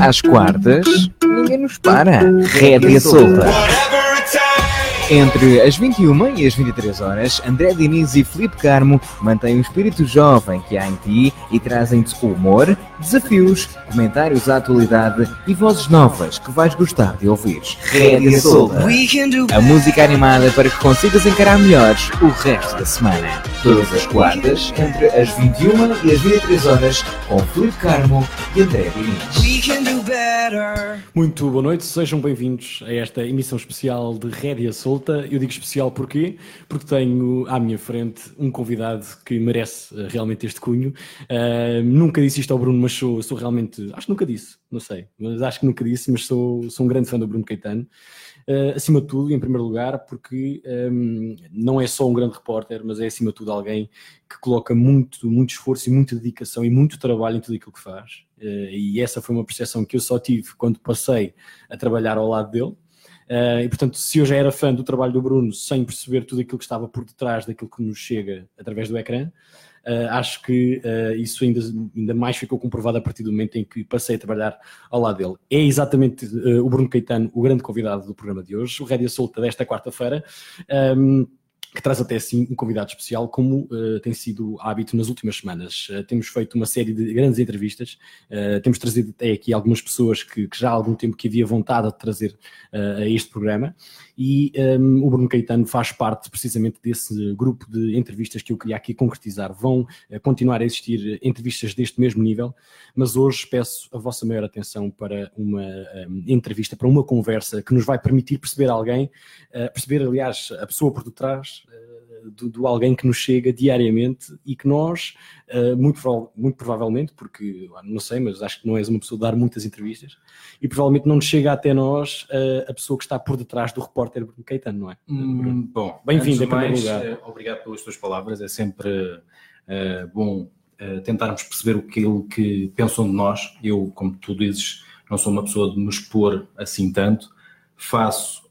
Às quartas, ninguém nos para. Rédea solta. Entre as 21 e as 23 horas, André Diniz e Felipe Carmo mantêm o espírito jovem que há em ti e trazem-te humor, desafios, comentários à atualidade e vozes novas que vais gostar de ouvir. Rédea Solta. A música animada para que consigas encarar melhor o resto da semana. Todas as quartas, entre as 21 e as 23 horas, com Felipe Carmo e André Diniz. Muito boa noite, sejam bem-vindos a esta emissão especial de Rédia Eu digo especial porquê? Porque tenho à minha frente um convidado que merece uh, realmente este cunho. Uh, nunca disse isto ao Bruno, mas sou, sou realmente. Acho que nunca disse, não sei, mas acho que nunca disse, mas sou, sou um grande fã do Bruno Caetano. Uh, acima de tudo, em primeiro lugar, porque um, não é só um grande repórter, mas é acima de tudo alguém que coloca muito, muito esforço e muita dedicação e muito trabalho em tudo aquilo que faz. Uh, e essa foi uma percepção que eu só tive quando passei a trabalhar ao lado dele. Uh, e portanto, se eu já era fã do trabalho do Bruno sem perceber tudo aquilo que estava por detrás daquilo que nos chega através do ecrã, Uh, acho que uh, isso ainda, ainda mais ficou comprovado a partir do momento em que passei a trabalhar ao lado dele. É exatamente o Bruno Caetano o grande convidado do programa de hoje, o Rédia Solta desta quarta-feira. Um, que traz até assim um convidado especial, como uh, tem sido hábito nas últimas semanas. Uh, temos feito uma série de grandes entrevistas, uh, temos trazido até aqui algumas pessoas que, que, já há algum tempo que havia vontade de trazer a este programa, e um, ehm, o Bruno Caetano faz parte precisamente desse grupo de entrevistas que eu queria aqui concretizar. Vão continuar a existir entrevistas deste mesmo nível, mas hoje peço a vossa maior atenção para uma um, ehm, entrevista, para uma conversa que nos vai permitir perceber alguém, perceber, aliás, a pessoa por detrás do, do, alguém que nos chega diariamente e que nós, uh, muito, muito provavelmente, porque não sei, mas acho que não és uma pessoa de dar muitas entrevistas, e provavelmente não nos chega até nós uh, a pessoa que está por detrás do repórter Bruno Caetano, não é? Hum, bom, bem-vindo em primeiro lugar. Uh, obrigado pelas tuas palavras, é sempre bom tentarmos perceber aquilo que pensam de nós. Eu, como tu dizes, não sou uma pessoa de me expor assim tanto, faço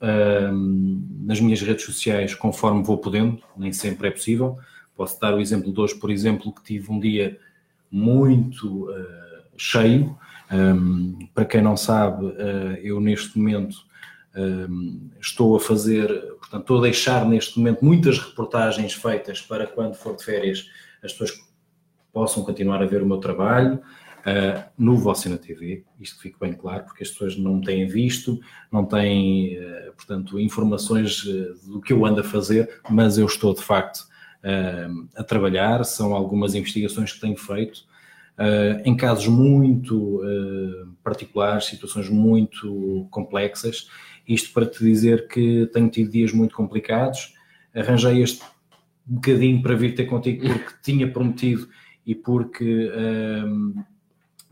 nas minhas redes sociais conforme vou podendo, nem sempre é possível. Posso dar o exemplo de hoje, por exemplo, que tive um dia muito uh, cheio. Um, para quem não sabe, uh, eu neste momento um, estou a fazer, portanto, estou a deixar neste momento muitas reportagens feitas para quando for de férias as pessoas possam continuar a ver o meu trabalho uh, no Vocena TV, isto fica bem claro, porque as pessoas não têm visto, não têm, uh, portanto, informações uh, do que eu ando a fazer, mas eu estou de facto a trabalhar, são algumas investigações que tenho feito, em casos muito particulares, situações muito complexas, isto para te dizer que tenho tido dias muito complicados, arranjei este bocadinho para vir ter contigo porque tinha prometido e porque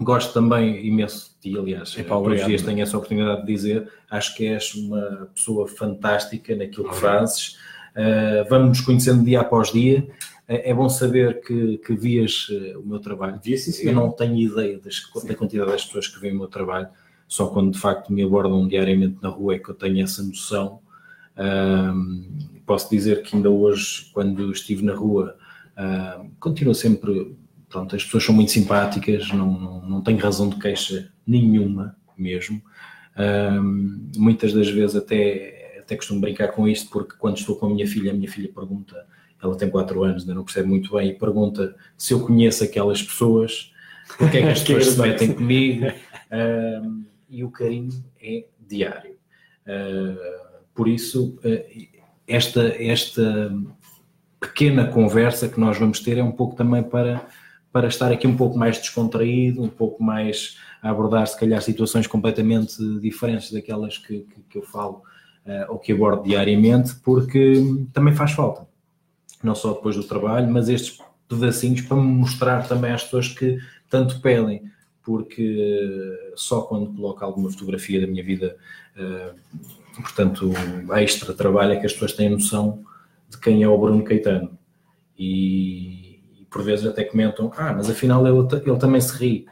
Gosto também imenso de ti, aliás, Epá, todos os dias tenho essa oportunidade de dizer. Acho que és uma pessoa fantástica naquilo que fazes. Uh, vamos nos conhecendo dia após dia. Uh, é bom saber que, que vias uh, o meu trabalho. Via, sim, sim. Eu não tenho ideia das, da quantidade das pessoas que veem o meu trabalho, só quando de facto me abordam diariamente na rua é que eu tenho essa noção. posso dizer que ainda hoje, quando estive na rua, continuo sempre pronto, as pessoas são muito simpáticas, não, não, não tenho razão de queixa nenhuma mesmo. Um, muitas das vezes até, até costumo brincar com isto, porque quando estou com a minha filha, a minha filha pergunta, ela tem 4 anos, ainda não percebe muito bem, e pergunta se eu conheço aquelas pessoas, porque é que as pessoas se metem comigo, um, e o carinho é diário. Uh, por isso, uh, esta, esta pequena conversa que nós vamos ter é um pouco também para para estar aqui um pouco mais descontraído, um pouco mais a abordar, se calhar, situações completamente diferentes daquelas que, que, que eu falo uh, ou que abordo diariamente, porque também faz falta. Não só depois do trabalho, mas estes pedacinhos para mostrar também às pessoas que tanto pedem, porque só quando coloco alguma fotografia da minha vida, uh, portanto, extra trabalho, é que as pessoas têm noção de quem é o Bruno Caetano. E, por vezes até comentam, ah, mas afinal ele, ele também se ri.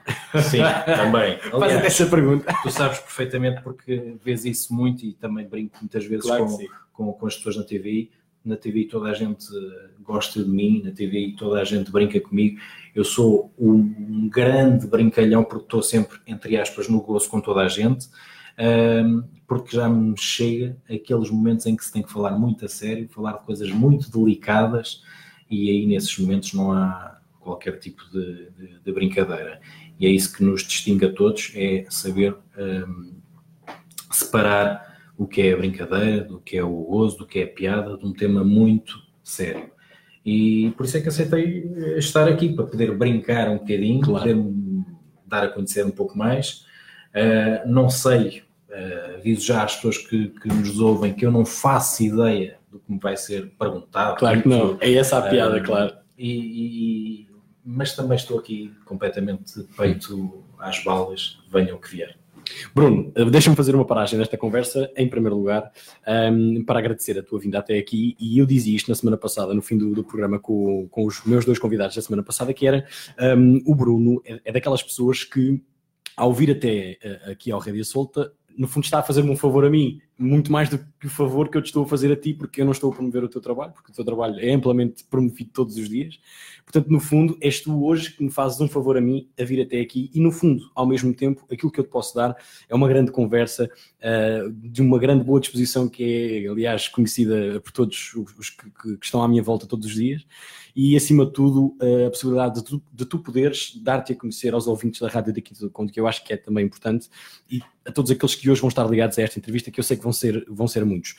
Sim, também. Faz essa pergunta. Tu sabes perfeitamente porque vês isso muito e também brinco muitas vezes claro com, com, com, as pessoas na TV. na TV toda a gente gosta de mim, na TV toda a gente brinca comigo. Eu sou um grande brincalhão porque estou sempre, entre aspas, no gozo com toda a gente, porque já me chega aqueles momentos em que se tem que falar muito a sério, falar de coisas muito delicadas e aí nesses momentos não há qualquer tipo de, de, de brincadeira. E é isso que nos distingue a todos, é saber um, separar o que é a brincadeira, do que é o gozo, do que é a piada, de um tema muito sério. E por isso é que aceitei estar aqui, para poder brincar um bocadinho, claro. poder dar a conhecer um pouco mais. Uh, não sei, uh, aviso já às pessoas que, que, nos ouvem que eu não faço ideia do que me vai ser perguntado. Claro que não, é essa a piada, uh, claro. E, e, mas também estou aqui completamente peito às balas, venha o que vier. Bruno, eh, deixa-me fazer uma paragem nesta conversa, em primeiro lugar, um, para agradecer a tua vinda até aqui. E eu dizia isto na semana passada, no fim do, do programa, com, com, os meus dois convidados da semana passada, que era um, o Bruno, é, é, daquelas pessoas que, ao vir até uh, aqui ao Rédia Solta, no fundo está a fazer-me um favor a mim, muito mais do que o favor que eu te estou a fazer a ti, porque eu não estou a promover o teu trabalho, porque o teu trabalho é amplamente promovido todos os dias. Portanto, no fundo, és tu hoje que me fazes um favor a mim a vir até aqui e, no fundo, ao mesmo tempo, aquilo que eu te posso dar é uma grande conversa uh, de uma grande boa disposição que é, aliás, conhecida por todos os que, que, que estão à minha volta todos os dias e, acima de tudo, a possibilidade de tu, de tu poderes dar-te a conhecer aos ouvintes da Rádio daqui do Conto, que eu acho que é também importante, e a todos aqueles que hoje vão estar ligados a esta entrevista, que eu sei que vão ser, vão ser muitos.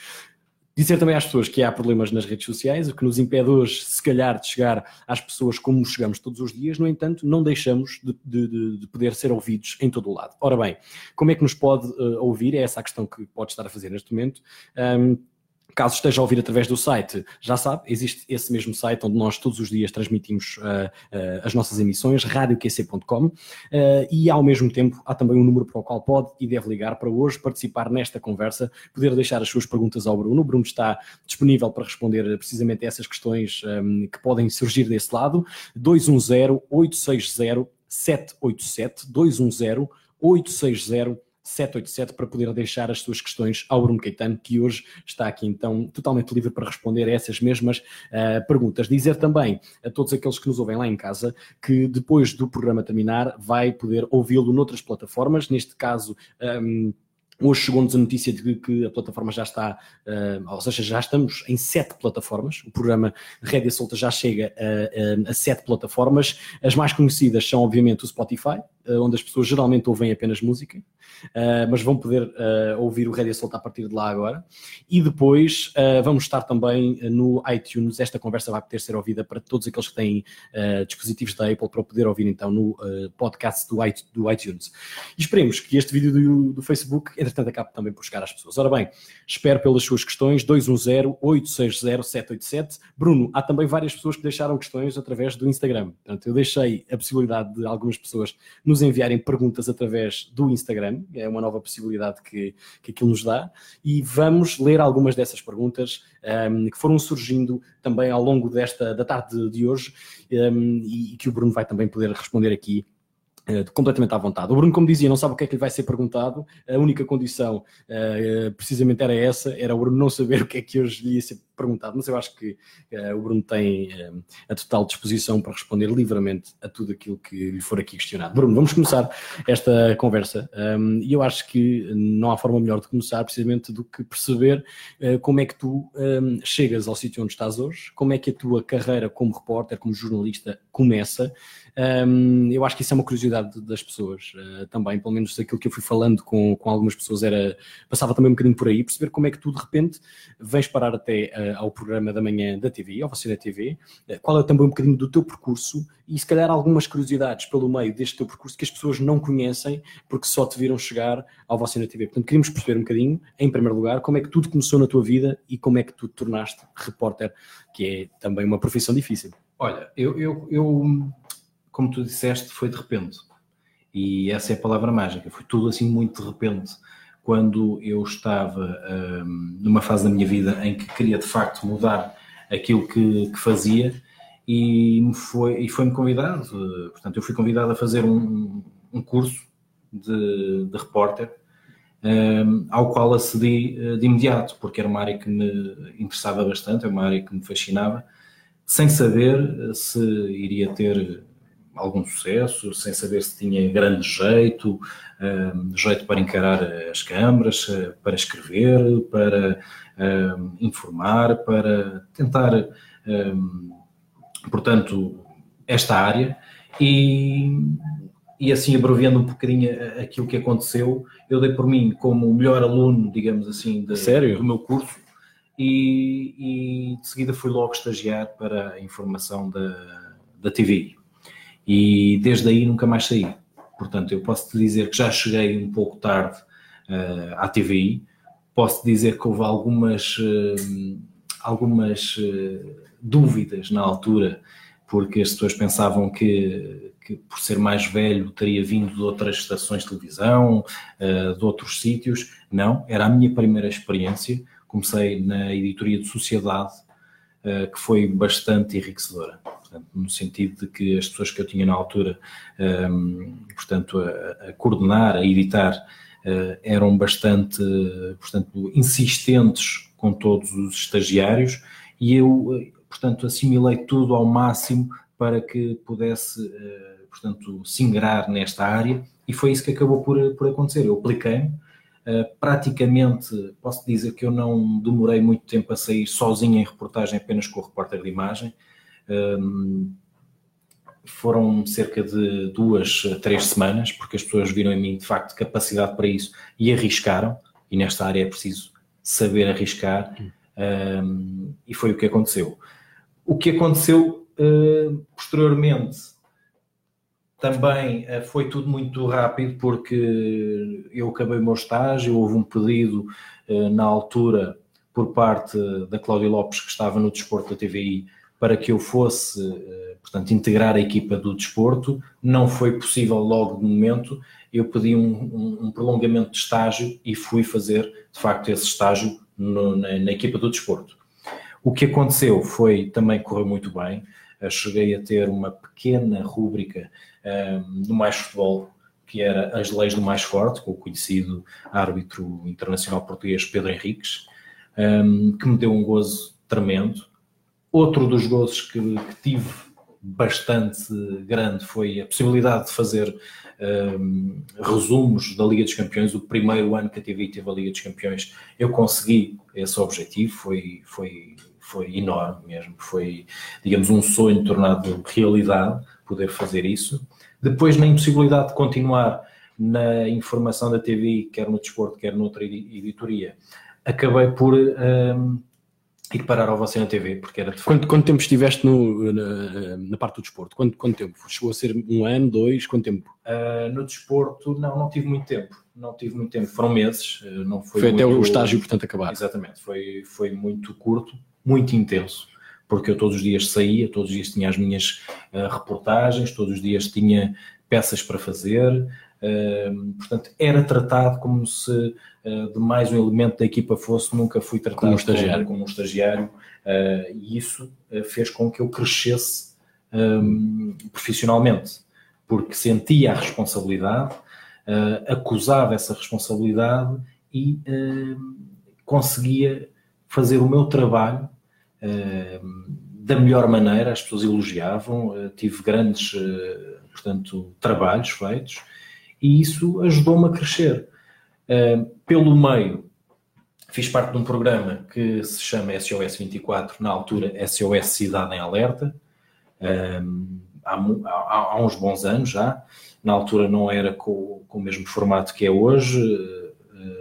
Dizer também às pessoas que há problemas nas redes sociais, o que nos impede hoje, se calhar, de chegar às pessoas como chegamos todos os dias, no entanto, não deixamos de, de, de poder ser ouvidos em todo o lado. Ora bem, como é que nos pode uh, ouvir? É essa a questão que pode estar a fazer neste momento. Um, Caso esteja a ouvir através do site, já sabe, existe esse mesmo site onde nós todos os dias transmitimos uh, uh, as nossas emissões, radioqc.com, uh, e ao mesmo tempo há também um número para o qual pode e deve ligar para hoje participar nesta conversa, poder deixar as suas perguntas ao Bruno. O Bruno está disponível para responder precisamente a essas questões um, que podem surgir desse lado. 210 860 787 210 860 787 para poder deixar as suas questões ao Bruno Caetano, que hoje está aqui então totalmente livre para responder a essas mesmas uh, perguntas. Dizer também a todos aqueles que nos ouvem lá em casa que depois do programa terminar vai poder ouvi-lo noutras plataformas, neste caso. Um, Hoje chegou-nos a notícia de que a plataforma já está, uh, ou seja, já estamos em sete plataformas. O programa Rédia Solta já chega a, a, a, sete plataformas. As mais conhecidas são, obviamente, o Spotify, onde as pessoas geralmente ouvem apenas música, uh, mas vão poder ouvir o Rédia Solta a partir de lá agora. E depois vamos estar também no iTunes. Esta conversa vai poder ser ouvida para todos aqueles que têm dispositivos da Apple para poder ouvir então no podcast do, iTunes. E esperemos que este vídeo do, do Facebook entretanto acabo também por chegar às pessoas. Ora bem, espero pelas suas questões, 210-860-787. Bruno, há também várias pessoas que deixaram questões através do Instagram. Portanto, eu deixei a possibilidade de algumas pessoas nos enviarem perguntas através do Instagram, é uma nova possibilidade que, que aquilo nos dá, e vamos ler algumas dessas perguntas um, que foram surgindo também ao longo desta, da tarde de hoje um, e que o Bruno vai também poder responder aqui completamente à vontade. O Bruno, como dizia, não sabe o que é que lhe vai ser perguntado, a única condição uh, precisamente era essa, era o Bruno não saber o que é que hoje lhe ia ser perguntado, mas eu acho que uh, o Bruno tem uh, a total disposição para responder livremente a tudo aquilo que lhe for aqui questionado. Bruno, vamos começar esta conversa um, e eu acho que não há forma melhor de começar precisamente do que perceber como é que tu um, chegas ao sítio onde estás hoje, como é que a tua carreira como repórter, como jornalista começa. Um, eu acho que isso é uma curiosidade das pessoas também, pelo menos aquilo que eu fui falando com, com algumas pessoas era, passava também um bocadinho por aí, perceber como é que tu de repente vens parar até ao programa da manhã da TV, ao você da TV, eh, qual é também um bocadinho do teu percurso e se calhar algumas curiosidades pelo meio deste teu percurso que as pessoas não conhecem porque só te viram chegar ao você da TV. Portanto, queríamos perceber um bocadinho, em primeiro lugar, como é que tudo começou na tua vida e como é que tu te tornaste repórter, que é também uma profissão difícil. Olha, eu, eu, eu como tu disseste, foi de repente. E essa é a palavra mágica. Foi tudo assim muito de repente quando eu estava um, numa fase da minha vida em que queria de facto mudar aquilo que, que fazia e foi e foi-me convidado, portanto eu fui convidado a fazer um, um curso de, de repórter um, ao qual acedi uh, de imediato, porque era uma área que me interessava bastante, é uma área que me fascinava, sem saber uh, se iria ter algum sucesso, sem saber se tinha grande jeito, um, jeito para encarar as câmaras, uh, para escrever, para um, informar, para tentar, portanto, esta área. E e assim abreviando um bocadinho aquilo que aconteceu, eu dei por mim como o melhor aluno, digamos assim, de, do meu curso e, e, de seguida fui logo estagiar para a informação da, da TVI. E desde aí nunca mais saí. Portanto, eu posso te dizer que já cheguei um pouco tarde uh, à TVI, posso dizer que houve algumas, uh, algumas uh, dúvidas na altura, porque as pessoas pensavam que que por ser mais velho teria vindo de outras estações de televisão, de outros sítios. Não, era a minha primeira experiência. Comecei na editoria de Sociedade, que foi bastante enriquecedora. Portanto, no sentido de que as pessoas que eu tinha na altura, um, ehm, portanto, a, a, coordenar, a editar, uh, eram bastante, portanto, insistentes com todos os estagiários e eu, portanto, assimilei tudo ao máximo para que pudesse portanto, se nesta área e foi isso que acabou por, por acontecer. Eu apliquei-me, praticamente posso dizer que eu não demorei muito tempo a sair sozinho em reportagem apenas com o repórter de imagem. Foram cerca de duas, três semanas, porque as pessoas viram em mim de facto capacidade para isso e arriscaram, e nesta área é preciso saber arriscar, um, e foi o que aconteceu. O que aconteceu uh, posteriormente também uh, foi tudo muito rápido porque eu acabei o meu estágio, houve um pedido uh, na altura por parte da Cláudia Lopes, que estava no desporto da TVI, para que eu fosse, uh, portanto, integrar a equipa do desporto. Não foi possível logo no momento. Eu pedi um, um, um prolongamento de estágio e fui fazer, de facto, esse estágio no, na, na equipa do desporto. O que aconteceu foi, também correu muito bem. cheguei a ter uma pequena rúbrica no Mais Futebol, que era As Leis do Mais Forte, com o conhecido árbitro internacional português Pedro Henriques, um, que me deu um gozo tremendo. Outro dos gozos que, que tive bastante grande foi a possibilidade de fazer um, resumos da Liga dos Campeões. O primeiro ano que a TV teve a Liga dos Campeões, eu consegui esse objetivo, foi, foi, foi enorme mesmo. Foi, digamos, um sonho tornado realidade poder fazer isso. Depois, na impossibilidade de continuar na informação da TV, quer no desporto, quer noutra editoria, acabei por um, ir parar ao você na TV, porque era de quanto, quanto tempo estiveste no, na, na, parte do desporto? Quanto, quanto tempo? Chegou a ser um ano, dois? Quanto tempo? Uh, no desporto, não, não tive muito tempo. Não tive muito tempo, foram meses. Ah, não foi, foi muito... até o estágio, portanto, acabar. Exatamente, foi, foi muito curto, muito intenso porque eu todos os dias saía, todos os dias tinha as minhas uh, reportagens, todos os dias tinha peças para fazer, portanto, era tratado como se uh, de mais um elemento da equipa fosse, nunca fui tratado como um estagiário, como, um estagiário. E isso fez com que eu crescesse profissionalmente, porque sentia a responsabilidade, acusava essa responsabilidade e conseguia fazer o meu trabalho da melhor maneira, as pessoas elogiavam, tive grandes, portanto, trabalhos feitos e isso ajudou-me a crescer. Pelo meio, fiz parte de um programa que se chama SOS 24, na altura SOS Cidade em Alerta, há, há, há uns bons anos já, na altura não era com, com o mesmo formato que é hoje,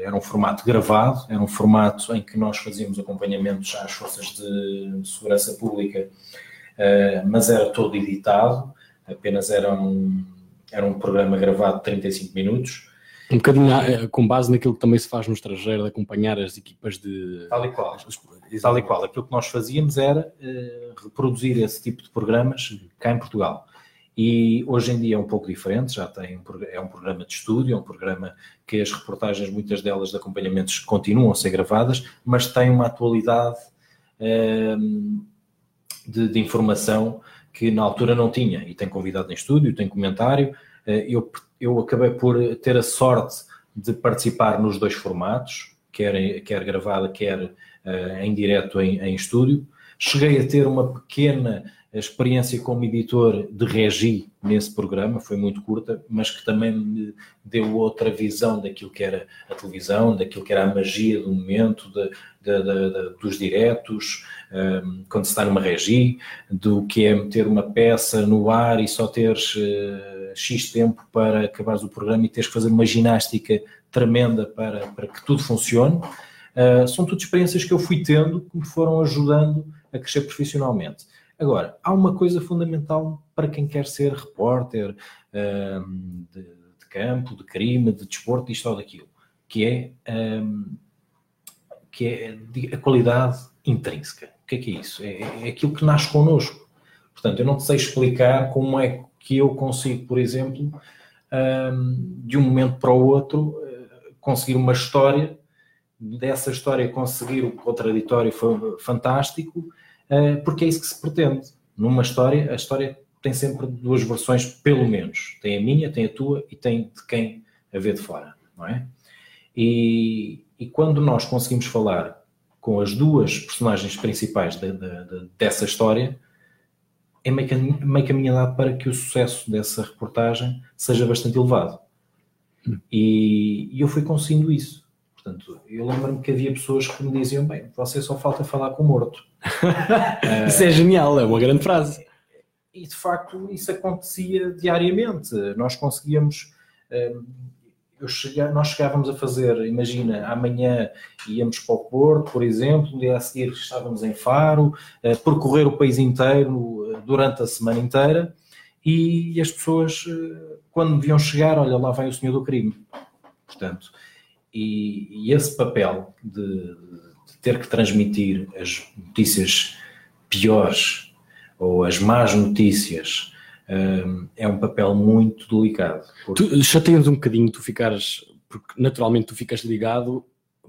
era um formato gravado, era um formato em que nós fazíamos acompanhamentos às forças de segurança pública, eh, mas era todo editado, apenas era um, era um programa gravado de 35 minutos. Um bocadinho eh, com base naquilo que também se faz no estrangeiro, de acompanhar as equipas de. Tal e qual. Tal e qual. Aquilo que nós fazíamos era uh, reproduzir esse tipo de programas cá em Portugal. E hoje em dia é um pouco diferente, já tem é um programa de estúdio, é um programa que as reportagens, muitas delas de acompanhamentos, continuam a ser gravadas, mas tem uma atualidade um, de, de, informação que na altura não tinha. E tem convidado em estúdio, tem comentário. Eh, eu, eu acabei por ter a sorte de participar nos dois formatos, quer, quer gravada, quer uh, em direto em, em estúdio. Cheguei a ter uma pequena experiência como editor de regi nesse programa, foi muito curta, mas que também me deu outra visão daquilo que era a televisão, daquilo que era a magia do momento, de, de, de, dos diretos, um, quando se está numa regi, do que é meter uma peça no ar e só teres uh, X tempo para acabares o programa e teres que fazer uma ginástica tremenda para, para que tudo funcione. Uh, são tudo experiências que eu fui tendo que me foram ajudando a crescer profissionalmente. Agora, há uma coisa fundamental para quem quer ser repórter um, de, de, campo, de crime, de desporto, isto ou daquilo, que é, um, que é a qualidade intrínseca. O que é que é isso? É, é aquilo que nasce connosco. Portanto, eu não sei explicar como é que eu consigo, por exemplo, um, de um momento para o outro, uh, conseguir uma história, dessa história conseguir o contraditório fantástico, porque é isso que se pretende. Numa história, a história tem sempre duas versões, pelo menos. Tem a minha, tem a tua e tem de quem a vê de fora, não é? E, e quando nós conseguimos falar com as duas personagens principais de, de, de, dessa história, é meio, meio caminhado para que o sucesso dessa reportagem seja bastante elevado. Hum. E, e, eu fui conseguindo isso. Portanto, eu lembro-me que havia pessoas que me diziam: bem, você só falta falar com o morto. isso é genial, é uma grande frase. E de facto, isso acontecia diariamente. Nós conseguíamos. Hum, nós chegávamos a fazer, imagina, amanhã íamos para o Porto, por exemplo, no dia a seguir estávamos em Faro, a percorrer o país inteiro eh, durante a semana inteira e as pessoas, eh, quando deviam chegar, olha, lá vai o senhor do crime. Portanto, e, e esse papel de ter que transmitir as notícias piores ou as más notícias é um papel muito delicado. Porque... Tu chateias um bocadinho, tu ficares, porque naturalmente tu ficas ligado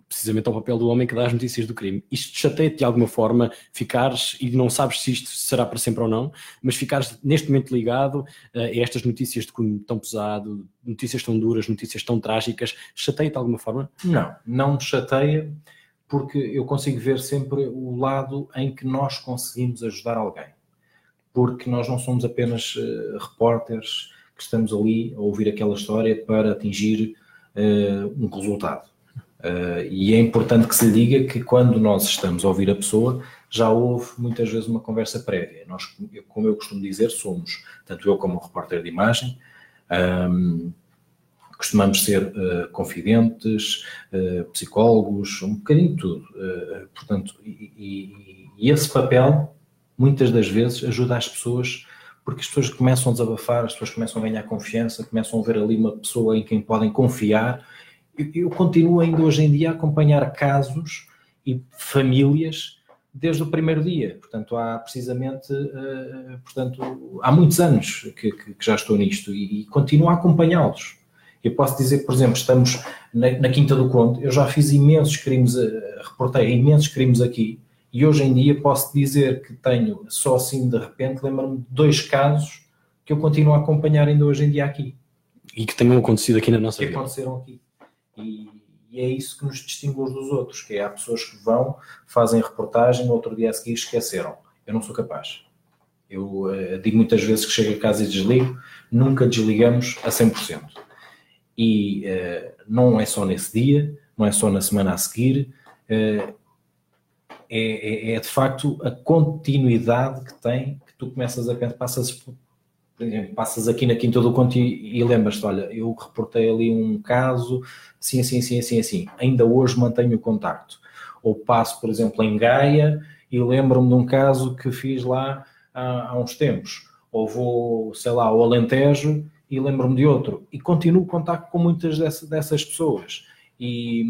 precisamente ao papel do homem que dá as notícias do crime. Isto chateia-te de alguma forma, ficares, e não sabes se isto será para sempre ou não, mas ficares neste momento ligado uh, a estas notícias de cunho tão pesado, notícias tão duras, notícias tão trágicas, chateia-te de alguma forma? Não, não me chateia, porque eu consigo ver sempre o lado em que nós conseguimos ajudar alguém porque nós não somos apenas uh, repórteres que estamos ali a ouvir aquela história para atingir uh, um resultado. Uh, e é importante que se diga que quando nós estamos a ouvir a pessoa, já houve muitas vezes uma conversa prévia. Nós, como eu costumo dizer, somos, tanto eu como o repórter de imagem, um, costumamos ser uh, confidentes, uh, psicólogos, um bocadinho de tudo. Uh, portanto, e, e, esse papel muitas das vezes ajuda as pessoas porque as pessoas começam a desabafar, as pessoas começam a ganhar confiança, começam a ver ali uma pessoa em quem podem confiar. Eu, eu continuo ainda hoje em dia a acompanhar casos e famílias desde o primeiro dia. Portanto, há precisamente, portanto, há muitos anos que, que, que já estou nisto e, e continuo a acompanhá-los. Eu posso dizer, por exemplo, estamos na, na, Quinta do Conde, eu já fiz imensos crimes, uh, reportei imensos crimes aqui, e hoje em dia posso dizer que tenho, só assim de repente, lembro-me de dois casos que eu continuo a acompanhar ainda hoje em dia aqui. E que tenham acontecido aqui na nossa que vida. aconteceram aqui. E, e, é isso que nos distingue uns dos outros, que é, há pessoas que vão, fazem reportagem, no outro dia a seguir esqueceram. Eu não sou capaz. Eu uh, digo muitas vezes que chego a casa e desligo, nunca desligamos a 100%. E uh, não é só nesse dia, não é só na semana a seguir, uh, é, é, é, de facto a continuidade que tem, que tu começas a pensar, passas, passas aqui na Quinta do Conto e, e lembras-te, olha, eu reportei ali um caso, assim, assim, assim, assim, assim, ainda hoje mantenho o contacto. Ou passo, por exemplo, em Gaia e lembro-me de um caso que fiz lá há, há uns tempos. Ou vou, sei lá, ao Alentejo e lembro-me de outro. E continuo o contacto com muitas dessas, dessas pessoas. E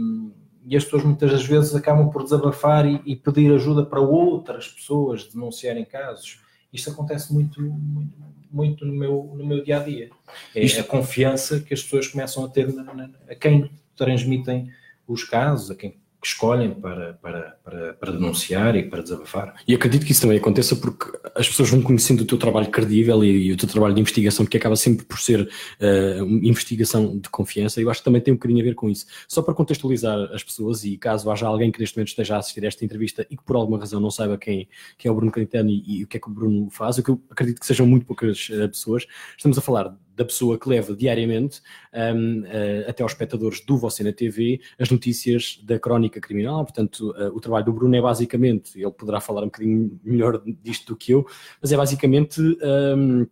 e as pessoas muitas das vezes acabam por desabafar e, e, pedir ajuda para outras pessoas denunciarem casos. Isto acontece muito, muito, muito no, meu, no meu dia a dia. É Isto... a confiança que as pessoas começam a ter na, na, a quem transmitem os casos, a quem que escolhem para, para, para, para, denunciar e para desabafar. E acredito que isso também aconteça porque as pessoas vão conhecendo o teu trabalho credível e, e o teu trabalho de investigação, que acaba sempre por ser uh, investigação de confiança, e eu acho que também tem um bocadinho a ver com isso. Só para contextualizar as pessoas, e caso haja alguém que neste momento esteja a assistir a esta entrevista e que por alguma razão não saiba quem, quem é o Bruno Canitano e, e, o que é que o Bruno faz, o que eu acredito que sejam muito poucas uh, pessoas, estamos a falar da pessoa que leva diariamente um, uh, até aos espectadores do Você na TV as notícias da crónica criminal. Portanto, uh, o trabalho do Bruno é basicamente, ele poderá falar um bocadinho melhor disto do que eu, mas é basicamente um,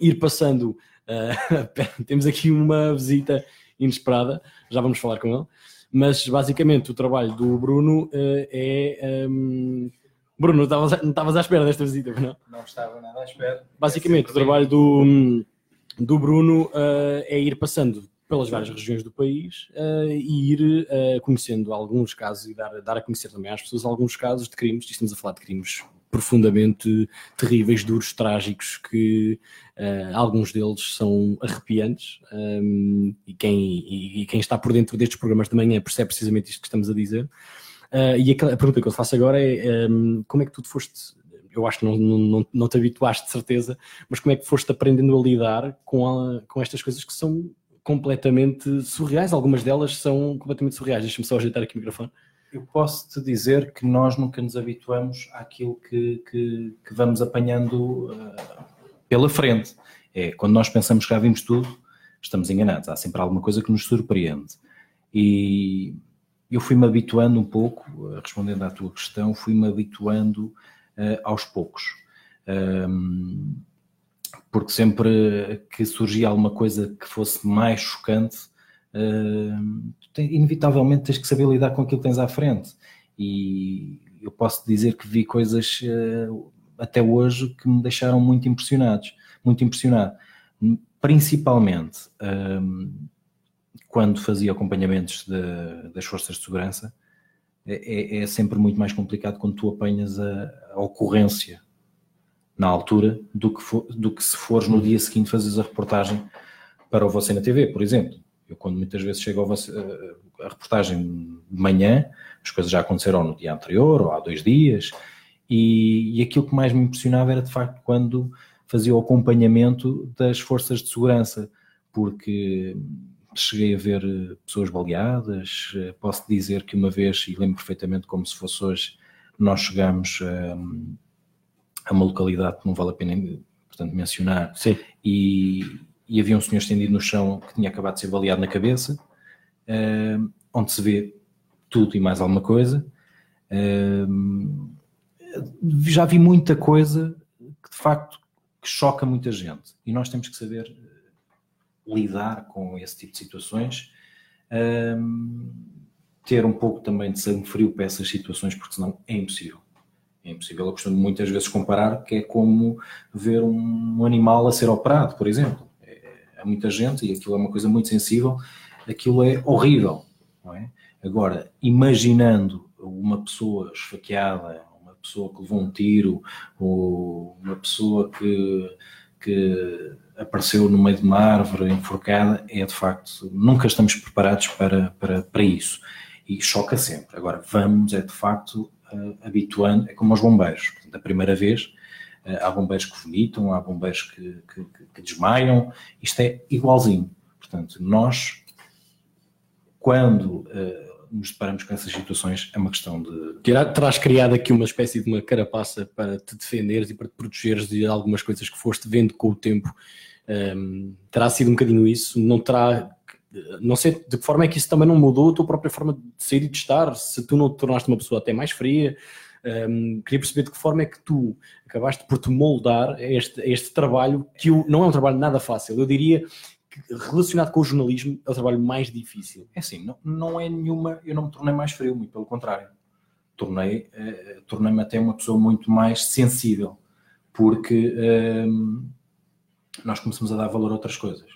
ir passando. Uh, temos aqui uma visita inesperada, já vamos falar com ele, mas basicamente o trabalho do Bruno é. Um, Bruno, não estavas, à espera desta visita, não? Não estava nada à espera. Basicamente, é o trabalho do, do Bruno uh, é ir passando pelas várias regiões do país uh, e ir uh, conhecendo alguns casos e dar, dar a conhecer também às pessoas alguns casos de crimes, estamos a falar de crimes profundamente terríveis, duros, trágicos, que uh, alguns deles são arrepiantes um, e, quem, e, e, quem está por dentro destes programas de manhã percebe precisamente isto que estamos a dizer. E a, a, pergunta que eu te faço agora é um, como é que tu foste eu acho que não, não, não te habituaste de certeza, mas como é que foste aprendendo a lidar com, a, com estas coisas que são completamente surreais? Algumas delas são completamente surreais. Deixa-me só ajeitar aqui o microfone. Eu posso te dizer que nós nunca nos habituamos àquilo que, que, que vamos apanhando uh, pela frente. É quando nós pensamos que já vimos tudo, estamos enganados. Há sempre alguma coisa que nos surpreende. E eu fui-me habituando um pouco, respondendo à tua questão, fui-me habituando aos poucos. Um, porque sempre que surgia alguma coisa que fosse mais chocante, inevitavelmente tens que saber lidar com aquilo que tens à frente. E eu posso dizer que vi coisas uh, até hoje que me deixaram muito impressionados, muito impressionado. Principalmente quando fazia acompanhamentos de, das forças de segurança, é, é, é, sempre muito mais complicado quando tu apanhas a, a ocorrência na altura do que, for, do que se fores no dia seguinte fazeres a reportagem para o Você na TV, por exemplo. Eu, quando muitas vezes chego você, a reportagem de manhã, as coisas já aconteceram no dia anterior ou há dois dias, e, e aquilo que mais me impressionava era de facto quando fazia o acompanhamento das forças de segurança, porque cheguei a ver eh, pessoas baleadas. Eh, posso dizer que uma vez, e lembro perfeitamente como se fosse hoje, nós chegamos a, ehm, a uma localidade que não vale a pena portanto, mencionar, e, e, havia um senhor estendido no chão que tinha acabado de ser baleado na cabeça, uh, onde se vê tudo e mais alguma coisa. Uh, já vi muita coisa que de facto que choca muita gente e nós temos que saber lidar com esse tipo de situações, um, ter um pouco também de sangue frio para essas situações, porque senão é impossível. É impossível. Eu costumo muitas vezes comparar que é como ver um animal a ser operado, por exemplo. É, há muita gente e aquilo é uma coisa muito sensível, aquilo é horrível. É? Agora, imaginando uma pessoa esfaqueada, uma pessoa que levou um tiro, ou uma pessoa que, que apareceu no meio de uma árvore enforcada, é de facto, nunca estamos preparados para, para, para isso. E choca sempre. Agora, vamos, é de facto, uh, habituando, é como aos bombeiros. Portanto, a primeira vez, uh, há bombeiros que vomitam, há bombeiros que, que, que desmaiam, isto é igualzinho. Portanto, nós, quando uh, nos deparamos com essas situações, é uma questão de. Terás criado aqui uma espécie de uma carapaça para te defenderes e para te protegeres de algumas coisas que foste vendo com o tempo um, terá sido um bocadinho isso, não terá. Não sei de que forma é que isso também não mudou a tua própria forma de ser e de estar, se tu não te tornaste uma pessoa até mais fria. Um, queria perceber de que forma é que tu acabaste por te moldar a este, a este trabalho, que não é um trabalho nada fácil. Eu diria que relacionado com o jornalismo é o trabalho mais difícil. É assim, não, não é nenhuma. Eu não me tornei mais frio, muito pelo contrário. Uh, tornei-me até uma pessoa muito mais sensível, porque. Nós começamos a dar valor a outras coisas.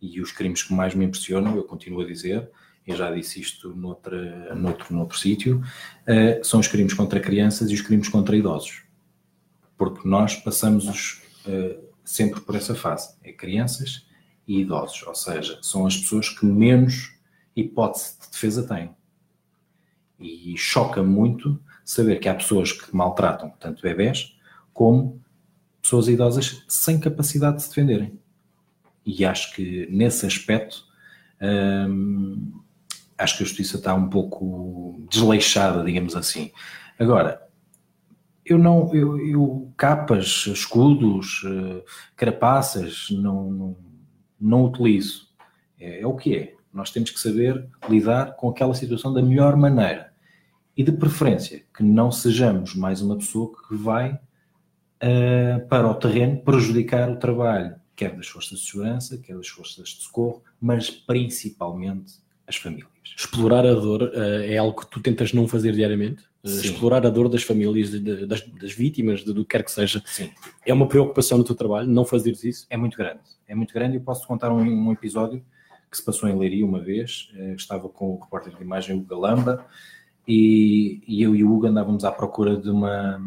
E os crimes que mais me impressionam, eu continuo a dizer, eu já disse isto noutra, noutro, noutro sítio, uh, são os crimes contra crianças e os crimes contra idosos. Porque nós passamos os, uh, sempre por essa fase. É crianças e idosos. Ou seja, são as pessoas que menos hipótese de defesa têm. E choca muito saber que há pessoas que maltratam tanto bebés como pessoas idosas sem capacidade de se defenderem. E acho que nesse aspecto hum, acho que a justiça está um pouco desleixada, digamos assim. Agora, eu não, eu, eu capas, escudos, uh, carapaças, não, não, não utilizo. É, é, o que é. Nós temos que saber lidar com aquela situação da melhor maneira. E de preferência, que não sejamos mais uma pessoa que vai uh, para o terreno prejudicar o trabalho, quer das forças de segurança, quer das forças de socorro, mas principalmente as famílias. Explorar a dor uh, é algo que tu tentas não fazer diariamente? Uh, explorar a dor das famílias, de, das, das, vítimas, de, do que quer que seja. Sim. É uma preocupação no teu trabalho, não fazeres isso? É muito grande. É muito grande. Eu posso contar um, um episódio que se passou em Leiria uma vez. Estava com o repórter de imagem, Hugo Galamba, e, e, eu e o Hugo andávamos à procura de uma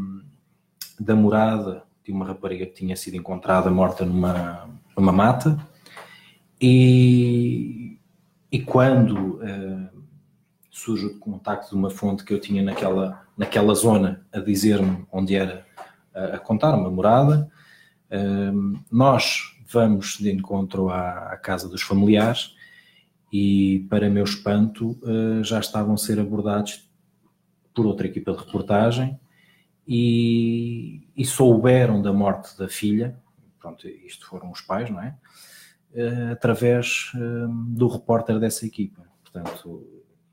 da morada de uma rapariga que tinha sido encontrada morta numa, numa mata. E e quando uh, surge o contacto de uma fonte que eu tinha naquela, naquela zona a dizer-me onde era, uh, a contar uma morada, uh, nós vamos de encontro à, à, casa dos familiares e, para meu espanto, já estavam a ser abordados por outra equipa de reportagem e, e souberam da morte da filha. Pronto, isto foram os pais, não é? uh, através uh, do repórter dessa equipa. Portanto,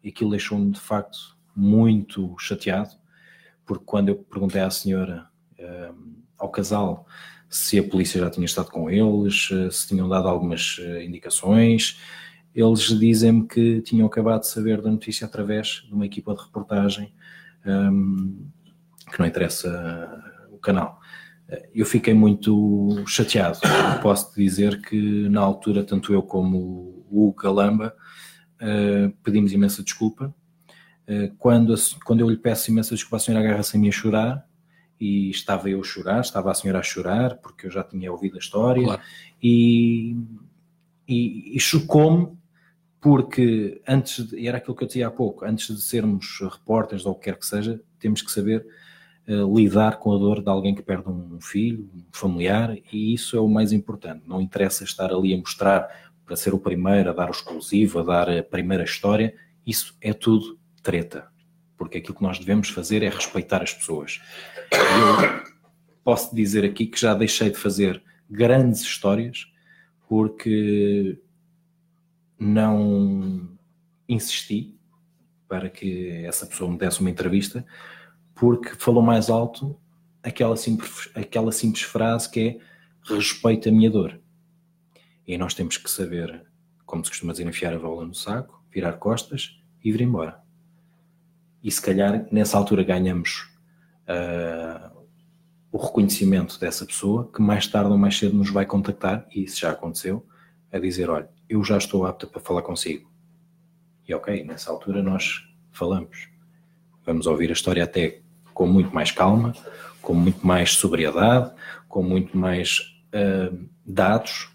aquilo deixou-me de facto muito chateado, porque quando eu perguntei à senhora, uh, ao casal, se a polícia já tinha estado com eles, se tinham dado algumas indicações, eles dizem-me que tinham acabado de saber da notícia através de uma equipa de reportagem que não interessa o canal eu fiquei muito chateado. Posso dizer que na altura, tanto eu como o Calamba uh, pedimos imensa desculpa. Quando, a, quando eu lhe peço imensa desculpa, a senhora agarra-se a mim a chorar e estava eu a chorar, estava a senhora a chorar porque eu já tinha ouvido a história claro. e, e, e chocou-me porque antes, de, era aquilo que eu dizia há pouco, antes de sermos repórteres ou o que quer que seja, temos que saber uh, lidar com a dor de alguém que perde um filho, um familiar, e isso é o mais importante. Não interessa estar ali a mostrar para ser o primeiro, a dar o exclusivo, a dar a primeira história, isso é tudo treta. Porque aquilo que nós devemos fazer é respeitar as pessoas. Eu posso dizer aqui que já deixei de fazer grandes histórias porque não insisti para que essa pessoa me desse uma entrevista, porque falou mais alto aquela simples, aquela simples frase que é respeita a minha dor. E nós temos que saber, como se costuma dizer, enfiar a bola no saco, virar costas e vir embora. E se calhar nessa altura ganhamos uh, o reconhecimento dessa pessoa que mais tarde ou mais cedo nos vai contactar, e isso já aconteceu, a dizer: Olha, eu já estou apta para falar consigo. E ok, nessa altura nós falamos. Vamos ouvir a história até com muito mais calma, com muito mais sobriedade, com muito mais uh, dados,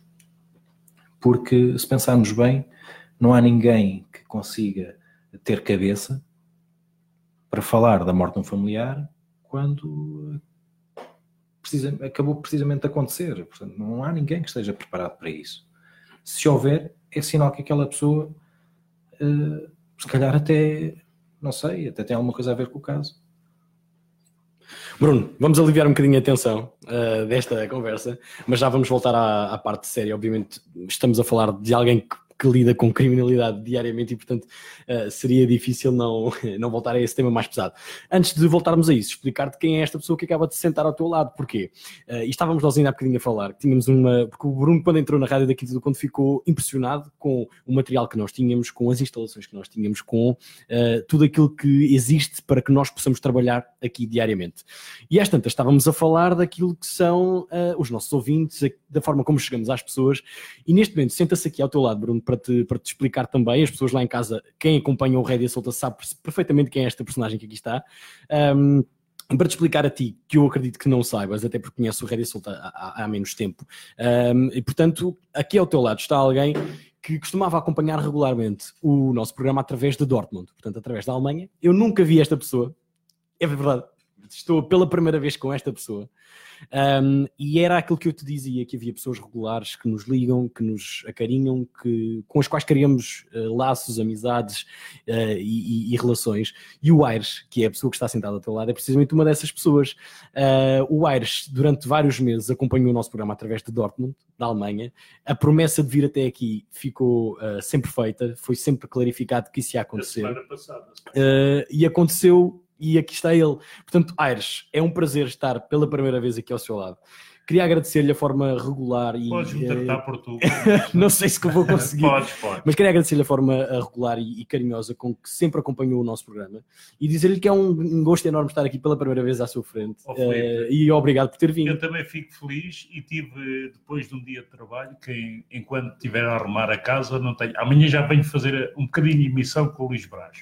porque se pensarmos bem, não há ninguém que consiga ter cabeça para falar da morte de um familiar quando precisa, acabou precisamente de acontecer. Portanto, não há ninguém que esteja preparado para isso. Se houver, é sinal que aquela pessoa, uh, se calhar até, não sei, até tem alguma coisa a ver com o caso. Bruno, vamos aliviar um bocadinho a tensão uh, desta conversa, mas já vamos voltar à, à parte séria. Obviamente, estamos a falar de alguém que que lida com criminalidade diariamente e, portanto, uh, seria difícil não, não voltar a esse tema mais pesado. Antes de voltarmos a isso, explicar-te quem é esta pessoa que acaba de sentar ao teu lado. Porquê? Uh, estávamos nós ainda há bocadinho a falar, tínhamos uma. Porque o Bruno, quando entrou na rádio daqui do quando ficou impressionado com o material que nós tínhamos, com as instalações que nós tínhamos, com uh, tudo aquilo que existe para que nós possamos trabalhar aqui diariamente. E às tantas estávamos a falar daquilo que são os nossos ouvintes, da forma como chegamos às pessoas, e neste momento senta-se aqui ao teu lado, Bruno, para te, para te explicar também. As pessoas lá em casa, quem acompanha o Rédia Solta sabe perfeitamente quem é esta personagem que aqui está. Um, para te explicar a ti, que eu acredito que não saibas, até porque conheço o Rédia Solta há, há, menos tempo, um, e portanto, aqui ao teu lado está alguém que costumava acompanhar regularmente o nosso programa através de Dortmund, portanto, através da Alemanha. Eu nunca vi esta pessoa, é verdade, estou pela primeira vez com esta pessoa. Um, e era aquilo que eu te dizia, que havia pessoas regulares que nos ligam, que nos acarinham, que, com as quais criamos uh, laços, amizades uh, e, e, e, relações. E o Aires, que é a pessoa que está sentada ao teu lado, é precisamente uma dessas pessoas. Uh, o Aires, durante vários meses, acompanhou o nosso programa através de Dortmund, da Alemanha. A promessa de vir até aqui ficou sempre feita, foi sempre clarificado que isso ia acontecer. e aconteceu e aqui está ele. Portanto, Aires, é um prazer estar pela primeira vez aqui ao seu lado. Queria agradecer-lhe a forma regular e. Podes me tratar uh, por tu. não sei se que vou conseguir. podes, podes. Mas queria agradecer-lhe a forma eh, regular e, carinhosa com que sempre acompanhou o nosso programa e dizer-lhe que é um, um, gosto enorme estar aqui pela primeira vez à sua frente. Oh, uh, e obrigado por ter vindo. Eu também fico feliz e tive, depois de um dia de trabalho, que enquanto estiver a arrumar a casa, não tenho. Amanhã já venho fazer um bocadinho de emissão com o Luís Braz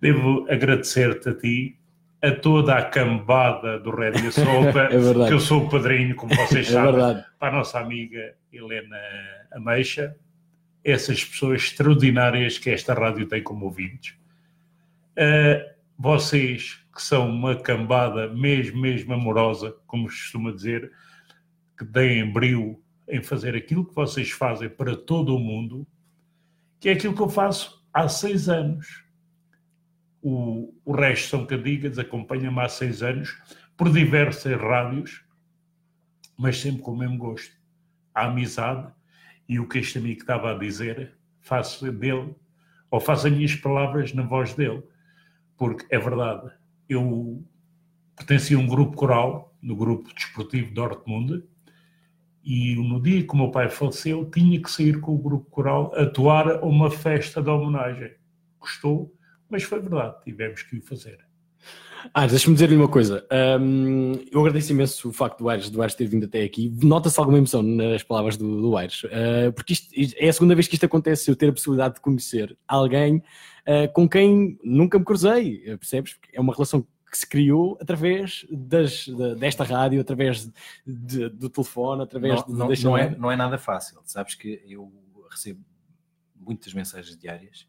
devo agradecer-te a ti, a toda a cambada do Rédia Solta, é que eu sou o padrinho, como vocês é sabem, verdade. para a nossa amiga Helena Ameixa, essas pessoas extraordinárias que esta rádio tem como ouvintes. Uh, vocês que são uma cambada mesmo, mesmo amorosa, como se costuma dizer, que deem brilho em fazer aquilo que vocês fazem para todo o mundo, que é aquilo que eu faço há seis anos o, o resto são candigas, acompanha-me há seis anos, por diversas rádios, mas sempre com o mesmo gosto. A amizade e o que este amigo estava a dizer, faço dele, ou faço as minhas palavras na voz dele, porque é verdade, eu pertencia a um grupo coral, no grupo desportivo Dortmund, e no dia que o meu pai faleceu, tinha que sair com o grupo coral atuar a uma festa de homenagem. Gostou? Mas foi verdade, tivemos que o fazer. Ah, deixa-me dizer-lhe uma coisa. Um, eu agradeço imenso o facto do Aires, do Aires ter vindo até aqui. Nota-se alguma emoção nas palavras do, do Aires, uh, porque isto, é a segunda vez que isto acontece, eu ter a possibilidade de conhecer alguém uh, com quem nunca me cruzei, percebes? Porque é uma relação que se criou através das, de, desta rádio, através de, do telefone, através não, de, não, não, é, não é nada fácil. Sabes que eu recebo muitas mensagens diárias.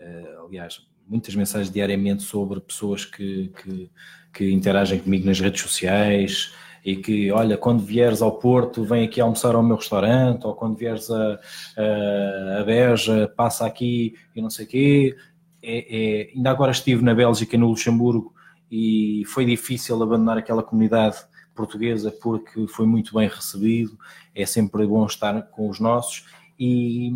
Uh, aliás, muitas mensagens diariamente sobre pessoas que, que, que, interagem comigo nas redes sociais e que, olha, quando vieres ao Porto, vem aqui almoçar ao meu restaurante, ou quando vieres a, a, a Beja, passa aqui e não sei o quê. É, é, ainda agora estive na Bélgica no Luxemburgo e foi difícil abandonar aquela comunidade portuguesa porque foi muito bem recebido, é sempre bom estar com os nossos e,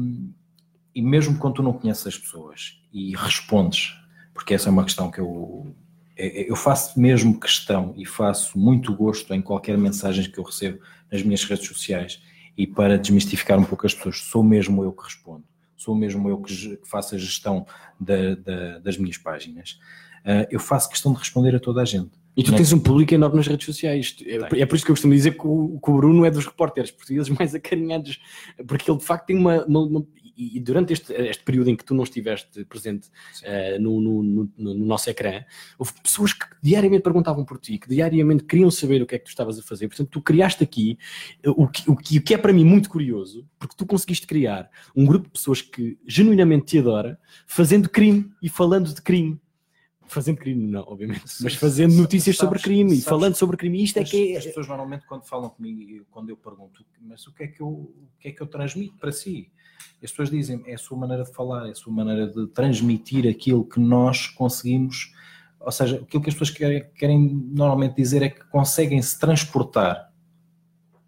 e mesmo quando tu não conheces as pessoas e respondes, porque essa é uma questão que eu, é, é, eu faço mesmo questão e faço muito gosto em qualquer mensagem que eu recebo nas minhas redes sociais e para desmistificar um pouco as pessoas, sou mesmo eu que respondo, sou mesmo eu que, faço a gestão da, da, das minhas páginas. Uh, eu faço questão de responder a toda a gente. E tu tens um público enorme nas redes sociais. É, é, por isso que eu costumo dizer que o, que o Bruno é dos repórteres portugueses mais acarinhados, porque ele de facto tem uma, uma, uma e, durante este, este, período em que tu não estiveste presente uh, no, no, no, no, nosso ecrã, houve pessoas que diariamente perguntavam por ti, que diariamente queriam saber o que é que tu estavas a fazer. Portanto, tu criaste aqui uh, o, que, o, que, o que é para mim muito curioso, porque tu conseguiste criar um grupo de pessoas que genuinamente te adora, fazendo crime e falando de crime fazendo crime, não, obviamente, mas fazendo notícias sabes, sobre crime sabes, e falando sobre crime. Isto é que é... As pessoas normalmente quando falam comigo, quando eu pergunto, mas o que é que eu, o que é que eu transmito para si? As pessoas dizem, é a sua maneira de falar, é a sua maneira de transmitir aquilo que nós conseguimos, ou seja, aquilo que as pessoas querem, querem normalmente dizer é que conseguem se transportar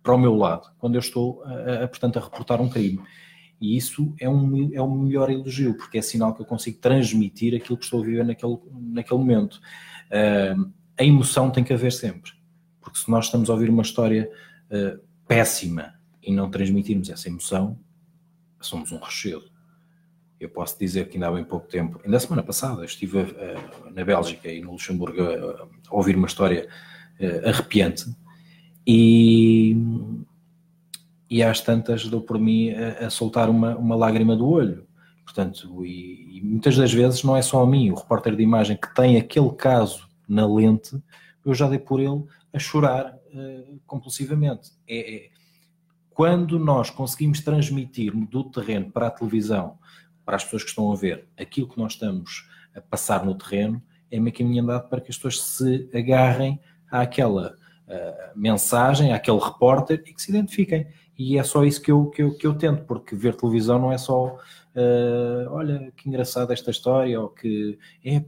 para o meu lado, quando eu estou, a, a, portanto, a reportar um crime. E isso é um, é um melhor elogio, porque é sinal que eu consigo transmitir aquilo que estou a viver naquele, naquele momento. Uh, a emoção tem que haver sempre, porque se nós estamos a ouvir uma história uh, péssima e não transmitirmos essa emoção, somos um rochedo. Eu posso dizer que ainda há bem pouco tempo, ainda a semana passada, estive uh, na Bélgica e no Luxemburgo a, a ouvir uma história uh, arrepiante e, e às tantas dou por mim a, a soltar uma, uma lágrima do olho. Portanto, e, e, muitas das vezes não é só a mim, o repórter de imagem que tem aquele caso na lente, eu já dei por ele a chorar uh, compulsivamente. É, é, quando nós conseguimos transmitir do terreno para a televisão, para as pessoas que estão a ver, aquilo que nós estamos a passar no terreno, é meio caminho andado para que as pessoas se agarrem àquela uh, mensagem, àquele repórter e que se identifiquem. E é só isso que eu, que eu, que eu tento, porque ver televisão não é só uh, olha que engraçada esta história, ou que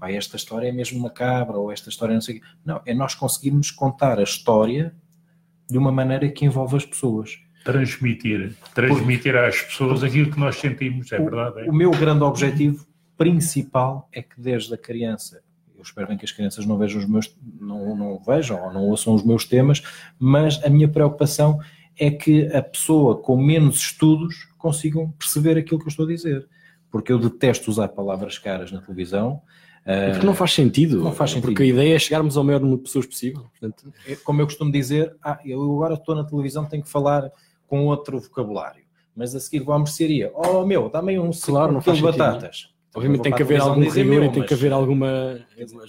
esta história é mesmo macabra, ou esta história não sei o quê. Não, é nós conseguirmos contar a história de uma maneira que envolve as pessoas. Transmitir, transmitir porque, às pessoas aquilo que nós sentimos, é o, verdade. É? O meu grande objetivo principal é que desde a criança eu espero bem que as crianças não vejam os meus, não, não vejam ou não ouçam os meus temas, mas a minha preocupação é que a pessoa com menos estudos consigam perceber aquilo que eu estou a dizer. Porque eu detesto usar palavras caras na televisão. É porque não faz sentido. Não faz sentido. Porque a ideia é chegarmos ao maior número de pessoas possível. Portanto... É, como eu costumo dizer, ah, eu agora estou na televisão, tenho que falar com outro vocabulário. Mas a seguir vou à mercearia. Oh, meu, dá-me um, claro, quilo de batatas. Obviamente tem que haver algum rigor e tem que haver alguma.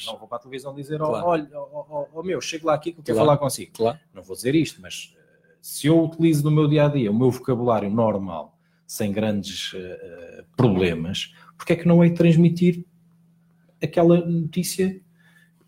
Não vou para a televisão dizer, claro. olha, oh, oh, oh, meu, chego lá aqui que eu quero claro. falar consigo. Claro. Não vou dizer isto, mas se eu utilizo no meu dia a dia o meu vocabulário normal, sem grandes uh, problemas, porque é que não hei de transmitir aquela notícia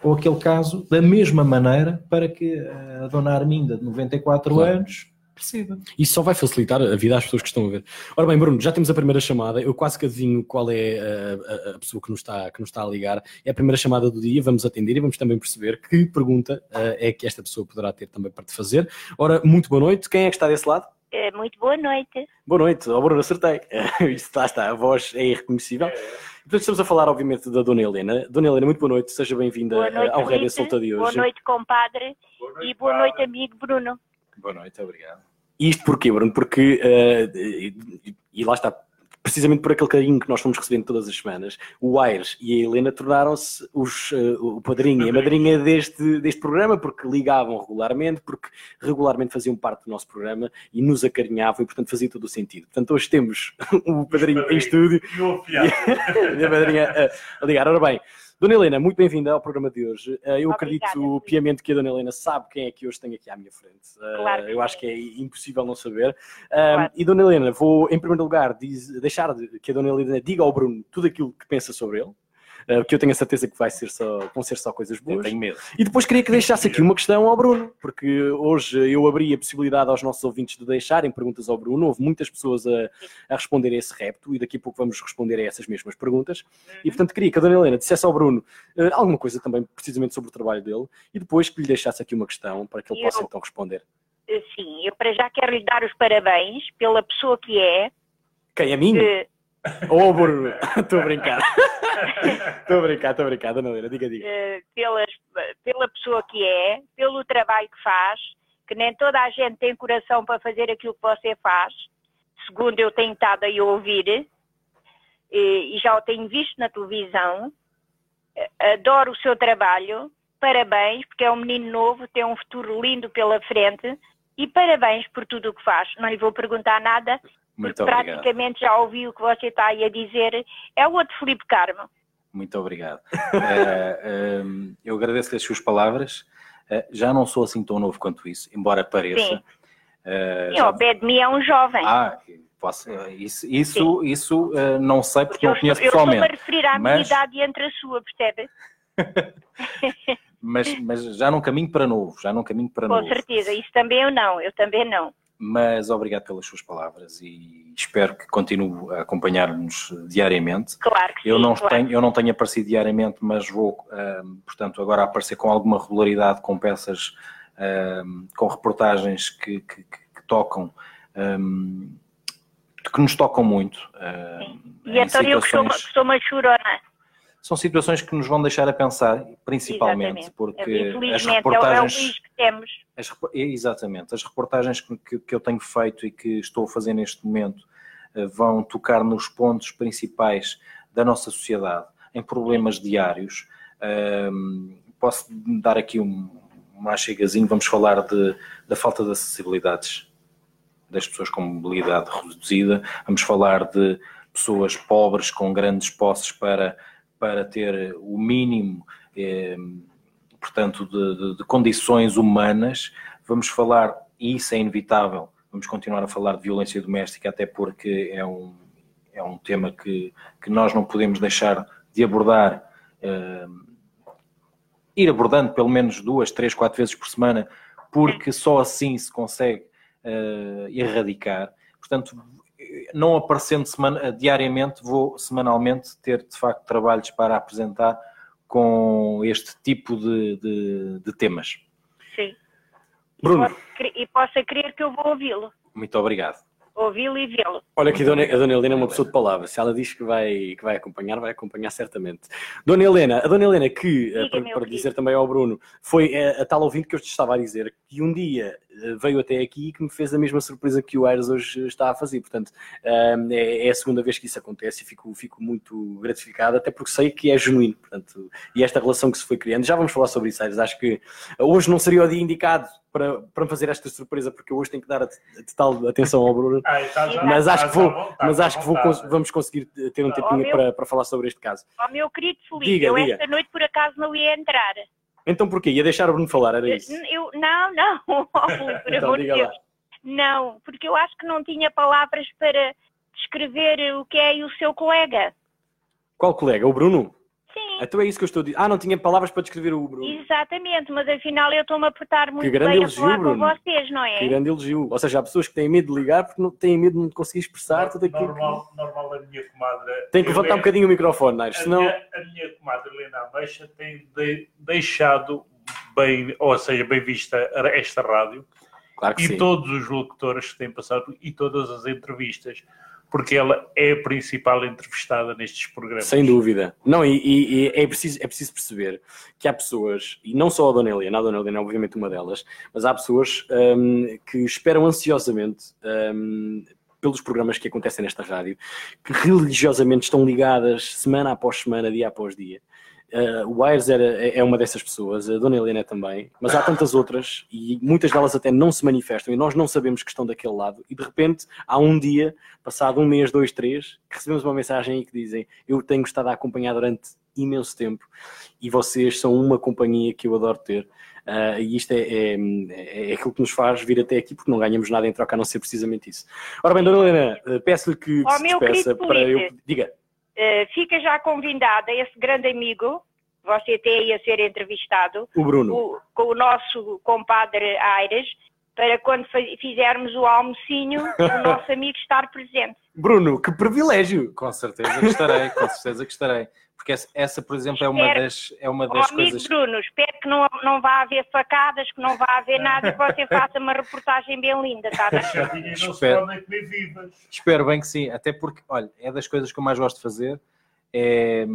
ou aquele caso da mesma maneira para que a dona Arminda, de 94 claro. anos, perceba. Isso só vai facilitar a vida às pessoas que estão a ver. Ora bem, Bruno, já temos a primeira chamada. Eu quase que adivinho qual é a, a, a pessoa que nos, está, que nos está a ligar. É a primeira chamada do dia. Vamos atender e vamos também perceber que pergunta uh, é que esta pessoa poderá ter também para te fazer. Ora, muito boa noite. Quem é que está desse lado? Eh, muito boa noite. Boa noite, oh, Bruno, acertei. Isto está, está, a voz é irreconhecível. Portanto, estamos a falar, obviamente, da Dona Helena. Dona Helena, muito boa noite, seja bem-vinda ao Rédia Solta de hoje. Boa noite, compadre, boa noite, e boa noite, amigo Bruno. Boa noite, obrigado. Isto porquê, Bruno? Porque, uh, e, e lá está, precisamente por aquele carinho que nós fomos recebendo todas as semanas, o Aires e a Helena tornaram-se os, uh, o padrinho e a madrinha deste, deste programa, porque ligavam regularmente, porque regularmente faziam parte do nosso programa e nos acarinhavam e, portanto, fazia todo o sentido. Portanto, hoje temos o padrinho em estúdio e a madrinha a, a ligar. Ora bem, Dona Helena, muito bem-vinda ao programa de hoje. Eh, eu Obrigada, acredito piamente que a Dona Helena sabe quem é que hoje tem aqui à minha frente. Eh, claro eu acho que é impossível não saber. Claro. E Dona Helena, vou em primeiro lugar diz, deixar que a Dona Helena diga ao Bruno tudo aquilo que pensa sobre ele. Uh, que eu tenho a certeza que vai ser só, vão ser só coisas boas. Eu tenho medo. E depois queria que deixasse aqui uma questão ao Bruno, porque hoje eu abri a possibilidade aos nossos ouvintes de deixarem perguntas ao Bruno. Houve muitas pessoas a, a responder a esse repto e daqui a pouco vamos responder a essas mesmas perguntas. E portanto queria que a Dona Helena dissesse ao Bruno uh, alguma coisa também precisamente sobre o trabalho dele e depois que lhe deixasse aqui uma questão para que ele eu, possa então responder. Sim, eu para já quero lhe dar os parabéns pela pessoa que é. Quem? A mim? Que, Ô, oh, Bruno, estou a brincar. Estou a brincar, estou a brincar, dona Leira, diga, diga. Uh, pelas, pela pessoa que é, pelo trabalho que faz, que nem toda a gente tem coração para fazer aquilo que você faz, segundo eu tenho estado a ouvir, e, e já o tenho visto na televisão. Adoro o seu trabalho, parabéns, porque é um menino novo, tem um futuro lindo pela frente, e parabéns por tudo o que faz. Não lhe vou perguntar nada, muito praticamente já ouvi o que você está aí a dizer. É o outro Felipe Carmo. Muito obrigado. uh, eu agradeço as suas palavras. Uh, já não sou assim tão novo quanto isso, embora pareça. Sim, uh, já... ao pé de mim é um jovem. Ah, posso, isso, isso, isso não sei porque, porque não conheço pessoalmente. Eu estou a referir à mas... minha idade entre a sua, percebe? mas, mas já não caminho para novo, já não caminho para Com novo. Com certeza, isso também eu não, eu também não mas obrigado pelas suas palavras e espero que continue a acompanhar-nos diariamente. Claro que eu sim, não claro. tenho, eu não tenho aparecido diariamente, mas vou, uh, portanto, agora aparecer com alguma regularidade com peças, uh, com reportagens que, que, que tocam, um, que nos tocam muito. Uh, e então situações... eu costumo, costumo a chorona são situações que nos vão deixar a pensar, principalmente, exatamente. porque as reportagens. É o, é o. As, exatamente, as reportagens que, que, eu tenho feito e que estou a fazer neste momento uh, vão tocar nos pontos principais da nossa sociedade, em problemas diários. Uh, posso dar aqui um, um achegazinho, vamos falar de, da falta de acessibilidades das pessoas com mobilidade reduzida, vamos falar de pessoas pobres com grandes posses para para ter o mínimo, eh, portanto, de, de, de, condições humanas. Vamos falar, e isso é inevitável, vamos continuar a falar de violência doméstica, até porque é um, é um tema que, que nós não podemos deixar de abordar, uh, ir abordando pelo menos duas, três, quatro vezes por semana, porque só assim se consegue uh, erradicar. Portanto, não aparecendo semana, diariamente, vou semanalmente ter de facto trabalhos para apresentar com este tipo de, de, de temas. Sim. Bruno. E possa crer que eu vou ouvi-lo. Muito obrigado ouvi-lo e vê-lo. Olha que a Dona, a Dona Helena é uma pessoa de palavras. Se ela diz que vai, que vai acompanhar, vai acompanhar certamente. Dona Helena, a Dona Helena que, eh, Diga, para, para dizer também ao Bruno, foi a, eh, a, tal ouvinte que eu te estava a dizer, que um dia eh, veio até aqui e que me fez a mesma surpresa que o Aires hoje está a fazer. Portanto, é, é a segunda vez que isso acontece e fico, fico muito gratificado, até porque sei que é genuíno. Portanto, e esta relação que se foi criando, já vamos falar sobre isso, Aires. Acho que hoje não seria o dia indicado para, para fazer esta surpresa, porque eu hoje tenho que dar a, a tal atenção ao Bruno. Ah, tá mas acho que, vou, tá mas acho que vou, vamos conseguir ter um tempinho meu, para, para falar sobre este caso. Ó meu querido Felipe, diga, eu diga. esta noite por acaso não ia entrar. Então porquê? Ia deixar o Bruno falar, era isso? Eu, não, não, por então, diga Deus. Lá. Não, porque eu acho que não tinha palavras para descrever o que é o seu colega. Qual colega? O Bruno? Então é isso que eu estou a dizer. Ah, não tinha palavras para descrever o Bruno. Exatamente, mas afinal eu estou-me a portar muito que grande bem elogio, a falar Bruno. com vocês, não é? Que grande elogio. Ou seja, há pessoas que têm medo de ligar porque não têm medo de não conseguir expressar tudo aquilo. Normal, que... normal a minha comadre. Tem que levantar um bocadinho o microfone, Nair, senão. A minha, a minha comadre Helena Ameixa tem de, deixado bem, ou seja, bem vista esta rádio. Claro que e sim. todos os locutores que têm passado e todas as entrevistas porque ela é a principal entrevistada nestes programas. Sem dúvida. Não, e, e, e, é, preciso, é preciso perceber que há pessoas, e não só a Dona Helena, a Dona Helena é obviamente uma delas, mas há pessoas um, que esperam ansiosamente um, pelos programas que acontecem nesta rádio, que religiosamente estão ligadas semana após semana, dia após dia. Uh, o Ayers era, é, é uma dessas pessoas, a Dona Helena também, mas há tantas outras e muitas delas até não se manifestam e nós não sabemos que estão daquele lado. E de repente, há um dia, passado um mês, dois, três, que recebemos uma mensagem aí que dizem: Eu tenho estado a acompanhar durante imenso tempo e vocês são uma companhia que eu adoro ter. Uh, e isto é, é, é, aquilo que nos faz vir até aqui, porque não ganhamos nada em troca a não ser precisamente isso. Ora bem, Dona Helena, uh, peço-lhe que, que se despeça para eu. Diga. Uh, fica já convidada esse grande amigo, você até ia ser entrevistado, o Bruno, o, com o nosso compadre Aires, para quando fizermos o almocinho, o nosso amigo estar presente. Bruno, que privilégio! Com certeza que estarei, com certeza que estarei. Porque essa, por exemplo, é uma espero, das, é uma das oh, coisas... Amigo Bruno, espero que não, não vá haver facadas, que não vá haver nada e que você faça uma reportagem bem linda, tá? espero, espero bem que sim, até porque, olha, é das coisas que eu mais gosto de fazer, é...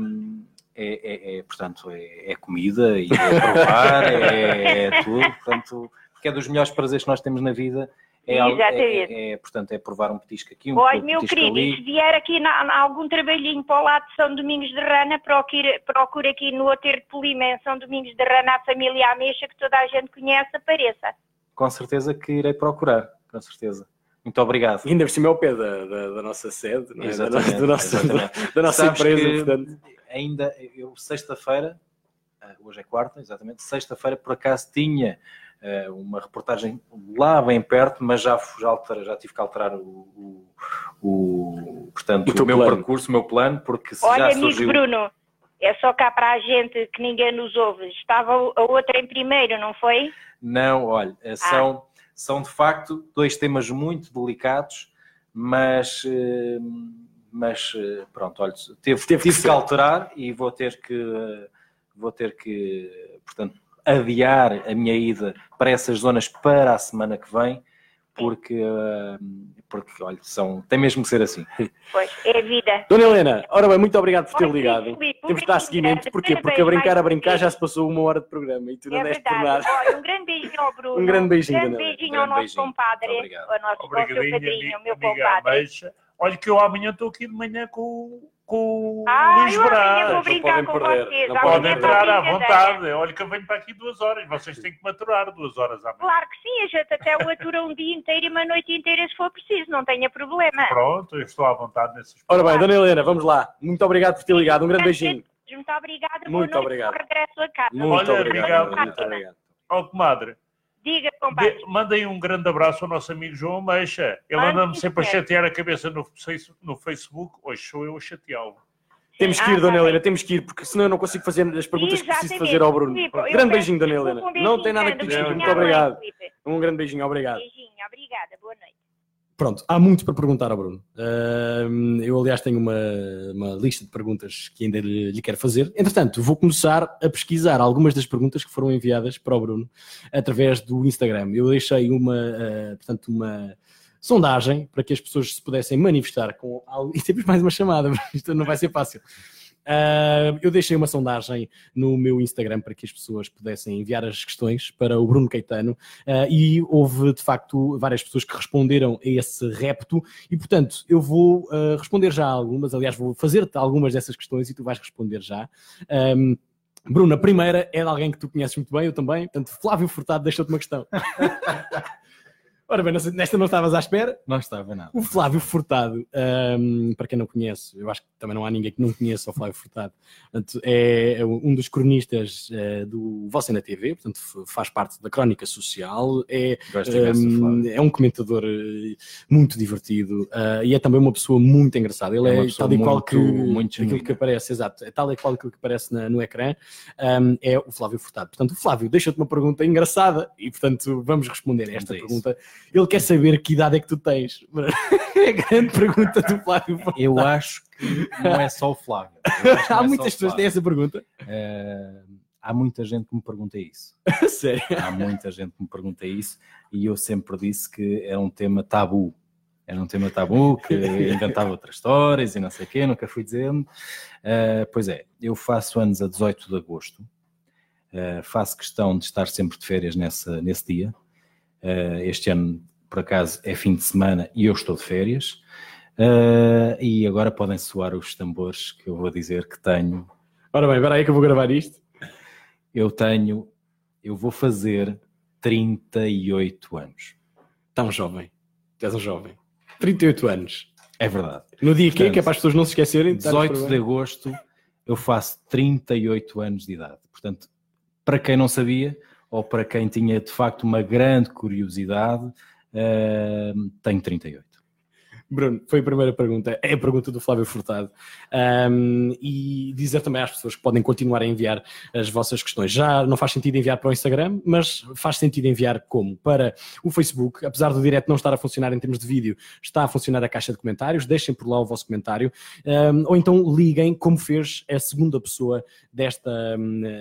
É, é, é, portanto, é, é, comida e é provar, é, é, tudo, portanto, que é dos melhores prazeres que nós temos na vida é, é, é, é, portanto, é provar um petisco aqui, um Olha, meu querido, ali. se vier aqui na, na, algum trabalhinho para o lado de São Domingos de Rana, procure, procure aqui no Aterro de Polima, em São Domingos de Rana, a família Ameixa, que toda a gente conhece, apareça. Com certeza que irei procurar, com certeza. Muito obrigado. E ainda por cima é o pé da, da, da nossa sede, é? exatamente, da, nossa, da, da nossa empresa. Portanto. Ainda, eu sexta-feira, ah, hoje é quarta, exatamente, sexta-feira por acaso tinha uma reportagem lá bem perto, mas já, já, altera, já tive que alterar o, o, o portanto, o, o meu plano. percurso, o meu plano, porque se Olha, já surgiu... amigo Bruno, é só cá para a gente que ninguém nos ouve. Estava a outra em primeiro, não foi? Não, olha, eh, ah. são, ah. são de facto dois temas muito delicados, mas, eh, mas pronto, olha, teve, teve, tive que alterar e vou ter que, vou ter que, portanto, adiar a minha ida para essas zonas para a semana que vem, porque, ah, porque olha, são, tem mesmo que ser assim. Pois, é a vida. Dona Helena, ora bem, muito obrigado por ter ligado. Temos de dar seguimento, porquê? Porque a brincar, a brincar já se passou uma hora de programa e tu não é deste por nada. Olha, um grande beijinho ao Bruno. Um grande beijinho, Um grande beijinho ao nosso compadre, ao nosso, ao seu padrinho, ao meu compadre. Olha que eu amanhã estou aqui de manhã com com ah, Luís Braz. Vou brincar com perder. vocês. Não podem entrar à vontade. Olha que eu venho para aqui duas horas. Vocês têm que maturar duas horas à Claro que sim. A gente até o atura um dia inteiro e uma noite inteira se for preciso. Não tenha problema. Pronto, eu estou à vontade nesses Ora bem, Dona Helena, vamos lá. Muito obrigado por ter ligado. Um grande beijinho. Muito obrigada. Muito obrigado. Regresso a casa. Muito Olha, obrigado. Muito obrigado. Ó, oh, comadre. Diga, compadre. Mandem um grande abraço ao nosso amigo João Ameixa. Ele anda-me sempre a chatear a cabeça no, no Facebook. Hoje sou eu a chateá-lo. Temos que ir, ah, Dona tá Helena, temos que ir, porque senão eu não consigo fazer as perguntas que preciso fazer ao Bruno. Filipe, grande beijinho, Dona Helena. Um não tem nada que discutir, muito obrigado. Um grande beijinho, obrigado. Beijinho, obrigada, boa noite. Pronto, há muito para perguntar ao Bruno. Uh, eu, aliás, tenho uma, uma, lista de perguntas que ainda lhe, lhe, quero fazer. Entretanto, vou começar a pesquisar algumas das perguntas que foram enviadas para o Bruno através do Instagram. Eu deixei uma, uh, portanto, uma sondagem para que as pessoas se pudessem manifestar com. E temos mais uma chamada, isto não vai ser fácil. Uh, eu deixei uma sondagem no meu Instagram para que as pessoas pudessem enviar as questões para o Bruno Caetano uh, e houve de facto várias pessoas que responderam a esse repto e portanto eu vou uh, responder já algumas, aliás vou fazer-te algumas dessas questões e tu vais responder já. Um, Bruno, a primeira é de alguém que tu conheces muito bem, eu também, portanto Flávio Furtado deixou-te uma questão. Ora bem, nesta não estavas à espera? Não estava nada. O Flávio Furtado, um, para quem não conhece, eu acho que também não há ninguém que não conheça o Flávio Furtado, portanto, é um dos cronistas uh, do Você na TV, portanto, faz parte da crónica social, é, um, é um comentador eh, muito divertido uh, e é também uma pessoa muito engraçada. Ele é, é tal e qual que, muito aquilo que aparece, exato, é tal e qual aquilo que aparece na, no ecrã, um, é o Flávio Furtado. Portanto, o Flávio deixa-te uma pergunta engraçada e, portanto, vamos responder a esta pergunta. Ele quer saber que idade é que tu tens. É a grande pergunta do Flávio. Eu acho que não é só o Flávio. Há é muitas pessoas que têm essa pergunta. Uh, há muita gente que me pergunta isso. Sério? Há muita gente que me pergunta isso e eu sempre disse que era um tema tabu. Era um tema tabu, que inventava outras histórias e não sei o quê, nunca fui dizendo. Uh, pois é, eu faço anos a 18 de agosto. Uh, faço questão de estar sempre de férias nessa, nesse dia. Uh, este ano, por acaso, é fim de semana e eu estou de férias. Uh, e agora podem soar os tambores que eu vou dizer que tenho. Ora bem, espera aí que eu vou gravar isto. Eu tenho, eu vou fazer 38 anos. Tão jovem. Tu és um jovem. 38 anos. É verdade. No dia Portanto, que é para as pessoas não se esquecerem. 18 de agosto eu faço 38 anos de idade. Portanto, para quem não sabia, ou para quem tinha de facto uma grande curiosidade, uh, tenho 38. Bruno, foi a primeira pergunta, é a pergunta do Flávio Furtado. Um, e dizer também às pessoas que podem continuar a enviar as vossas questões. Já não faz sentido enviar para o Instagram, mas faz sentido enviar como? Para o Facebook, apesar do direto não estar a funcionar em termos de vídeo, está a funcionar a caixa de comentários, deixem por lá o vosso comentário, um, ou então liguem, como fez a segunda pessoa desta,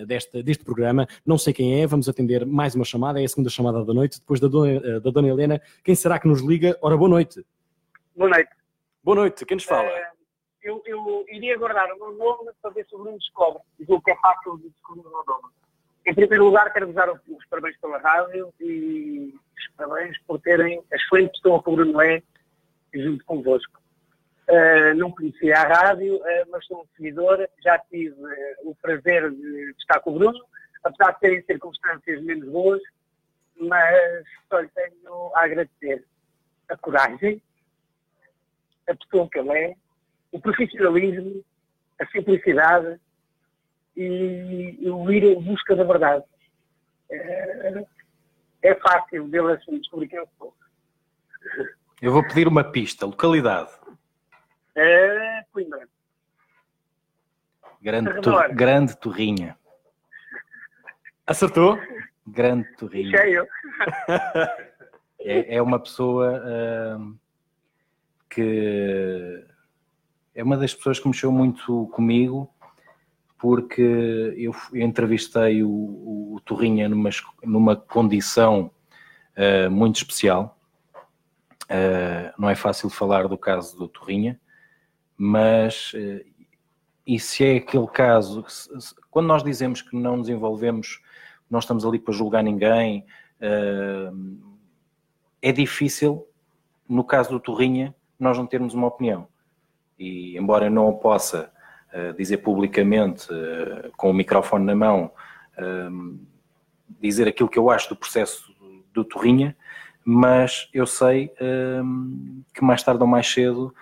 desta, deste programa. Não sei quem é, vamos atender mais uma chamada, é a segunda chamada da noite, depois da dona, da dona Helena. Quem será que nos liga? Ora, boa noite. Boa noite. Boa noite, quem nos fala? Uh, eu, eu, iria guardar o meu nome para ver se o Bruno descobre. Digo que é fácil de descobrir o meu nome. Em primeiro lugar, quero-vos dar os parabéns pela rádio e os parabéns por terem a excelente pessoa que o Bruno é junto convosco. Uh, não conhecia a rádio, uh, mas sou um seguidor. Já tive uh, o prazer de estar com o Bruno, apesar de terem circunstâncias menos boas, mas só lhe tenho a agradecer a coragem, a pessoa que ele é, o profissionalismo, a simplicidade e, o ir em busca da verdade. É, é fácil dele assim descobrir quem eu sou. Eu vou pedir uma pista. Localidade? É Coimbra. Grande, tu, grande Torrinha. Acertou? Grande Torrinha. Cheio. É, é uma pessoa... Uh que é uma das pessoas que mexeu muito comigo, porque eu, entrevistei o, o Torrinha numa, numa condição uh, muito especial. Uh, não é fácil falar do caso do Torrinha, mas uh, e se é aquele caso, se, se, quando nós dizemos que não nos envolvemos, não estamos ali para julgar ninguém, uh, é difícil, no caso do Torrinha, nós não termos uma opinião. E embora eu não possa uh, dizer publicamente, uh, com o microfone na mão, uh, dizer aquilo que eu acho do processo do Torrinha, mas eu sei que mais tarde ou mais cedo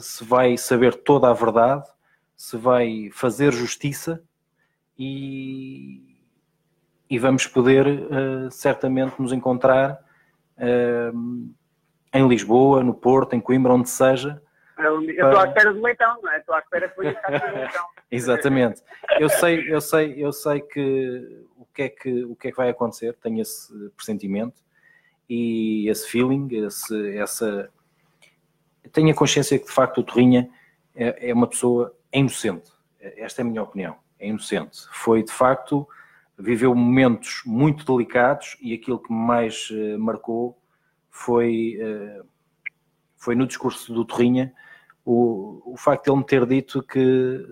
se vai saber toda a verdade, se vai fazer justiça e, e vamos poder certamente nos encontrar uh, em Lisboa, no Porto, em Coimbra, onde seja. Eu estou à espera do leitão, não é? Estou à espera que leitão. Exatamente. Eu sei, eu sei, eu sei que o que é que o que é que vai acontecer. Tenho esse pressentimento e esse feeling, esse, essa. Tenho a consciência que de facto o Torrinha é, é uma pessoa inocente. Esta é a minha opinião. É inocente. Foi de facto viveu momentos muito delicados e aquilo que mais uh, marcou foi, uh, foi no discurso do Torrinha o, o facto de ele me ter dito que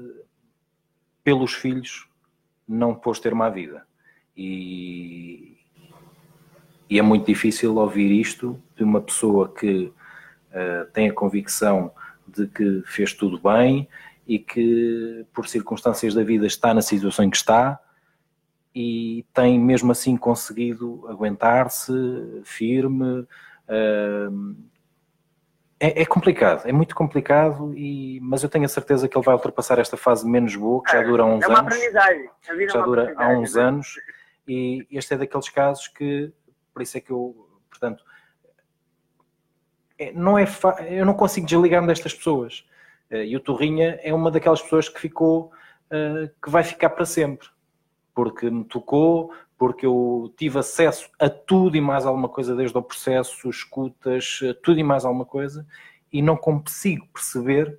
pelos filhos não pôs ter uma vida. E, e, é muito difícil ouvir isto de uma pessoa que uh, tem a convicção de que fez tudo bem e que por circunstâncias da vida está na situação em que está e tem mesmo assim conseguido aguentar-se firme. É, é, complicado, é muito complicado, e, mas eu tenho a certeza que ele vai ultrapassar esta fase menos boa, que já dura há uns é uma anos. Aprendizagem. É já dura há uns anos, e este é daqueles casos que, por isso é que eu, portanto, é, não é eu não consigo desligar-me destas pessoas. Eh, e o Torrinha é uma daquelas pessoas que ficou, uh, que vai ficar para sempre porque me tocou, porque eu tive acesso a tudo e mais alguma coisa, desde o processo, escutas, tudo e mais alguma coisa, e não consigo perceber,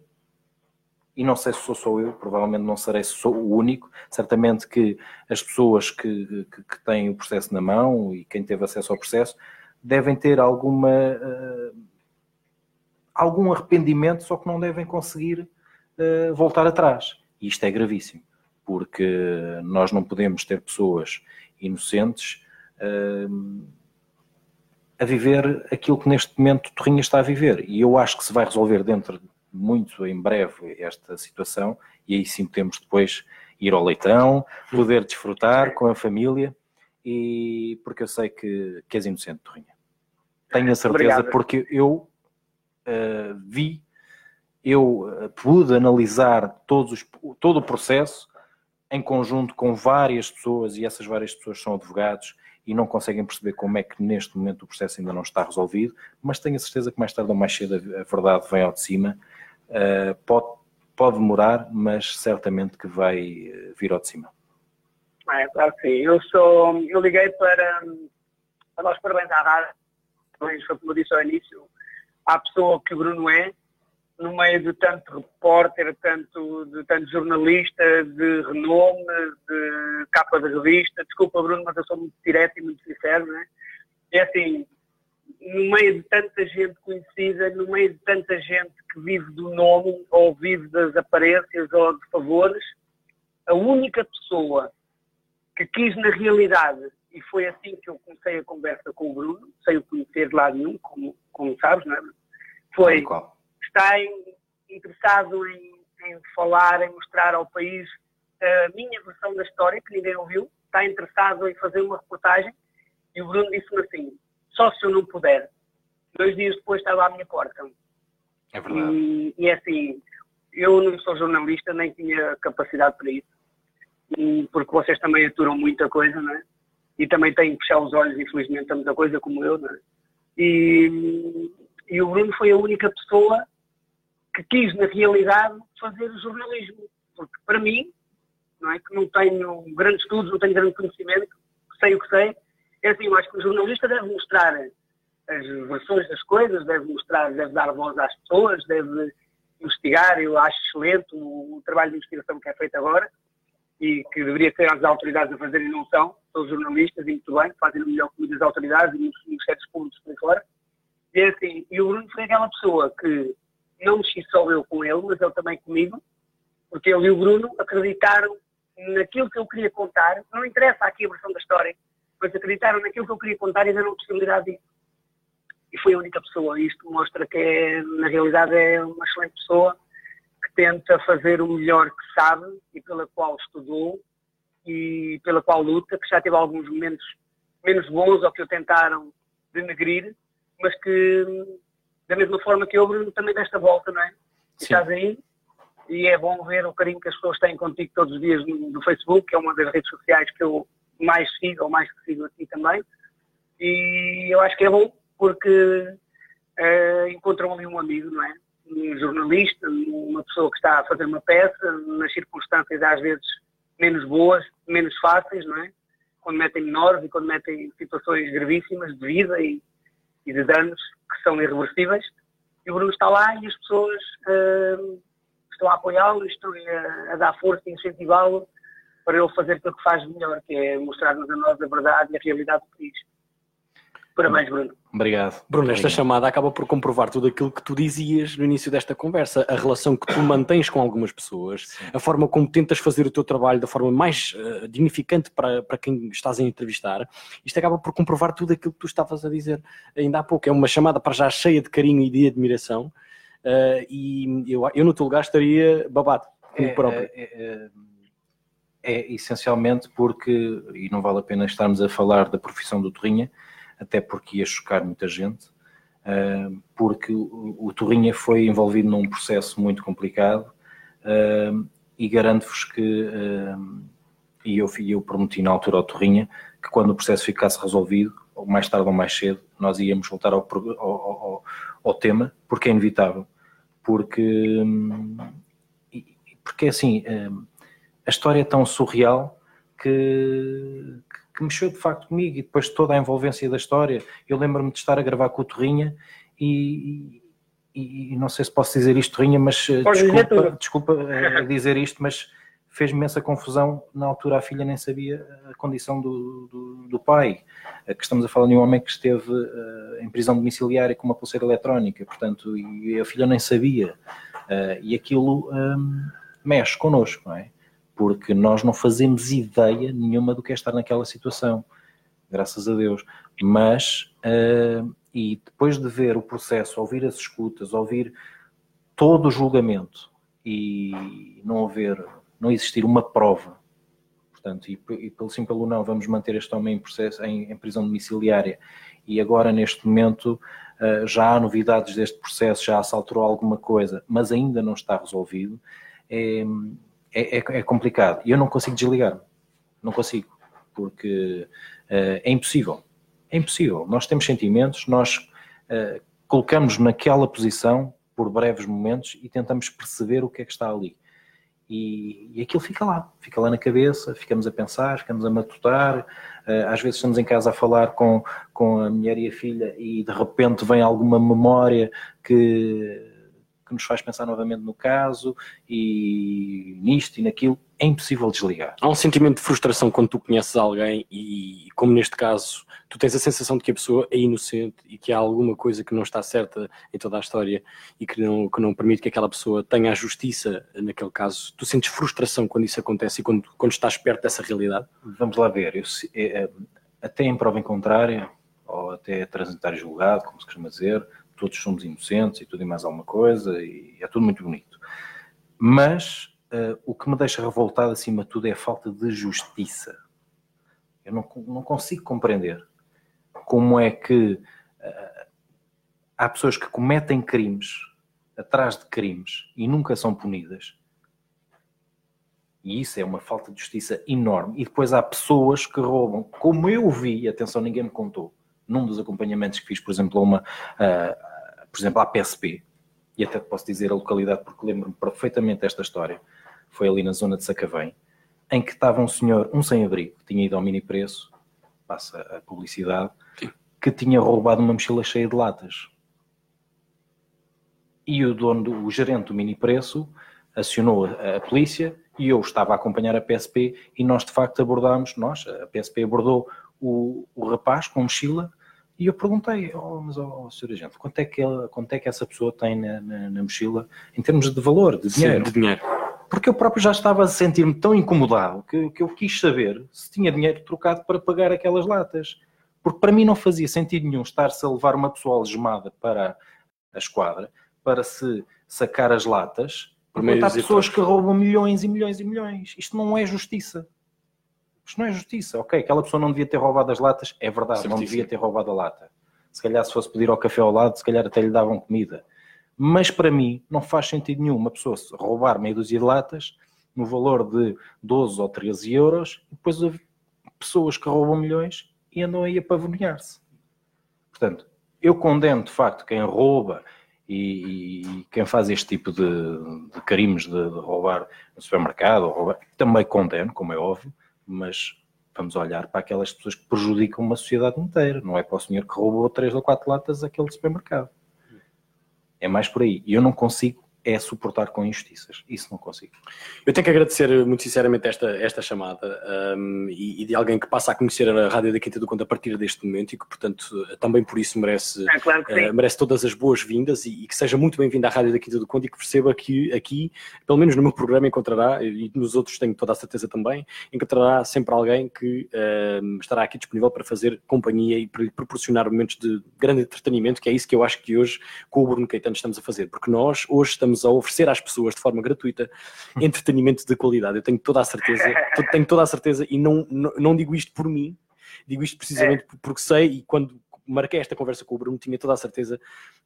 e não sei se sou só eu, provavelmente não serei sou o único, certamente que as pessoas que, que, que, têm o processo na mão e quem teve acesso ao processo devem ter alguma uh, algum arrependimento, só que não devem conseguir uh, voltar atrás. E isto é gravíssimo porque nós não podemos ter pessoas inocentes uh, a viver aquilo que neste momento Torrinha está a viver. E eu acho que se vai resolver dentro de muito em breve esta situação, e aí sim podemos depois ir ao leitão, poder desfrutar com a família, e porque eu sei que, que és inocente, Torrinha. Tenho a certeza, Obrigado. porque eu uh, vi, eu uh, pude analisar todos os, todo o processo em conjunto com várias pessoas, e essas várias pessoas são advogados e não conseguem perceber como é que neste momento o processo ainda não está resolvido, mas tenho a certeza que mais tarde ou mais cedo a verdade vem ao de cima. Uh, pode, pode demorar, mas certamente que vai eh, vir ao de cima. É, claro que sim. Eu, sou, eu liguei para, para nós parabéns à foi como eu disse ao início, à pessoa que o Bruno é, no meio de tanto repórter, tanto, de tanto jornalista, de renome, de capa de revista. Desculpa, Bruno, mas eu sou muito direto e muito sincero, não é? É assim, no meio de tanta gente conhecida, no meio de tanta gente que vive do nome ou vive das aparências ou de favores, a única pessoa que quis na realidade, e foi assim que eu comecei a conversa com o Bruno, sem o conhecer de lado nenhum, como, como sabes, não é? Foi está interessado em, em falar, em mostrar ao país a minha versão da história, que ninguém ouviu, está interessado em fazer uma reportagem, e o Bruno disse-me assim, só se eu não puder. Dois dias depois estava à minha porta. É verdade. E, e é assim, eu não sou jornalista, nem tinha capacidade para isso, e, porque vocês também aturam muita coisa, não é? E também têm que fechar os olhos, infelizmente, a muita coisa como eu, não é? E, e o Bruno foi a única pessoa que quis, na realidade, fazer jornalismo. Porque, para mim, não é, que não tenho grandes estudos, não tenho grande conhecimento, sei o que sei, é assim, eu acho que o jornalista deve mostrar as versões das coisas, deve mostrar, deve dar voz às pessoas, deve investigar, eu acho excelente o, o trabalho de investigação que é feito agora e que deveria ser as autoridades a fazerem não são, são os jornalistas e muito bem, fazem o melhor que muitas autoridades e muitos ministérios públicos por fora. E é assim, e o Bruno foi aquela pessoa que não mexi só eu com ele, mas ele também comigo, porque ele e o Bruno acreditaram naquilo que eu queria contar. Não interessa aqui a versão da história, mas acreditaram naquilo que eu queria contar e deram possibilidade disso. E foi a única pessoa. Isto mostra que, é, na realidade, é uma excelente pessoa que tenta fazer o melhor que sabe e pela qual estudou e pela qual luta, que já teve alguns momentos menos bons ou que o tentaram denegrir, mas que da mesma forma que eu, Bruno, também desta volta, não é? Estás aí e é bom ver o carinho que as pessoas têm contigo todos os dias no, no, Facebook, que é uma das redes sociais que eu mais sigo ou mais que sigo aqui também. E eu acho que é bom porque uh, encontram ali um amigo, não é? Um jornalista, uma pessoa que está a fazer uma peça, nas circunstâncias às vezes menos boas, menos fáceis, não é? Quando metem menores e quando metem situações gravíssimas de vida e, e de danos que são irreversíveis. E o Bruno está lá e as pessoas uh, estão a apoiá-lo, estão a, a, dar força e incentivá-lo para ele fazer aquilo que faz melhor, que é mostrar-nos a nós a verdade e a realidade do país. Parabéns, Bruno. Obrigado. Bruno, esta chamada acaba por comprovar tudo aquilo que tu dizias no início desta conversa, a relação que tu mantens com algumas pessoas, Sim. a forma como tentas fazer o teu trabalho da forma mais uh, dignificante para, para quem estás a entrevistar. Isto acaba por comprovar tudo aquilo que tu estavas a dizer ainda há pouco. É uma chamada para já cheia de carinho e de admiração. Uh, e eu, eu, no teu lugar, estaria babado é, próprio. É, é, é, é, essencialmente porque, e não vale a pena estarmos a falar da profissão do Torrinha, até porque ia chocar muita gente, ah, porque o Torrinha foi envolvido num processo muito complicado ah, e garanto-vos que, ah, e eu, eu prometi na altura ao Torrinha, que quando o processo ficasse resolvido, ou mais tarde ou mais cedo, nós íamos voltar ao, ao, ao, ao tema, porque é inevitável. Porque, porque assim, a história é tão surreal que, que mexeu de facto comigo e depois toda a envolvência da história. Eu lembro-me de estar a gravar com o Torrinha e, e, e, não sei se posso dizer isto, Torrinha, mas eh, Pode desculpa, dizer, desculpa uh, dizer isto, mas fez-me essa confusão. Na altura a filha nem sabia a condição do, do, do pai. Que estamos a falar de um homem que esteve uh, em prisão domiciliária com uma pulseira eletrónica, portanto, e a filha nem sabia. e aquilo um, mexe connosco, não é? Porque nós não fazemos ideia nenhuma do que é estar naquela situação, graças a Deus. Mas, uh, e depois de ver o processo, ouvir as escutas, ouvir todo o julgamento e não haver, não existir uma prova, portanto, e, e pelo sim pelo não, vamos manter este homem em, processo, em, em prisão domiciliária e agora neste momento uh, já há novidades deste processo, já se alterou alguma coisa, mas ainda não está resolvido. É, é, é, é complicado. Eu não consigo desligar. Não consigo. Porque uh, é impossível. É impossível. Nós temos sentimentos, nós uh, colocamos naquela posição por breves momentos e tentamos perceber o que é que está ali. E, e aquilo fica lá, fica lá na cabeça, ficamos a pensar, ficamos a matutar. Uh, às vezes estamos em casa a falar com, com a mulher e a filha e de repente vem alguma memória que que nos faz pensar novamente no caso e nisto e naquilo, é impossível desligar. Há um sentimento de frustração quando tu conheces alguém e, como neste caso, tu tens a sensação de que a pessoa é inocente e que há alguma coisa que não está certa em toda a história e que não, que não permite que aquela pessoa tenha a justiça naquele caso. Tu sentes frustração quando isso acontece e quando, quando estás perto dessa realidade? Vamos lá ver. Eu, é, é, até em prova em contrária, ou até transitar julgado, como se costuma dizer, todos somos inocentes e tudo e mais alguma coisa, e é tudo muito bonito. Mas uh, o que me deixa revoltado acima de tudo é a falta de justiça. Eu não, não consigo compreender como é que uh, há pessoas que cometem crimes atrás de crimes e nunca são punidas. E isso é uma falta de justiça enorme. E depois há pessoas que roubam, como eu vi, atenção, ninguém me contou, num dos acompanhamentos que fiz, por exemplo, a uma, uh, por exemplo, à PSP, e até posso dizer a localidade porque lembro-me perfeitamente desta história, foi ali na zona de Sacavém, em que estava um senhor, um sem-abrigo, que tinha ido ao mini preço, passa a publicidade, Sim. que tinha roubado uma mochila cheia de latas. E o dono, do, o gerente do mini preço, acionou a, a polícia e eu estava a acompanhar a PSP e nós de facto abordámos, nós, a PSP abordou o, o rapaz com mochila e eu perguntei, oh, mas oh, senhor agente, quanto é, que ela, quanto é que essa pessoa tem na, na, na mochila em termos de valor, de dinheiro? Sim, de dinheiro. Porque eu próprio já estava a sentir-me tão incomodado que, que eu quis saber se tinha dinheiro trocado para pagar aquelas latas. Porque para mim não fazia sentido nenhum estar-se a levar uma pessoa algemada para a esquadra para se sacar as latas, porque há pessoas que roubam milhões e milhões e milhões. Isto não é justiça. Isto não é justiça. Ok, aquela pessoa não devia ter roubado as latas, é verdade, Certíssimo. não devia ter roubado a lata. Se calhar se fosse pedir ao café ao lado, se calhar até lhe davam comida. Mas para mim não faz sentido nenhum uma pessoa roubar meia dúzia de latas no valor de 12 ou 13 euros e depois pessoas que roubam milhões e andam aí a pavonear-se. Portanto, eu condeno de facto quem rouba e, e quem faz este tipo de, de crimes de, de, roubar no supermercado, roubar, também condeno, como é óbvio, mas vamos olhar para aquelas pessoas que prejudicam uma sociedade inteira, não é para o senhor que roubou três ou quatro latas aquele supermercado. É mais por aí. E eu não consigo é suportar com injustiças. Isso não consigo. Eu tenho que agradecer muito sinceramente esta, esta chamada um, e, e, de alguém que passa a conhecer a Rádio da Quinta do Conto a partir deste momento e que, portanto, também por isso merece, é, claro uh, merece todas as boas-vindas e, e, que seja muito bem-vindo à Rádio da Quinta do Conto e que perceba que aqui, pelo menos no meu programa, encontrará, e nos outros tenho toda a certeza também, encontrará sempre alguém que uh, estará aqui disponível para fazer companhia e para proporcionar momentos de grande entretenimento, que é isso que eu acho que hoje com o Bruno Caetano estamos a fazer, porque nós hoje estamos estamos a oferecer às pessoas de forma gratuita entretenimento de qualidade. Eu tenho toda a certeza, tenho toda a certeza, e não, não, não digo isto por mim, digo isto precisamente é. porque sei e quando marquei esta conversa com o Bruno, tinha toda a certeza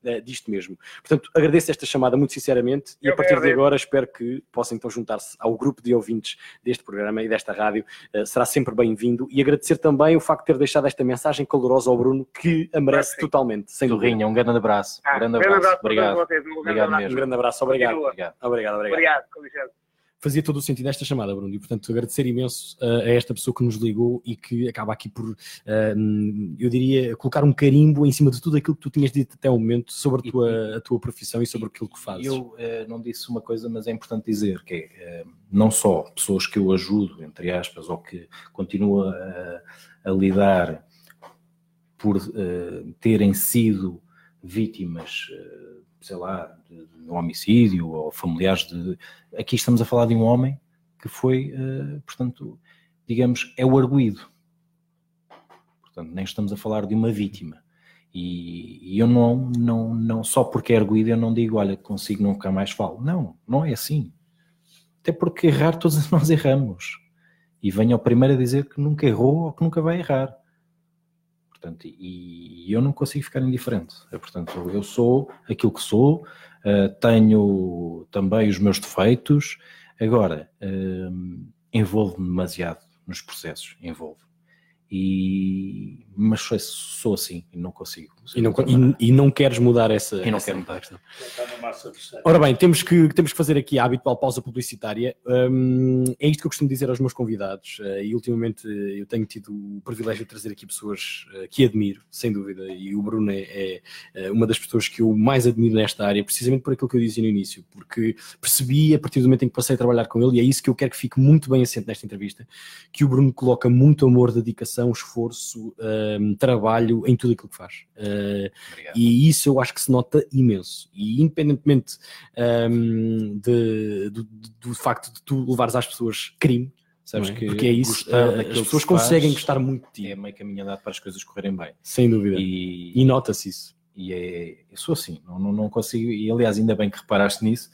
uh, disto mesmo. Portanto, agradeço esta chamada muito sinceramente e a partir de agora espero que possam então juntar-se ao grupo de ouvintes deste programa e desta rádio. Uh, será sempre bem-vindo e agradecer também o facto de ter deixado esta mensagem calorosa ao Bruno, que a merece totalmente. Sem dúvida. um grande abraço. Ah, um grande abraço. abraço. Obrigado. Vocês, um obrigado mesmo. Um grande abraço. Obrigado. Obrigado, obrigado. obrigado. obrigado. Fazia todo o sentido esta chamada, Bruno, e portanto agradecer imenso uh, a esta pessoa que nos ligou e que acaba aqui por, uh, eu diria, colocar um carimbo em cima de tudo aquilo que tu tinhas dito até o momento sobre a tua, a tua profissão e sobre aquilo que fazes. Eu uh, não disse uma coisa, mas é importante dizer que é, não só pessoas que eu ajudo, entre aspas, ou que continuo a, a lidar por terem sido vítimas sei lá, de, de um homicídio ou familiares de. Aqui estamos a falar de um homem que foi, uh, portanto, digamos, é o arguído. Portanto, nem estamos a falar de uma vítima. E, e, eu não, não, não, só porque é arguído, eu não digo, olha, consigo nunca mais falo. Não, não é assim. Até porque errar todos nós erramos. E venho ao primeiro a dizer que nunca errou ou que nunca vai errar. Portanto, e, eu não consigo ficar indiferente. É, portanto, eu sou aquilo que sou, uh, tenho também os meus defeitos. Agora, uh, envolvo-me demasiado nos processos, envolvo e mas sou, sou assim e não consigo. E não, e, e não queres mudar essa. E não essa quero mudar. Ora bem, temos que, temos que fazer aqui a habitual pausa publicitária. Um, é isto que eu costumo dizer aos meus convidados, uh, e ultimamente eu tenho tido o privilégio de trazer aqui pessoas uh, que admiro, sem dúvida, e o Bruno é, é, é, uma das pessoas que eu mais admiro nesta área, precisamente por aquilo que eu dizia no início, porque percebi a partir do momento em que passei a trabalhar com ele, e é isso que eu quero que fique muito bem assente nesta entrevista, que o Bruno coloca muito amor, dedicação, esforço. Uh, um, trabalho em tudo aquilo que faz. Uh, e isso eu acho que se nota imenso. E independentemente um, de, do, do, facto de tu levares às pessoas crime, sabes é? que porque é isso, uh, as pessoas conseguem gostar muito de ti. É meio caminho andado para as coisas correrem bem. Sem dúvida. E, e nota-se isso. E é, eu sou assim, não, não, não consigo, e aliás, ainda bem que reparaste nisso,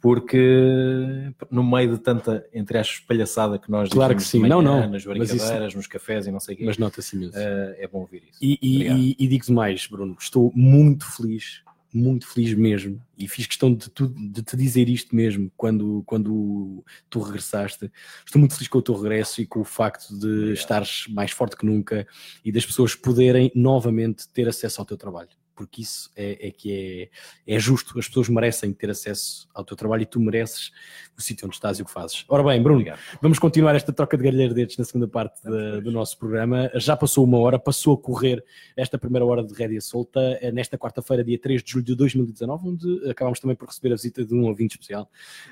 porque no meio de tanta, entre as palhaçada que nós claro que sim. Manhã, não, não. nas brincadeiras, isso... nos cafés e não sei o quê. Mas nota-se mesmo. Uh, é bom ouvir isso. E, e, e, e digo-te mais, Bruno, estou muito feliz, muito feliz mesmo, e fiz questão de, tu, de te dizer isto mesmo quando, quando tu regressaste. Estou muito feliz com o teu regresso e com o facto de Obrigado. estares mais forte que nunca e das pessoas poderem novamente ter acesso ao teu trabalho porque isso é, é que é, é, justo. As pessoas merecem ter acesso ao teu trabalho e tu mereces o sítio onde estás e o que fazes. Ora bem, Bruno, Obrigado. vamos continuar esta troca de galhardetes na segunda parte de, do nosso programa. Já passou uma hora, passou a correr esta primeira hora de Rédia Solta, eh, nesta quarta-feira, dia 3 de julho de 2019, onde acabámos também por receber a visita de um ouvinte especial.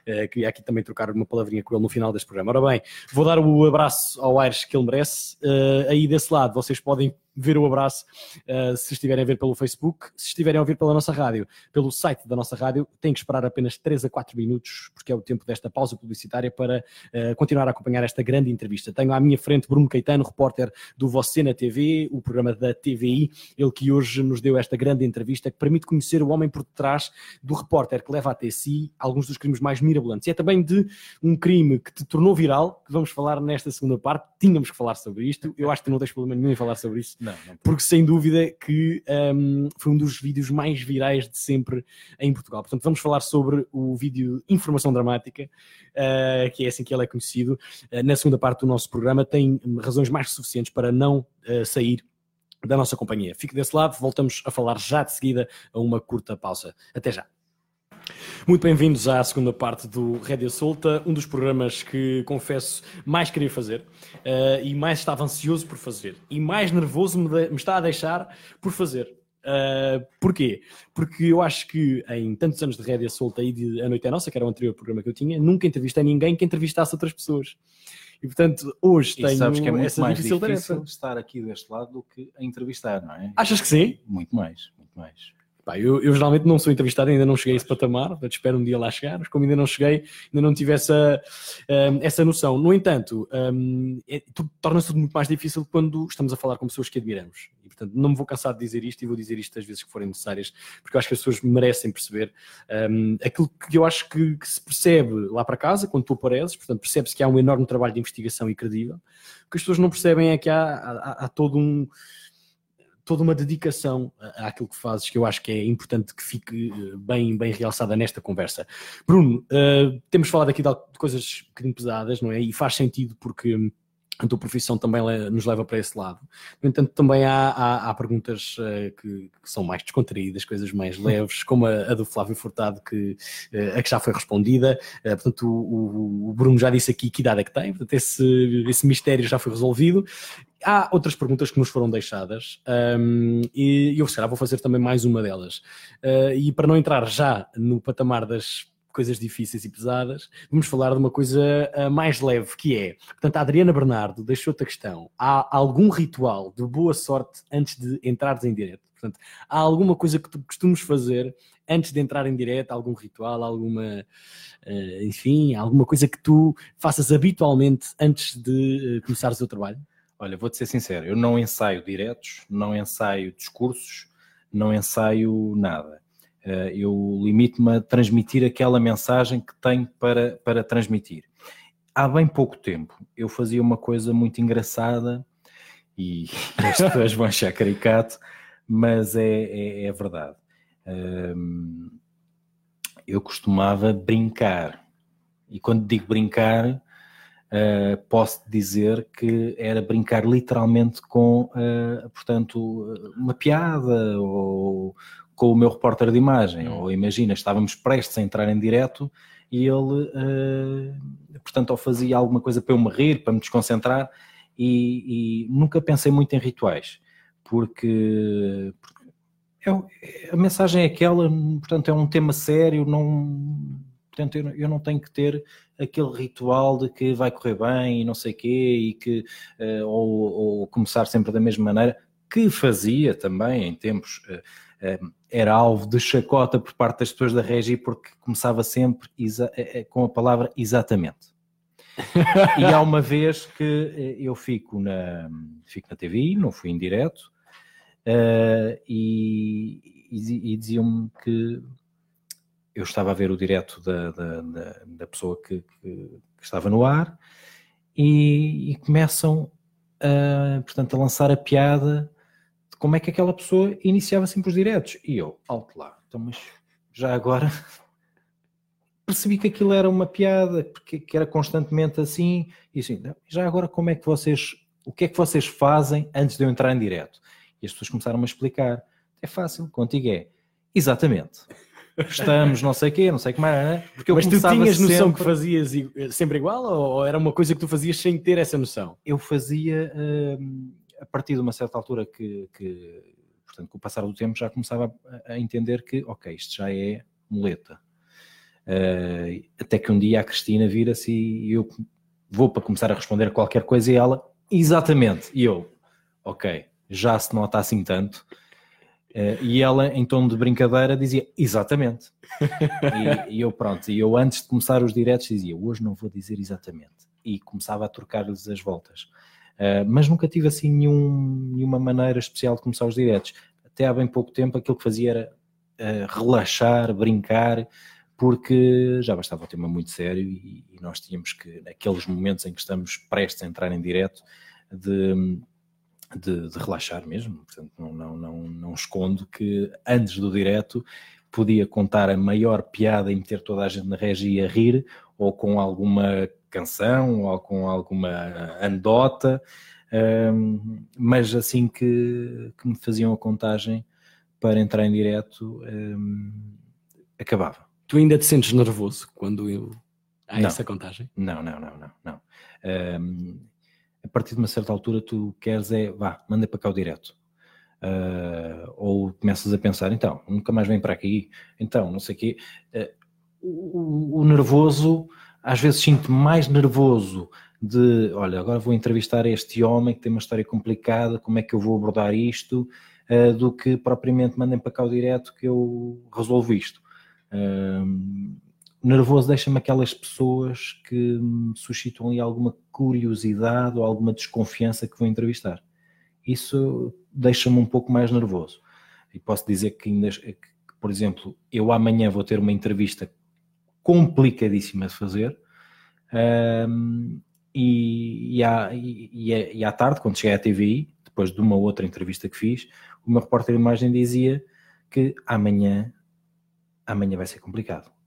Uh, queria aqui também trocar uma palavrinha com ele no final deste programa. Ora bem, vou dar o abraço ao Aires que ele merece. Uh, aí desse lado, vocês podem ver o abraço uh, se estiverem a ver pelo Facebook, se estiverem a ouvir pela nossa rádio, pelo site da nossa rádio, têm que esperar apenas 3 a 4 minutos, porque é o tempo desta pausa publicitária para uh, continuar a acompanhar esta grande entrevista. Tenho à minha frente Bruno Caetano, repórter do Você na TV, o programa da TVI, ele que hoje nos deu esta grande entrevista que permite conhecer o homem por detrás do repórter que leva até si alguns dos crimes mais mirabolantes. E é também de um crime que te tornou viral, que vamos falar nesta segunda parte. Tínhamos que falar sobre isto. Eu acho que não tens problema nenhum em falar sobre isso não, porque sem dúvida que um, foi um dos vídeos mais virais de sempre em Portugal. Portanto, vamos falar sobre o vídeo Informação Dramática, uh, que é assim que ele é conhecido. Uh, na segunda parte do nosso programa, tem razões mais suficientes para não uh, sair da nossa companhia. Fique desse lado, voltamos a falar já de seguida a uma curta pausa. Até já. Muito bem-vindos à segunda parte do Rédia Solta, um dos programas que, confesso, mais queria fazer uh, e mais estava ansioso por fazer e mais nervoso me, de, me está a deixar por fazer. Uh, porquê? Porque eu acho que em tantos anos de Rédia Solta e de A Noite é Nossa, que era o anterior programa que eu tinha, nunca entrevistei ninguém que entrevistasse outras pessoas. E portanto, hoje e tenho sabes que é muito mais difícil, difícil estar aqui deste lado do que a entrevistar, não é? Achas que sim? Muito mais, muito mais. Pá, eu, eu, geralmente não sou entrevistado, ainda não cheguei a esse patamar, espero um dia lá chegar, mas como ainda não cheguei, ainda não tive essa, um, essa noção. No entanto, um, é, torna-se tudo muito mais difícil quando estamos a falar com pessoas que admiramos. E, portanto, não me vou cansar de dizer isto e vou dizer isto às vezes que forem necessárias, porque eu acho que as pessoas merecem perceber um, aquilo que eu acho que, que, se percebe lá para casa, quando tu apareces, portanto, percebe-se que há um enorme trabalho de investigação e credível. O que as pessoas não percebem é que há, há, há todo um toda uma dedicação àquilo que fazes, que eu acho que é importante que fique eh, bem, bem realçada nesta conversa. Bruno, uh, temos falado aqui de coisas um bocadinho pesadas, não é? E faz sentido porque a tua profissão também nos leva para esse lado. No entanto, também há, há, há perguntas uh, que, que, são mais descontraídas, coisas mais leves, como a, a do Flávio Furtado, que, uh, a que já foi respondida. Uh, portanto, o, o, Bruno já disse aqui que idade é que tem, portanto, esse, esse mistério já foi resolvido. Há outras perguntas que nos foram deixadas um, e eu, se calhar, vou fazer também mais uma delas. e para não entrar já no patamar das coisas difíceis e pesadas, vamos falar de uma coisa uh, mais leve, que é, portanto, a Adriana Bernardo deixou-te a questão, há algum ritual de boa sorte antes de entrares em direto? Portanto, há alguma coisa que tu costumes fazer antes de entrar em direto, algum ritual, alguma, uh, enfim, alguma coisa que tu faças habitualmente antes de uh, começares o trabalho? Olha, vou-te ser sincero, eu não ensaio diretos, não ensaio discursos, não ensaio nada. Eh, eu limito-me a transmitir aquela mensagem que tenho para, para transmitir. Há bem pouco tempo eu fazia uma coisa muito engraçada e as pessoas vão achar caricato, mas é, é, é verdade. Um, eu costumava brincar, e quando digo brincar, uh, posso dizer que era brincar literalmente com, uh, portanto, uma piada ou, com o meu repórter de imagem, hum. ou imagina, estávamos prestes a entrar em direto e ele, uh, portanto, ou fazia alguma coisa para eu me rir, para me desconcentrar, e, e nunca pensei muito em rituais, porque, porque é, a mensagem é aquela, portanto, é um tema sério, não, portanto, eu, eu, não tenho que ter aquele ritual de que vai correr bem e não sei quê, e que, uh, ou, ou, começar sempre da mesma maneira, que fazia também em tempos... Uh, era alvo de chacota por parte das pessoas da Regi porque começava sempre com a palavra exatamente. e há uma vez que eu fico na, fico na TV, não fui em direto, uh, e, e, e diziam-me que eu estava a ver o direto da, da, da, da pessoa que, que, que, estava no ar e, e começam a, portanto, a lançar a piada como é que aquela pessoa iniciava sempre os diretos. E eu, alto lá, então, mas já agora percebi que aquilo era uma piada, porque que era constantemente assim, e assim, já agora como é que vocês, o que é que vocês fazem antes de eu entrar em direto? E as pessoas começaram a explicar. É fácil, contigo é. Exatamente. Estamos, não sei o quê, não sei como era, né? Porque eu Mas tu tinhas noção sempre... que fazias sempre igual ou era uma coisa que tu fazias sem ter essa noção? Eu fazia. Hum, a partir de uma certa altura que, que portanto, com o passar do tempo já começava a, a entender que, ok, isto já é muleta. Uh, até que um dia a Cristina vira-se e eu vou para começar a responder a qualquer coisa e ela, exatamente, e eu, ok, já se nota assim tanto. Uh, e ela, em tom de brincadeira, dizia exatamente. e, e, eu, pronto, e eu antes de começar os diretos dizia hoje não vou dizer exatamente. E começava a trocar-lhes as voltas. Uh, mas nunca tive assim nenhum, nenhuma maneira especial de começar os diretos. Até há bem pouco tempo aquilo que fazia era uh, relaxar, brincar, porque já bastava o tema muito sério e, e, nós tínhamos que, naqueles momentos em que estamos prestes a entrar em direto, de, de, de, relaxar mesmo. Portanto, não, não, não, não escondo que antes do direto podia contar a maior piada e meter toda a gente na regia a rir, ou com alguma canção, ou com alguma anedota, um, mas assim que, que, me faziam a contagem para entrar em direto, um, acabava. Tu ainda te sentes nervoso quando eu... há não. essa contagem? Não, não, não, não. não. Um, a partir de uma certa altura tu queres é, vá, manda para cá o direto. Uh, ou começas a pensar, então, nunca mais vem para aqui, então, não sei o quê. Uh, o, o, nervoso, às vezes sinto mais nervoso de, olha, agora vou entrevistar este homem que tem uma história complicada, como é que eu vou abordar isto, uh, do que propriamente mandem para cá o direto que eu resolvo isto. Uh, nervoso deixa-me aquelas pessoas que suscitam ali alguma curiosidade ou alguma desconfiança que vou entrevistar. Isso deixa-me um pouco mais nervoso. E posso dizer que ainda, por exemplo, eu amanhã vou ter uma entrevista complicadíssima de fazer um, e, e, à, e, e, à tarde, quando cheguei à TVI, depois de uma outra entrevista que fiz, o meu repórter de imagem dizia que amanhã, amanhã vai ser complicado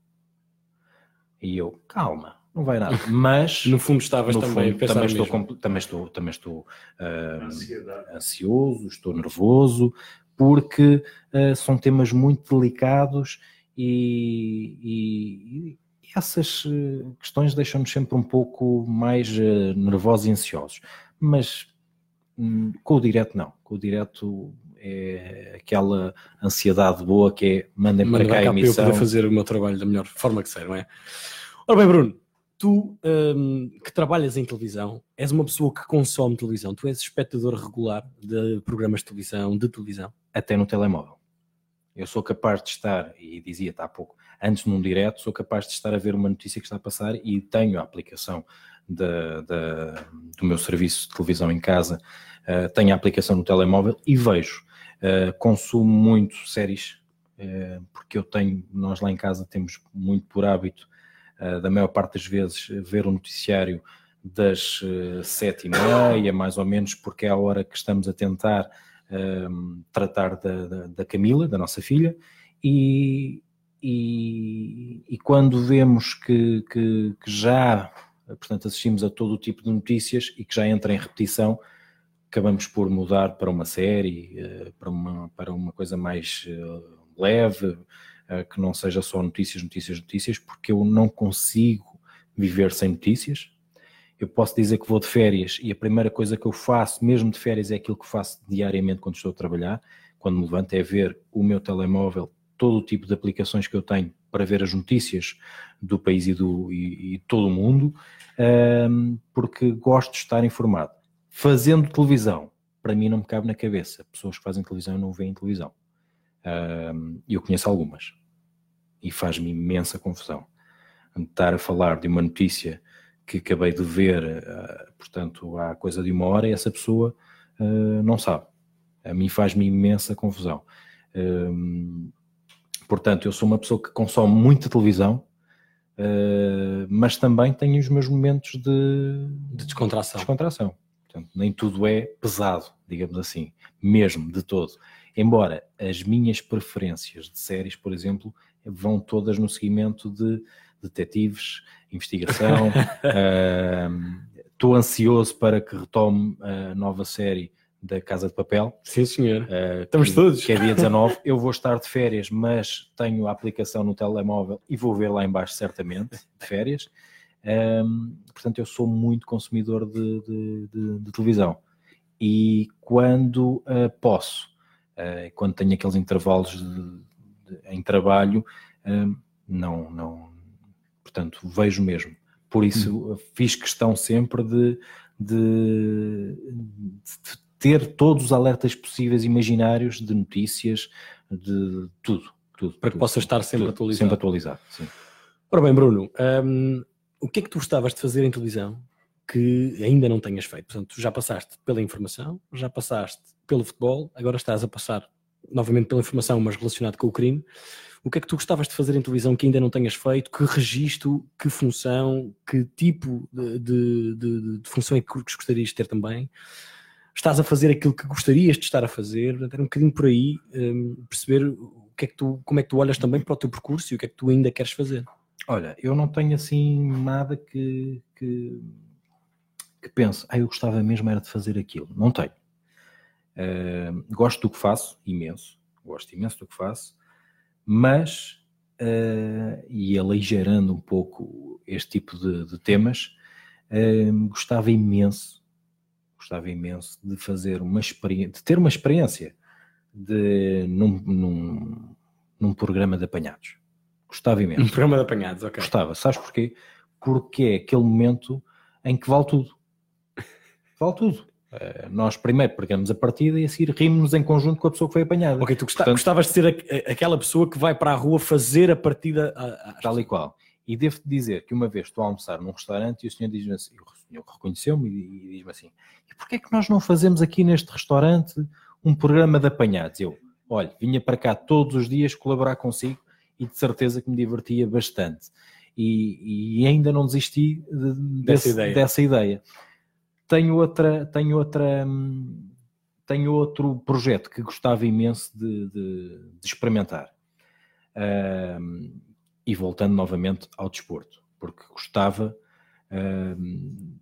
e eu, calma, não vai nada. Mas no fundo estavas no também fundo, também estou, também estou, também estou uh, ansioso, estou nervoso, porque uh, são temas muito delicados e, e, e essas uh, questões deixam-nos sempre um pouco mais uh, nervosos e ansiosos. Mas um, com o direto não, com o direto é aquela ansiedade boa que é mandem para cá a emissão. Para eu poder fazer o meu trabalho da melhor forma que sei, não é? Ora bem, Bruno, tu um, que trabalhas em televisão, és uma pessoa que consome televisão, tu és espectador regular de programas de televisão, de televisão? Até no telemóvel. Eu sou capaz de estar, e dizia-te há pouco, antes num direto, sou capaz de estar a ver uma notícia que está a passar e tenho a aplicação da, da, do meu serviço de televisão em casa, uh, tenho a aplicação no telemóvel e vejo. Uh, consumo muito séries, uh, porque eu tenho, nós lá em casa temos muito por hábito eh, da maior parte das vezes, ver o noticiário das uh, sete e meia, mais ou menos, porque é a hora que estamos a tentar uh, tratar da, da, da, Camila, da nossa filha, e, e, e quando vemos que, que, que, já, portanto, assistimos a todo o tipo de notícias e que já entra em repetição, acabamos por mudar para uma série, uh, para, uma, para uma coisa mais leve, eh, que não seja só notícias, notícias, notícias, porque eu não consigo viver sem notícias. Eu posso dizer que vou de férias e a primeira coisa que eu faço, mesmo de férias, é aquilo que faço diariamente quando estou a trabalhar. Quando me levanto, é ver o meu telemóvel, todo o tipo de aplicações que eu tenho para ver as notícias do país e, do, e, e todo o mundo, ehm, porque gosto de estar informado. Fazendo televisão, para mim não me cabe na cabeça. Pessoas que fazem televisão não veem televisão. Um, eu conheço algumas e faz-me imensa confusão. Estar a falar de uma notícia que acabei de ver, uh, portanto, há coisa de uma hora, e essa pessoa uh, não sabe. A mim faz-me imensa confusão. Uh, portanto, eu sou uma pessoa que consome muita televisão, mas também tenho os meus momentos de, de descontração. descontração. Portanto, nem tudo é pesado, digamos assim, mesmo de todo. Embora as minhas preferências de séries, por exemplo, vão todas no seguimento de detetives, investigação. Estou uh, ansioso para que retome a nova série da Casa de Papel. Sim, senhor. Uh, Estamos que, todos. Que é dia 19. Eu vou estar de férias, mas tenho a aplicação no telemóvel e vou ver lá embaixo certamente, de férias. Um, portanto, eu sou muito consumidor de, de, de, de televisão. E quando uh, posso, uh, quando tenho aqueles intervalos em trabalho, não, não, portanto, vejo mesmo. Por isso, hum. fiz questão sempre de, de, ter todos os alertas possíveis imaginários de notícias, de tudo. tudo Para que possa estar sempre tudo, atualizado. Sempre atualizado, sim. Ora bem, Bruno, o que é que tu gostavas de fazer em televisão que ainda não tenhas feito? Portanto, já passaste pela informação, já passaste pelo futebol, agora estás a passar novamente pela informação, mas relacionado com o crime. O que é que tu gostavas de fazer em televisão que ainda não tenhas feito? Que registro, que função, que tipo de, de, de, de função é que gostarias de ter também? estás a fazer aquilo que gostarias de estar a fazer, era um bocadinho por aí um, perceber o que é que tu, como é que tu olhas também para o teu percurso e o que é que tu ainda queres fazer. Olha, eu não tenho assim nada que, que, que pense, ah, eu gostava mesmo era de fazer aquilo. Não tenho. Uh, gosto do que faço, imenso. Gosto imenso do que faço, mas, uh, e aligerando um pouco este tipo de, de temas, uh, gostava imenso, gostava imenso de fazer uma experiência, de ter uma experiência de, num, num, num programa de apanhados. Gostava imenso. Um programa de apanhados, ok. Gostava. Sabes porquê? Porque é aquele momento em que vale tudo. Vale tudo. Uh, nós primeiro pegamos a partida e a seguir rimos em conjunto com a pessoa que foi apanhada. Ok, tu Portanto, gostavas de ser a, a, aquela pessoa que vai para a rua fazer a partida a... tal e qual. E devo-te dizer que uma vez estou a almoçar num restaurante e o senhor diz-me assim, o senhor reconheceu-me e, e diz-me assim, e porquê é que nós não fazemos aqui neste restaurante um programa de apanhados? Eu, olha, vinha para cá todos os dias colaborar consigo e de certeza que me divertia bastante. E, e ainda não desisti de, dessa, ideia. dessa ideia. Tenho outra, tenho outra, tenho outro projeto que gostava imenso de, de, de experimentar. Uh, e voltando novamente ao desporto, porque gostava, uh,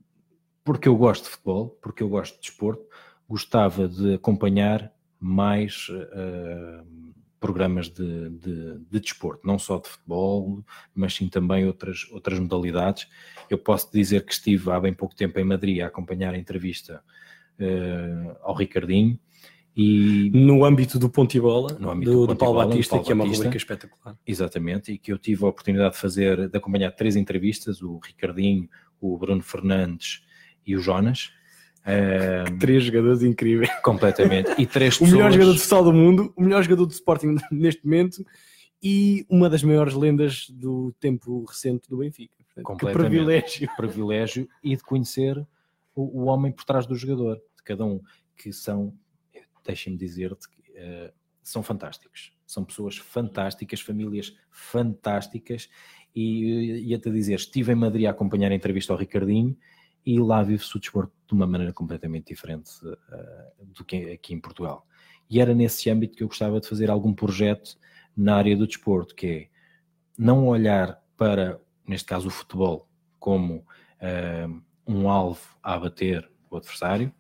porque eu gosto de futebol, porque eu gosto de desporto, gostava de acompanhar mais uh, programas de, de, de, desporto, não só de futebol, mas sim também outras, outras modalidades. Eu posso dizer que estive há bem pouco tempo em Madrid a acompanhar a entrevista uh, ao Ricardinho. E, no âmbito do Ponte e Bola, no âmbito do, do, do Paulo Batista, Paulo que é uma rubrica espetacular. Exatamente, e que eu tive a oportunidade de fazer, de acompanhar três entrevistas, o Ricardinho, o Bruno Fernandes e o Jonas, um, três jogadores incríveis. Completamente. E três pessoas... O melhor jogador de futsal do mundo, o melhor jogador de Sporting neste momento e uma das maiores lendas do tempo recente do Benfica. Que privilégio. Privilégio e de conhecer o, o, homem por trás do jogador, de cada um, que são, deixem-me dizer-te, uh, são fantásticos. São pessoas fantásticas, famílias fantásticas. E ia-te dizer, estive em Madrid a acompanhar a entrevista ao Ricardinho e lá vive-se o desporto de uma maneira completamente diferente uh, do que aqui em Portugal. E era nesse âmbito que eu gostava de fazer algum projeto na área do desporto, que é não olhar para, neste caso, o futebol como uh, um alvo a abater o adversário,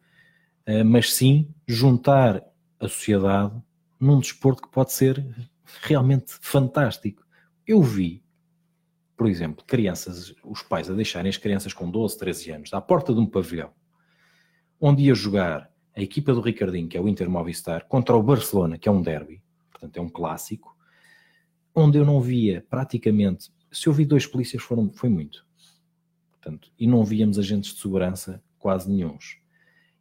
uh, mas sim juntar a sociedade num desporto que pode ser realmente fantástico. Eu vi por exemplo, crianças, os pais a deixarem as crianças com 12, 13 anos à porta de um pavilhão, onde ia jogar a equipa do Ricardinho, que é o Inter Movistar, contra o Barcelona, que é um derby, portanto é um clássico, onde eu não via praticamente, se eu vi dois polícias foram, foi muito, portanto, e não víamos agentes de segurança quase nenhums,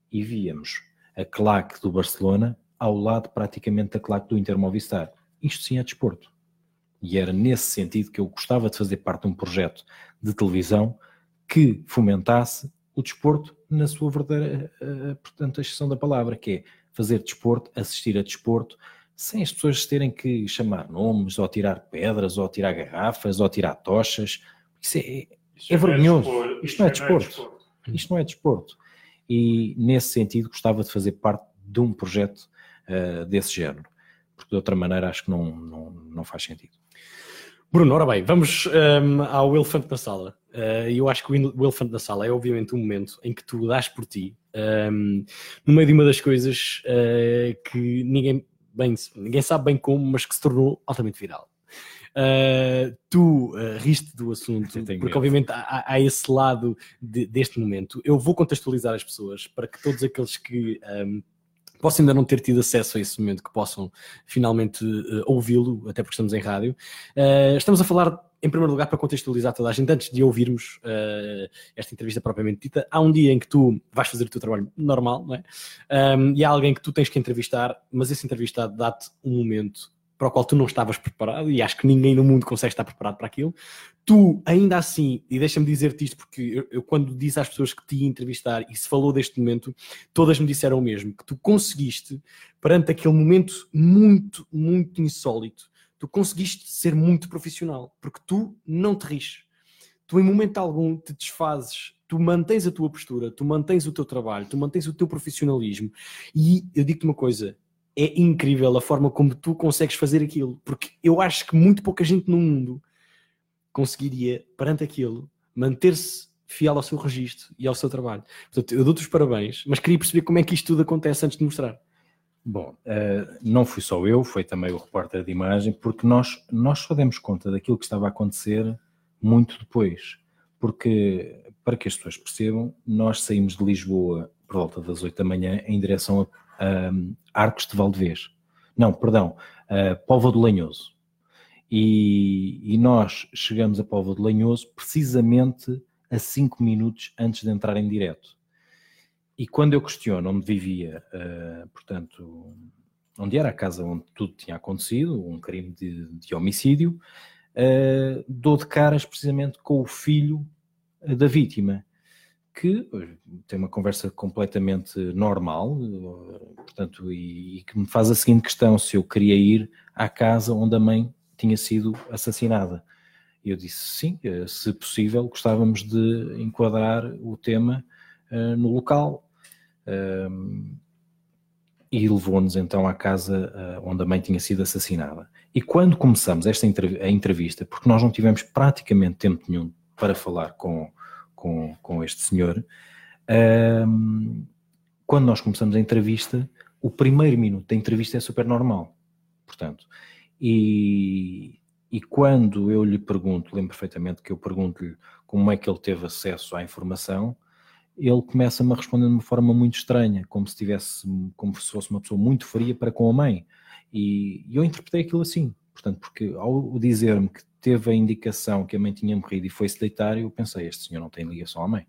e víamos a claque do Barcelona ao lado praticamente da claque do Inter Movistar. Isto sim é desporto. E era nesse sentido que eu gostava de fazer parte de um projeto de televisão que fomentasse o desporto na sua verdadeira, uh, portanto, a exceção da palavra, que é fazer desporto, assistir a desporto, sem as pessoas terem que chamar nomes, ou tirar pedras, ou tirar garrafas, ou tirar tochas. Isso é, Isso é, é vergonhoso. É Isto não é desporto. Isto não é desporto. E nesse sentido gostava de fazer parte de um projeto uh, desse género, porque de outra maneira acho que não, não, não faz sentido. Bruno, ora bem, vamos um, ao elefante na sala. Uh, eu acho que o elefante na sala é obviamente um momento em que tu dás por ti, um, no meio de uma das coisas uh, que ninguém, bem, ninguém sabe bem como, mas que se tornou altamente viral. Uh, tu uh, riste do assunto, porque medo. obviamente há, há, esse lado de, deste momento. Eu vou contextualizar as pessoas para que todos aqueles que um, possam ainda não ter tido acesso a esse momento, que possam finalmente uh, ouvi-lo, até porque estamos em rádio. Uh, estamos a falar, em primeiro lugar, para contextualizar toda a gente, antes de ouvirmos uh, esta entrevista propriamente dita, há um dia em que tu vais fazer o teu trabalho normal, não é? Um, e há alguém que tu tens que entrevistar, mas esse entrevistado dá-te um momento para o qual tu não estavas preparado, e acho que ninguém no mundo consegue estar preparado para aquilo. Tu, ainda assim, e deixa-me dizer-te isto, porque eu, eu, quando disse às pessoas que te ia entrevistar e se falou deste momento, todas me disseram o mesmo, que tu conseguiste, perante aquele momento muito, muito insólito, tu conseguiste ser muito profissional, porque tu não te rires. Tu, em momento algum, te desfazes tu mantens a tua postura, tu mantens o teu trabalho, tu mantens o teu profissionalismo. E eu digo-te uma coisa: é incrível a forma como tu consegues fazer aquilo, porque eu acho que muito pouca gente no mundo conseguiria, perante aquilo, manter-se fiel ao seu registro e ao seu trabalho. Portanto, eu dou-te os parabéns, mas queria perceber como é que isto tudo acontece antes de mostrar. Bom, uh, não fui só eu, foi também o repórter de imagem, porque nós, nós só demos conta daquilo que estava a acontecer muito depois. Porque, para que as pessoas percebam, nós saímos de Lisboa por volta das 8 da manhã em direção a, a Arcos de Valdevez. Não, perdão, a Póvoa do Lanhoso. E, e, nós chegamos a Póvoa do Lanhoso precisamente a 5 minutos antes de entrar em direto. E quando eu questiono onde vivia, uh, portanto, onde era a casa onde tudo tinha acontecido, um crime de, de homicídio, uh, dou de caras precisamente com o filho uh, da vítima, que tem uma conversa completamente normal, portanto, e, e, que me faz a seguinte questão: se eu queria ir à casa onde a mãe tinha sido assassinada. Eu disse sim, se possível, gostávamos de enquadrar o tema no local e levou-nos então à casa uh, onde a mãe tinha sido assassinada. E quando começamos esta a entrevista, porque nós não tivemos praticamente tempo nenhum para falar com, com, com este senhor, quando nós começamos a entrevista, o primeiro minuto da entrevista é super normal. Portanto, e, e quando eu lhe pergunto, lembro perfeitamente que eu pergunto-lhe como é que ele teve acesso à informação, ele começa-me a responder de uma forma muito estranha, como se tivesse, como se fosse uma pessoa muito fria para com a mãe. E, e eu interpretei aquilo assim, portanto, porque ao dizer-me que teve a indicação que a mãe tinha morrido e foi-se deitar, eu pensei, este senhor não tem ligação à mãe.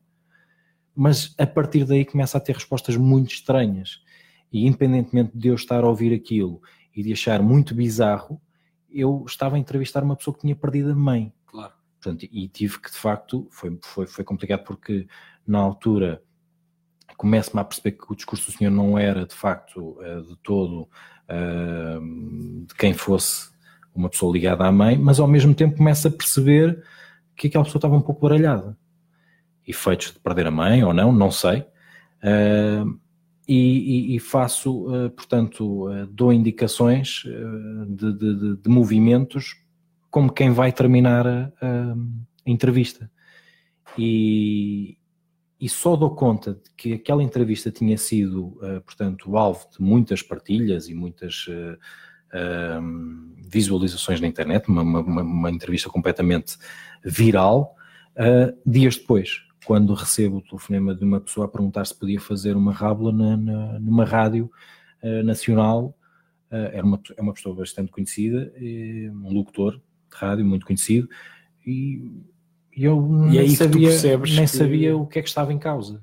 Mas a partir daí começa a ter respostas muito estranhas. E independentemente de eu estar a ouvir aquilo e de achar muito bizarro, eu estava a entrevistar uma pessoa que tinha perdido a mãe. Claro. Portanto, e tive que, de facto, foi, foi, foi complicado porque na altura começo-me a perceber que o discurso do senhor não era de facto eh, de todo uh, de quem fosse uma pessoa ligada à mãe, mas ao mesmo tempo começo a perceber que aquela pessoa estava um pouco baralhada. Efeitos de perder a mãe ou não, não sei. Uh, e, e, faço, uh, portanto, dou indicações de, de, de, movimentos como quem vai terminar a, a entrevista. E, e só dou conta de que aquela entrevista tinha sido, uh, portanto, alvo de muitas partilhas e muitas uh, uh, visualizações na internet, uma, uma, uma entrevista completamente viral, dias depois, quando recebo o telefonema de uma pessoa a perguntar se podia fazer uma rábula na, na, numa rádio nacional, era uma, é uma pessoa bastante conhecida, um locutor de rádio muito conhecido, e eu e nem, sabia, nem que... sabia o que é que estava em causa.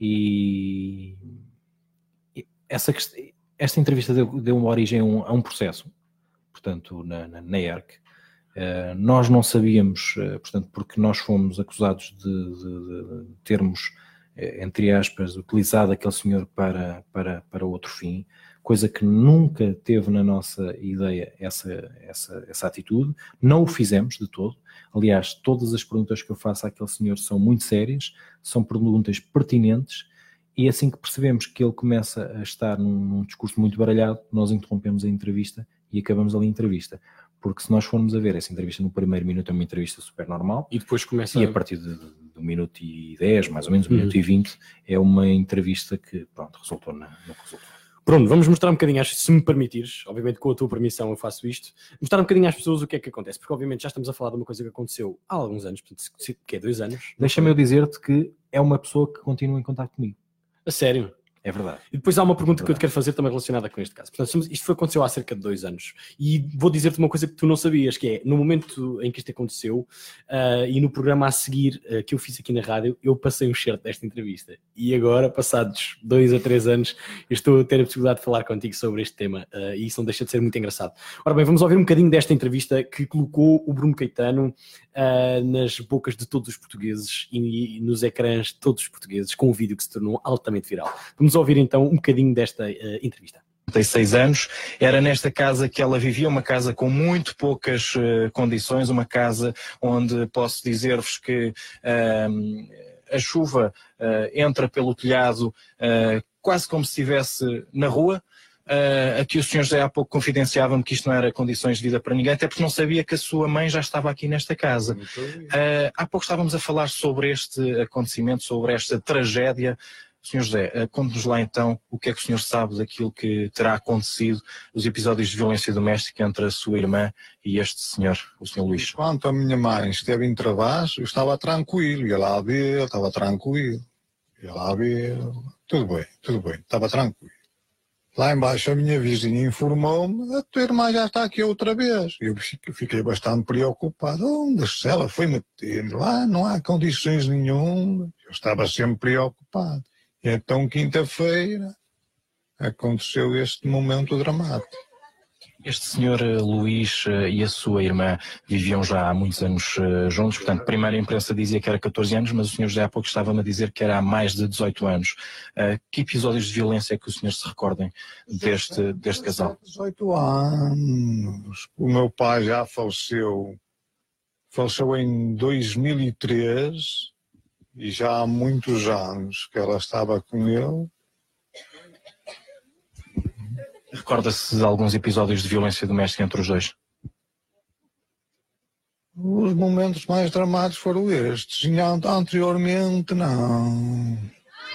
E essa, esta entrevista deu, deu uma origem a um, a um processo, portanto, na, na, na ERC. Uh, nós não sabíamos, uh, portanto, porque nós fomos acusados de, de, de termos, uh, entre aspas, utilizado aquele senhor para, para, para outro fim, coisa que nunca teve na nossa ideia essa, essa, essa atitude, não o fizemos de todo. Aliás, todas as perguntas que eu faço àquele senhor são muito sérias, são perguntas pertinentes, e assim que percebemos que ele começa a estar num, num discurso muito baralhado, nós interrompemos a entrevista e acabamos ali a entrevista. Porque se nós formos a ver essa entrevista no primeiro minuto é uma entrevista super normal. E depois começa E a partir de, um minuto e dez, mais ou menos, um uhum. minuto e vinte, é uma entrevista que, pronto, resultou na, no. Pronto, vamos mostrar um bocadinho, se me permitires, obviamente com a tua permissão eu faço isto, mostrar um bocadinho às pessoas o que é que acontece, porque obviamente já estamos a falar de uma coisa que aconteceu há alguns anos, portanto, que é dois anos. Deixa-me eu dizer-te que é uma pessoa que continua em contato comigo. A sério? É verdade. E depois há uma pergunta é que eu te quero fazer também relacionada com este caso. Portanto, isto foi, aconteceu há cerca de dois anos. E vou dizer-te uma coisa que tu não sabias, que é, no momento em que isto aconteceu, uh, e no programa a seguir uh, que eu fiz aqui na rádio, eu passei um certo desta entrevista. E agora, passados dois a três anos, estou a ter a possibilidade de falar contigo sobre este tema. Uh, e isso não deixa de ser muito engraçado. Ora bem, vamos ouvir um bocadinho desta entrevista que colocou o Bruno Caetano nas bocas de todos os portugueses e, e nos ecrãs de todos os portugueses, com um vídeo que se tornou altamente viral. Vamos ouvir então um bocadinho desta uh, entrevista. 36 anos, era nesta casa que ela vivia, uma casa com muito poucas uh, condições, uma casa onde posso dizer-vos que uh, a chuva entra pelo telhado quase como se estivesse na rua. Uh, aqui o senhor já há pouco confidenciava-me que isto não era condições de vida para ninguém, até porque não sabia que a sua mãe já estava aqui nesta casa. Uh, há pouco estávamos a falar sobre este acontecimento, sobre esta tragédia. Senhor José, uh, conte-nos lá então o que é que o senhor sabe daquilo que terá acontecido, os episódios de violência doméstica entre a sua irmã e este senhor, o senhor Luís. Quanto a minha mãe esteve em trabalho, eu estava tranquilo, ia lá ver, estava tranquilo, ia lá ver, tudo bem, tudo bem, estava tranquilo. Lá embaixo a minha vizinha informou-me, a tua irmã já está aqui outra vez. Eu fiquei bastante preocupado. Onde se ela foi meter? Lá não há condições nenhuma. Eu estava sempre preocupado. Então, quinta-feira, aconteceu este momento dramático. Este senhor eh, Luís eh, e a sua irmã viviam já há muitos anos eh, juntos, portanto, primeiro a imprensa dizia que era 14 anos, mas o senhor já há pouco estava-me a dizer que era há mais de 18 anos. Que episódios de violência é que o senhor se recordem deste, deste casal? 18 anos. O meu pai já faleceu, faleceu em 2003 e já há muitos anos que ela estava com ele Recorda-se de alguns episódios de violência doméstica entre os dois? Os momentos mais dramáticos foram estes. Anteriormente, não.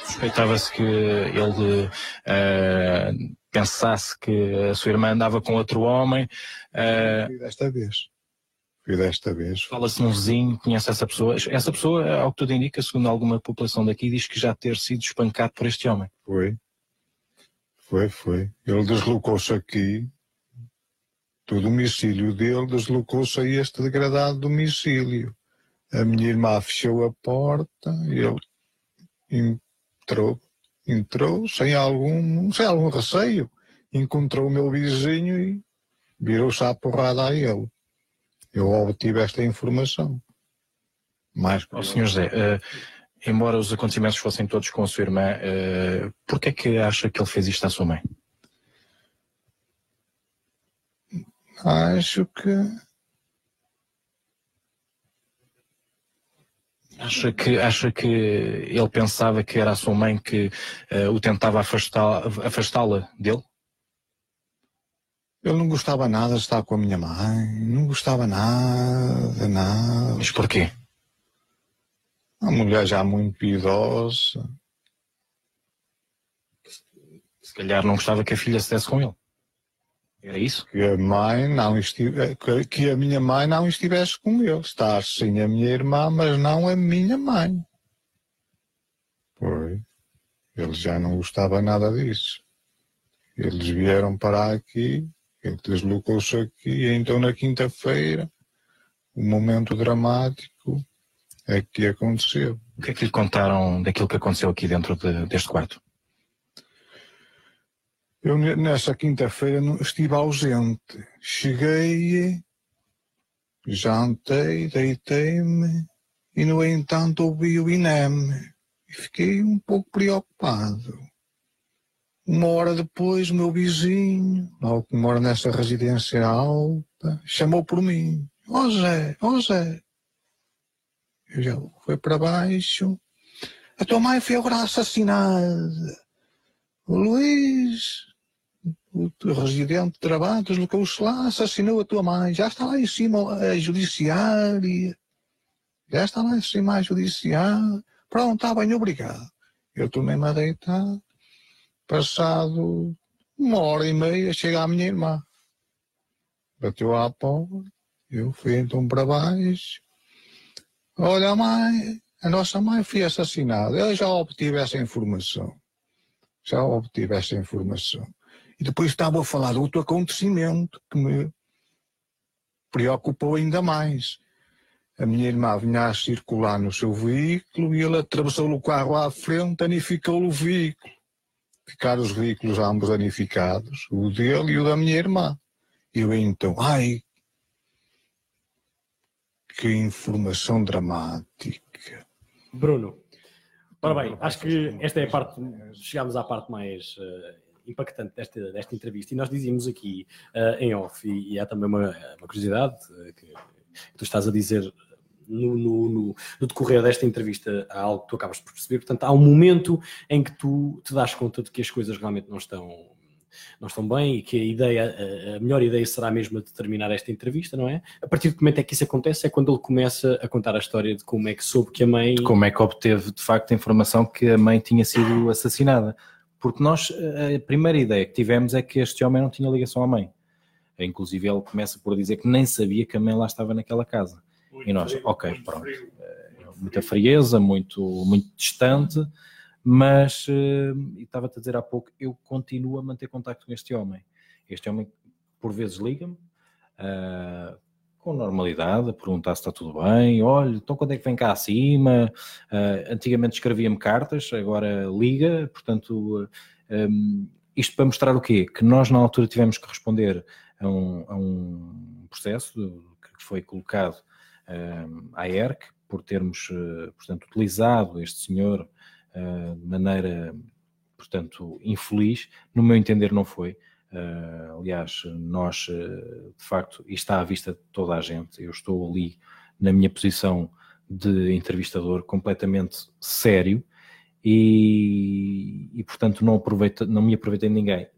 Suspeitava-se que ele uh, pensasse que a sua irmã andava com outro homem. Uh... Desta vez. Fui desta vez. Fala-se num vizinho, conhece essa pessoa. Essa pessoa, ao que tudo indica, segundo alguma população daqui, diz que já ter sido espancado por este homem. Foi. Foi, foi. Ele deslocou-se aqui, do domicílio dele, deslocou-se a este degradado domicílio. A minha irmã fechou a porta, ele entrou, entrou sem algum, sem algum receio, encontrou o meu vizinho e virou-se à porrada a ele. Eu obtive esta informação. Mais oh, Senhor José, uh embora os acontecimentos fossem todos com a sua irmã, uh, por que é que acha que ele fez isto à sua mãe? Acho que. Acha que, acha que ele pensava que era a sua mãe que uh, o tentava afastá-la afastá dele? Ele não gostava nada de estar com a minha mãe, não gostava nada, nada. Mas porquê? Uma mulher já muito idosa. Se calhar não gostava que a filha se desse com ele. Era isso? Que a mãe não estive, que a minha mãe não estivesse com ele. Estar sim a minha irmã, mas não a minha mãe. Foi. Ele já não gostava nada disso. Eles vieram para aqui, ele deslocou-se aqui, e então na quinta-feira, um momento dramático, é que aconteceu. O que é que lhe contaram daquilo que aconteceu aqui dentro de, deste quarto? Eu nessa quinta-feira estive ausente. Cheguei, jantei, deitei-me e no entanto ouvi o INEM e fiquei um pouco preocupado. Uma hora depois, o meu vizinho, que mora nessa residência alta, chamou por mim. Ó oh Zé, ó oh Zé, eu já foi para baixo. A tua mãe foi agora assassinada. O Luís, o residente de trabalho, deslocou-se lá, assassinou a tua mãe. Já está lá em cima a judiciária. Já está lá em cima a judiciária. Pronto, está bem, obrigado. Eu tomei-me a deitar. Passado uma hora e meia, chega a minha irmã. Bateu à porta. Eu fui então para baixo. Olha, mãe, a nossa mãe foi assassinada. Eu já obtive essa informação. Já obtive essa informação. E depois estava a falar de outro acontecimento que me preocupou ainda mais. A minha irmã vinha a circular no seu veículo e ele atravessou o carro à frente, danificou o veículo. Ficaram os veículos ambos danificados, o dele e o da minha irmã. E eu então, ai, que informação dramática. Bruno, ora bem, acho que esta é a parte, chegámos à parte mais uh, impactante desta, desta entrevista e nós dizíamos aqui uh, em off, e, e há também uma, uma curiosidade uh, que tu estás a dizer no, no, no, no, decorrer desta entrevista há algo que tu acabas por perceber. Portanto, há um momento em que tu te das conta de que as coisas realmente não estão, não estão bem e que a ideia, a melhor ideia será mesmo de terminar esta entrevista, não é? A partir do momento é que isso acontece é quando ele começa a contar a história de como é que soube que a mãe. De como é que obteve de facto a informação que a mãe tinha sido assassinada. Porque nós, a primeira ideia que tivemos é que este homem não tinha ligação à mãe. Inclusive ele começa por dizer que nem sabia que a mãe lá estava naquela casa. E nós, ok, pronto. Eh, muita frieza, muito, muito distante, mas uh, estava-te a dizer há pouco, eu continuo a manter contato com este homem. Este homem, por vezes, liga-me, uh, com normalidade, a perguntar se está tudo bem, olha, então quando é que vem cá acima? Uh, antigamente escrevia-me cartas, agora liga, portanto, um, isto para mostrar o quê? Que nós na altura tivemos que responder a um, a um processo que foi colocado uh, à ERC por termos, uh, portanto, utilizado este senhor uh, de maneira, portanto, infeliz. No meu entender, não foi. Aliás, nós, de facto, e está à vista de toda a gente, eu estou ali na minha posição de entrevistador completamente sério e, e portanto, não, aproveito, não me aproveitei de ninguém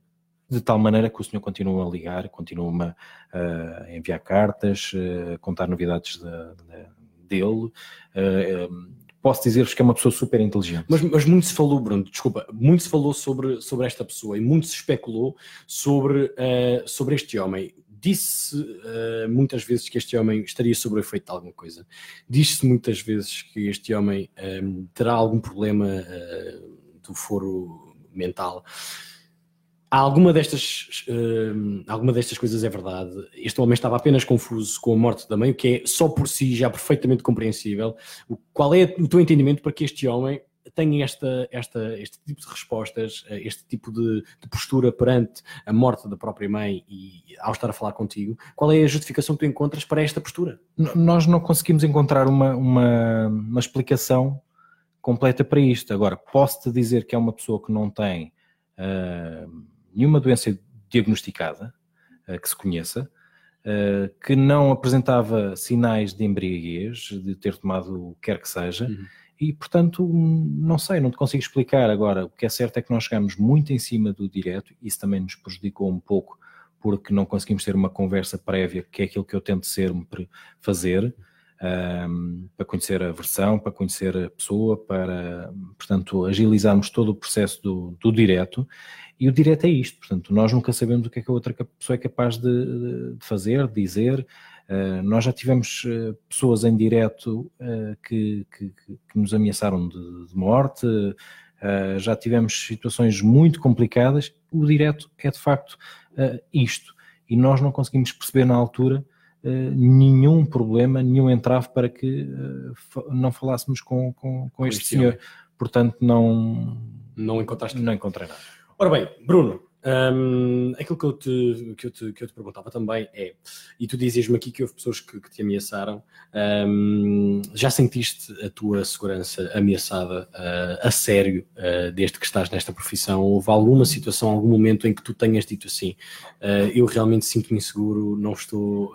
de tal maneira que o senhor continua a ligar, continua a enviar cartas, a contar novidades de, de, dele. posso dizer-vos que é uma pessoa super inteligente. Mas, mas, muito se falou, Bruno, desculpa, muito se falou sobre, sobre esta pessoa e muito se especulou sobre, uh, sobre este homem. Disse uh, muitas vezes que este homem estaria sob o efeito de alguma coisa. Diz-se muitas vezes que este homem terá algum problema uh, do foro mental alguma destas, uh, alguma destas coisas é verdade. Este homem estava apenas confuso com a morte da mãe, o que é só por si já perfeitamente compreensível. O, qual é o teu entendimento para que este homem tenha esta, esta, este tipo de respostas, eh, este tipo de, de, postura perante a morte da própria mãe e ao estar a falar contigo? Qual é a justificação que tu encontras para esta postura? Nós não conseguimos encontrar uma, uma, uma explicação completa para isto. Agora, posso-te dizer que é uma pessoa que não tem. Uh, nenhuma doença diagnosticada uh, que se conheça, uh, que não apresentava sinais de embriaguez, de ter tomado o que quer que seja, uhum. e portanto, não sei, não te consigo explicar. Agora, o que é certo é que nós chegamos muito em cima do direto, isso também nos prejudicou um pouco, porque não conseguimos ter uma conversa prévia, que é aquilo que eu tento sempre fazer. Um, para conhecer a versão, para conhecer a pessoa, para, portanto, agilizarmos todo o processo do, do direto e o direto é isto, portanto, nós nunca sabemos o que é que a outra pessoa é capaz de, de fazer, de dizer. Uh, nós já tivemos uh, pessoas em direto uh, que, que, que, nos ameaçaram de, de morte, já tivemos situações muito complicadas. O direto é de facto isto. E nós não conseguimos perceber na altura nenhum problema, nenhum entrave para que não falássemos com, com, com este senhor. Portanto, não. Não encontraste? Não encontrei nada. Ora bem, Bruno, um, aquilo que eu, te, que, eu te, que eu te perguntava também é, e tu dizias-me aqui que houve pessoas que, que te ameaçaram, um, já sentiste a tua segurança ameaçada uh, a sério uh, desde que estás nesta profissão? Houve alguma situação, algum momento em que tu tenhas dito assim, uh, eu realmente sinto-me inseguro, não estou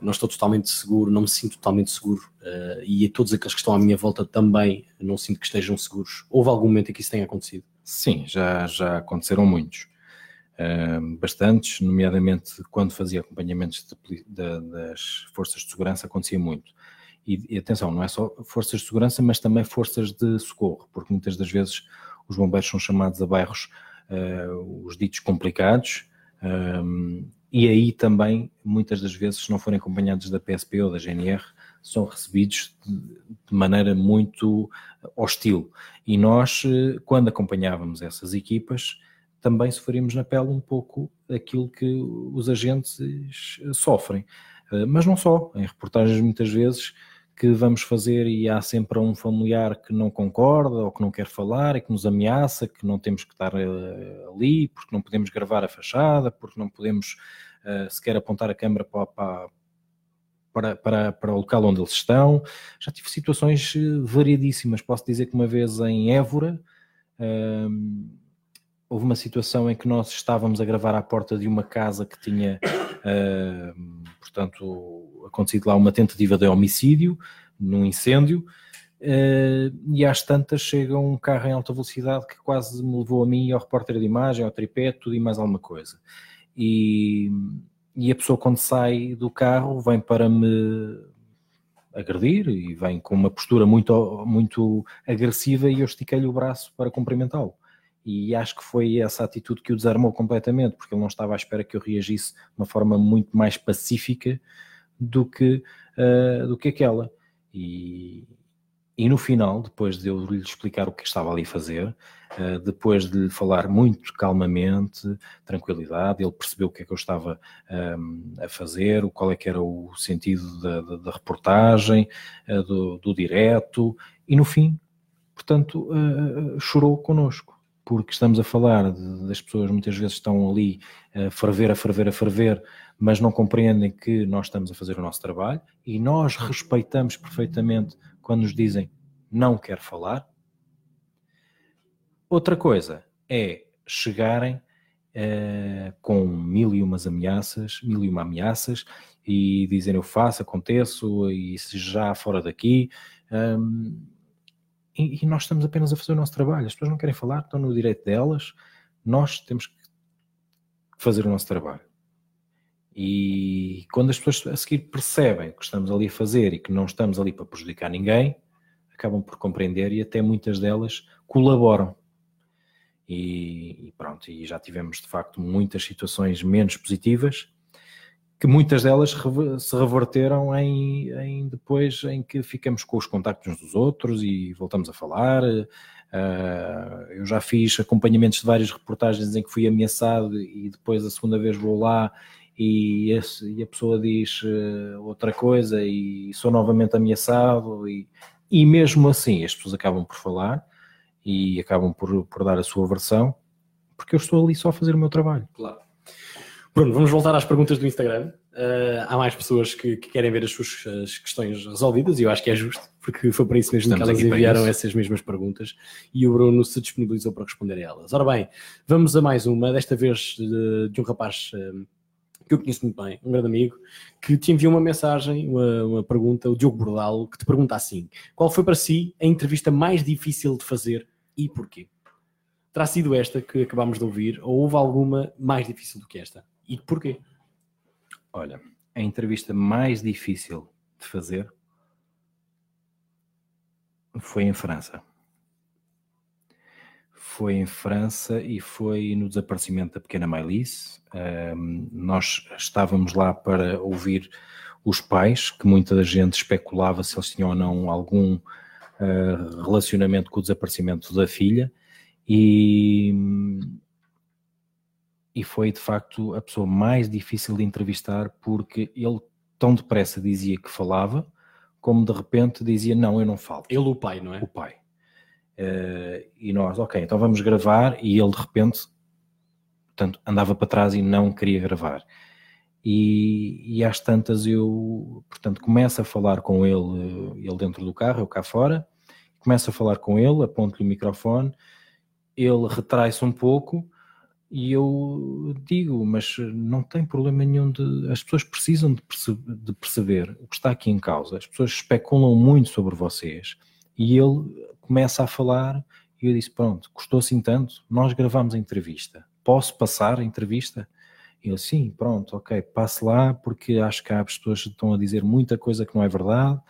não estou totalmente seguro, não me sinto totalmente seguro uh, e todos aqueles que estão à minha volta também não sinto que estejam seguros. Houve algum momento em que isso tenha acontecido? Sim, já, já aconteceram muitos. Uh, bastantes, nomeadamente quando fazia acompanhamentos de, de, das forças de segurança, acontecia muito. E, e, atenção, não é só forças de segurança, mas também forças de socorro, porque muitas das vezes os bombeiros são chamados a bairros, uh, os ditos complicados, e aí também, muitas das vezes, se não forem acompanhados da PSP ou da GNR, são recebidos de maneira muito hostil. E nós, eh, quando acompanhávamos essas equipas, também sofríamos na pele um pouco aquilo que os agentes sofrem. Eh, mas não só, em reportagens muitas vezes que vamos fazer e há sempre um familiar que não concorda ou que não quer falar e que nos ameaça, que não temos que estar eh, ali, porque não podemos gravar a fachada, porque não podemos uh, sequer apontar a câmera para, para, para, para, o local onde eles estão. Já tive situações eh, variedíssimas. Posso dizer que uma vez em Évora, uh, houve uma situação em que nós estávamos a gravar à porta de uma casa que tinha, uh, portanto, acontecido lá uma tentativa de homicídio num incêndio. Uh, e às tantas chega um carro em alta velocidade que quase me levou a mim ao repórter de imagem, ao tripé, tudo e mais alguma coisa. E, e a pessoa quando sai do carro vem para me agredir e vem com uma postura muito, muito agressiva e eu estiquei-lhe o braço para cumprimentá-lo. E acho que foi essa atitude que o desarmou completamente, porque ele não estava à espera que eu reagisse de uma forma muito mais pacífica do que, uh, do que aquela. E, e no final, depois de eu lhe explicar o que estava ali a fazer, uh, depois de lhe falar muito calmamente, tranquilidade, ele percebeu o que é que eu estava um, a fazer, qual é que era o sentido da, da, da reportagem, uh, do, do direto, e no fim, portanto, chorou connosco. Porque estamos a falar de, das pessoas muitas vezes estão ali a ferver, a ferver, a ferver, mas não compreendem que nós estamos a fazer o nosso trabalho e nós respeitamos perfeitamente quando nos dizem não quero falar. Outra coisa é chegarem uh, com mil e umas ameaças, mil e uma ameaças e dizerem eu faço, aconteço e se já fora daqui. Um, e, e, nós estamos apenas a fazer o nosso trabalho. As pessoas não querem falar, estão no direito delas. Nós temos que fazer o nosso trabalho. E quando as pessoas a seguir percebem que estamos ali a fazer e que não estamos ali para prejudicar ninguém, acabam por compreender e até muitas delas colaboram. E, e pronto, e já tivemos de facto muitas situações menos positivas que muitas delas se reverteram em, em, depois em que ficamos com os contactos uns dos outros e voltamos a falar. Uh, eu já fiz acompanhamentos de várias reportagens em que fui ameaçado e depois a segunda vez vou lá e, esse, e a pessoa diz uh, outra coisa e sou novamente ameaçado e, e mesmo assim as pessoas acabam por falar e acabam por, por dar a sua versão porque eu estou ali só a fazer o meu trabalho. Claro. Bruno, vamos voltar às perguntas do Instagram. Uh, há mais pessoas que, que, querem ver as suas as questões resolvidas e eu acho que é justo, porque foi para isso mesmo Estamos que elas enviaram essas mesmas perguntas e o Bruno se disponibilizou para responder a elas. Ora bem, vamos a mais uma, desta vez de, de um rapaz uh, que eu conheço muito bem, um grande amigo, que te enviou uma mensagem, uma, uma pergunta, o Diogo Bordalo, que te pergunta assim: qual foi para si a entrevista mais difícil de fazer e porquê? Terá sido esta que acabámos de ouvir ou houve alguma mais difícil do que esta? E porquê? Olha, a entrevista mais difícil de fazer foi em França. Foi em França e foi no desaparecimento da pequena Mailice. Um, nós estávamos lá para ouvir os pais, que muita gente especulava se eles tinham ou não algum uh, relacionamento com o desaparecimento da filha. E e foi de facto a pessoa mais difícil de entrevistar porque ele tão depressa dizia que falava, como de repente dizia não, eu não falo. Ele o pai, não é? O pai. Uh, e nós, ok, então vamos gravar e ele de repente, portanto, andava para trás e não queria gravar. E, e às tantas eu, portanto, começo a falar com ele, ele dentro do carro, eu cá fora, começo a falar com ele, aponto-lhe o microfone, ele retrai-se um pouco, e eu digo, mas não tem problema nenhum de. As pessoas precisam de, perce de perceber o que está aqui em causa. As pessoas especulam muito sobre vocês. E ele começa a falar e eu disse: Pronto, custou assim tanto, nós gravamos a entrevista. Posso passar a entrevista? E ele, sim, pronto, ok, passe lá, porque acho que há pessoas que estão a dizer muita coisa que não é verdade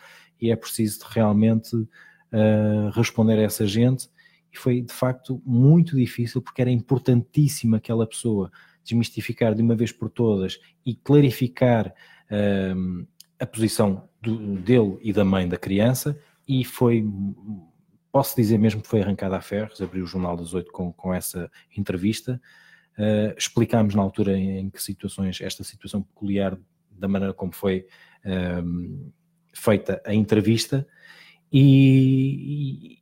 e é preciso realmente uh, responder a essa gente e foi de facto muito difícil porque era importantíssimo aquela pessoa desmistificar de uma vez por todas e clarificar um, a posição do, dele e da mãe da criança. E foi, posso dizer mesmo que foi arrancada a ferros, abri o Jornal das Oito com, com essa entrevista, uh, explicámos na altura em, em, que situações, esta situação peculiar da maneira como foi um, feita a entrevista. E,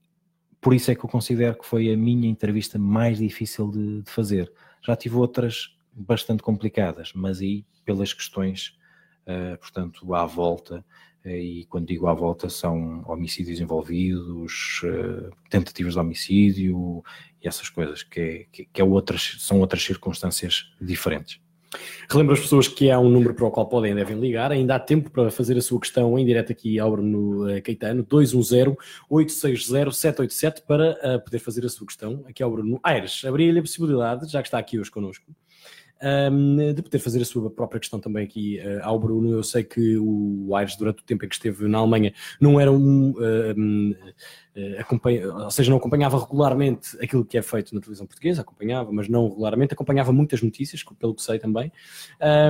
por isso é que eu considero que foi a minha entrevista mais difícil de, de fazer. Já tive outras bastante complicadas, mas aí pelas questões, uh, portanto, à volta, e quando digo à volta são homicídios envolvidos, tentativas de homicídio e essas coisas, que, é, que, que é outras, são outras circunstâncias diferentes. Relembro as pessoas que há um número para o qual podem e devem ligar. Ainda há tempo para fazer a sua questão em direto aqui ao Bruno eh, Caetano, 210-860-787, para uh, poder fazer a sua questão aqui ao Bruno Aires. Abri-lhe a possibilidade, já que está aqui hoje connosco, um, de poder fazer a sua própria questão também aqui uh, ao Bruno. Eu sei que o Aires, durante o tempo em que esteve na Alemanha, não era um. Uh, acompanha, ou seja, não acompanhava regularmente aquilo que é feito na televisão portuguesa, acompanhava, mas não regularmente, acompanhava muitas notícias, pelo que sei também.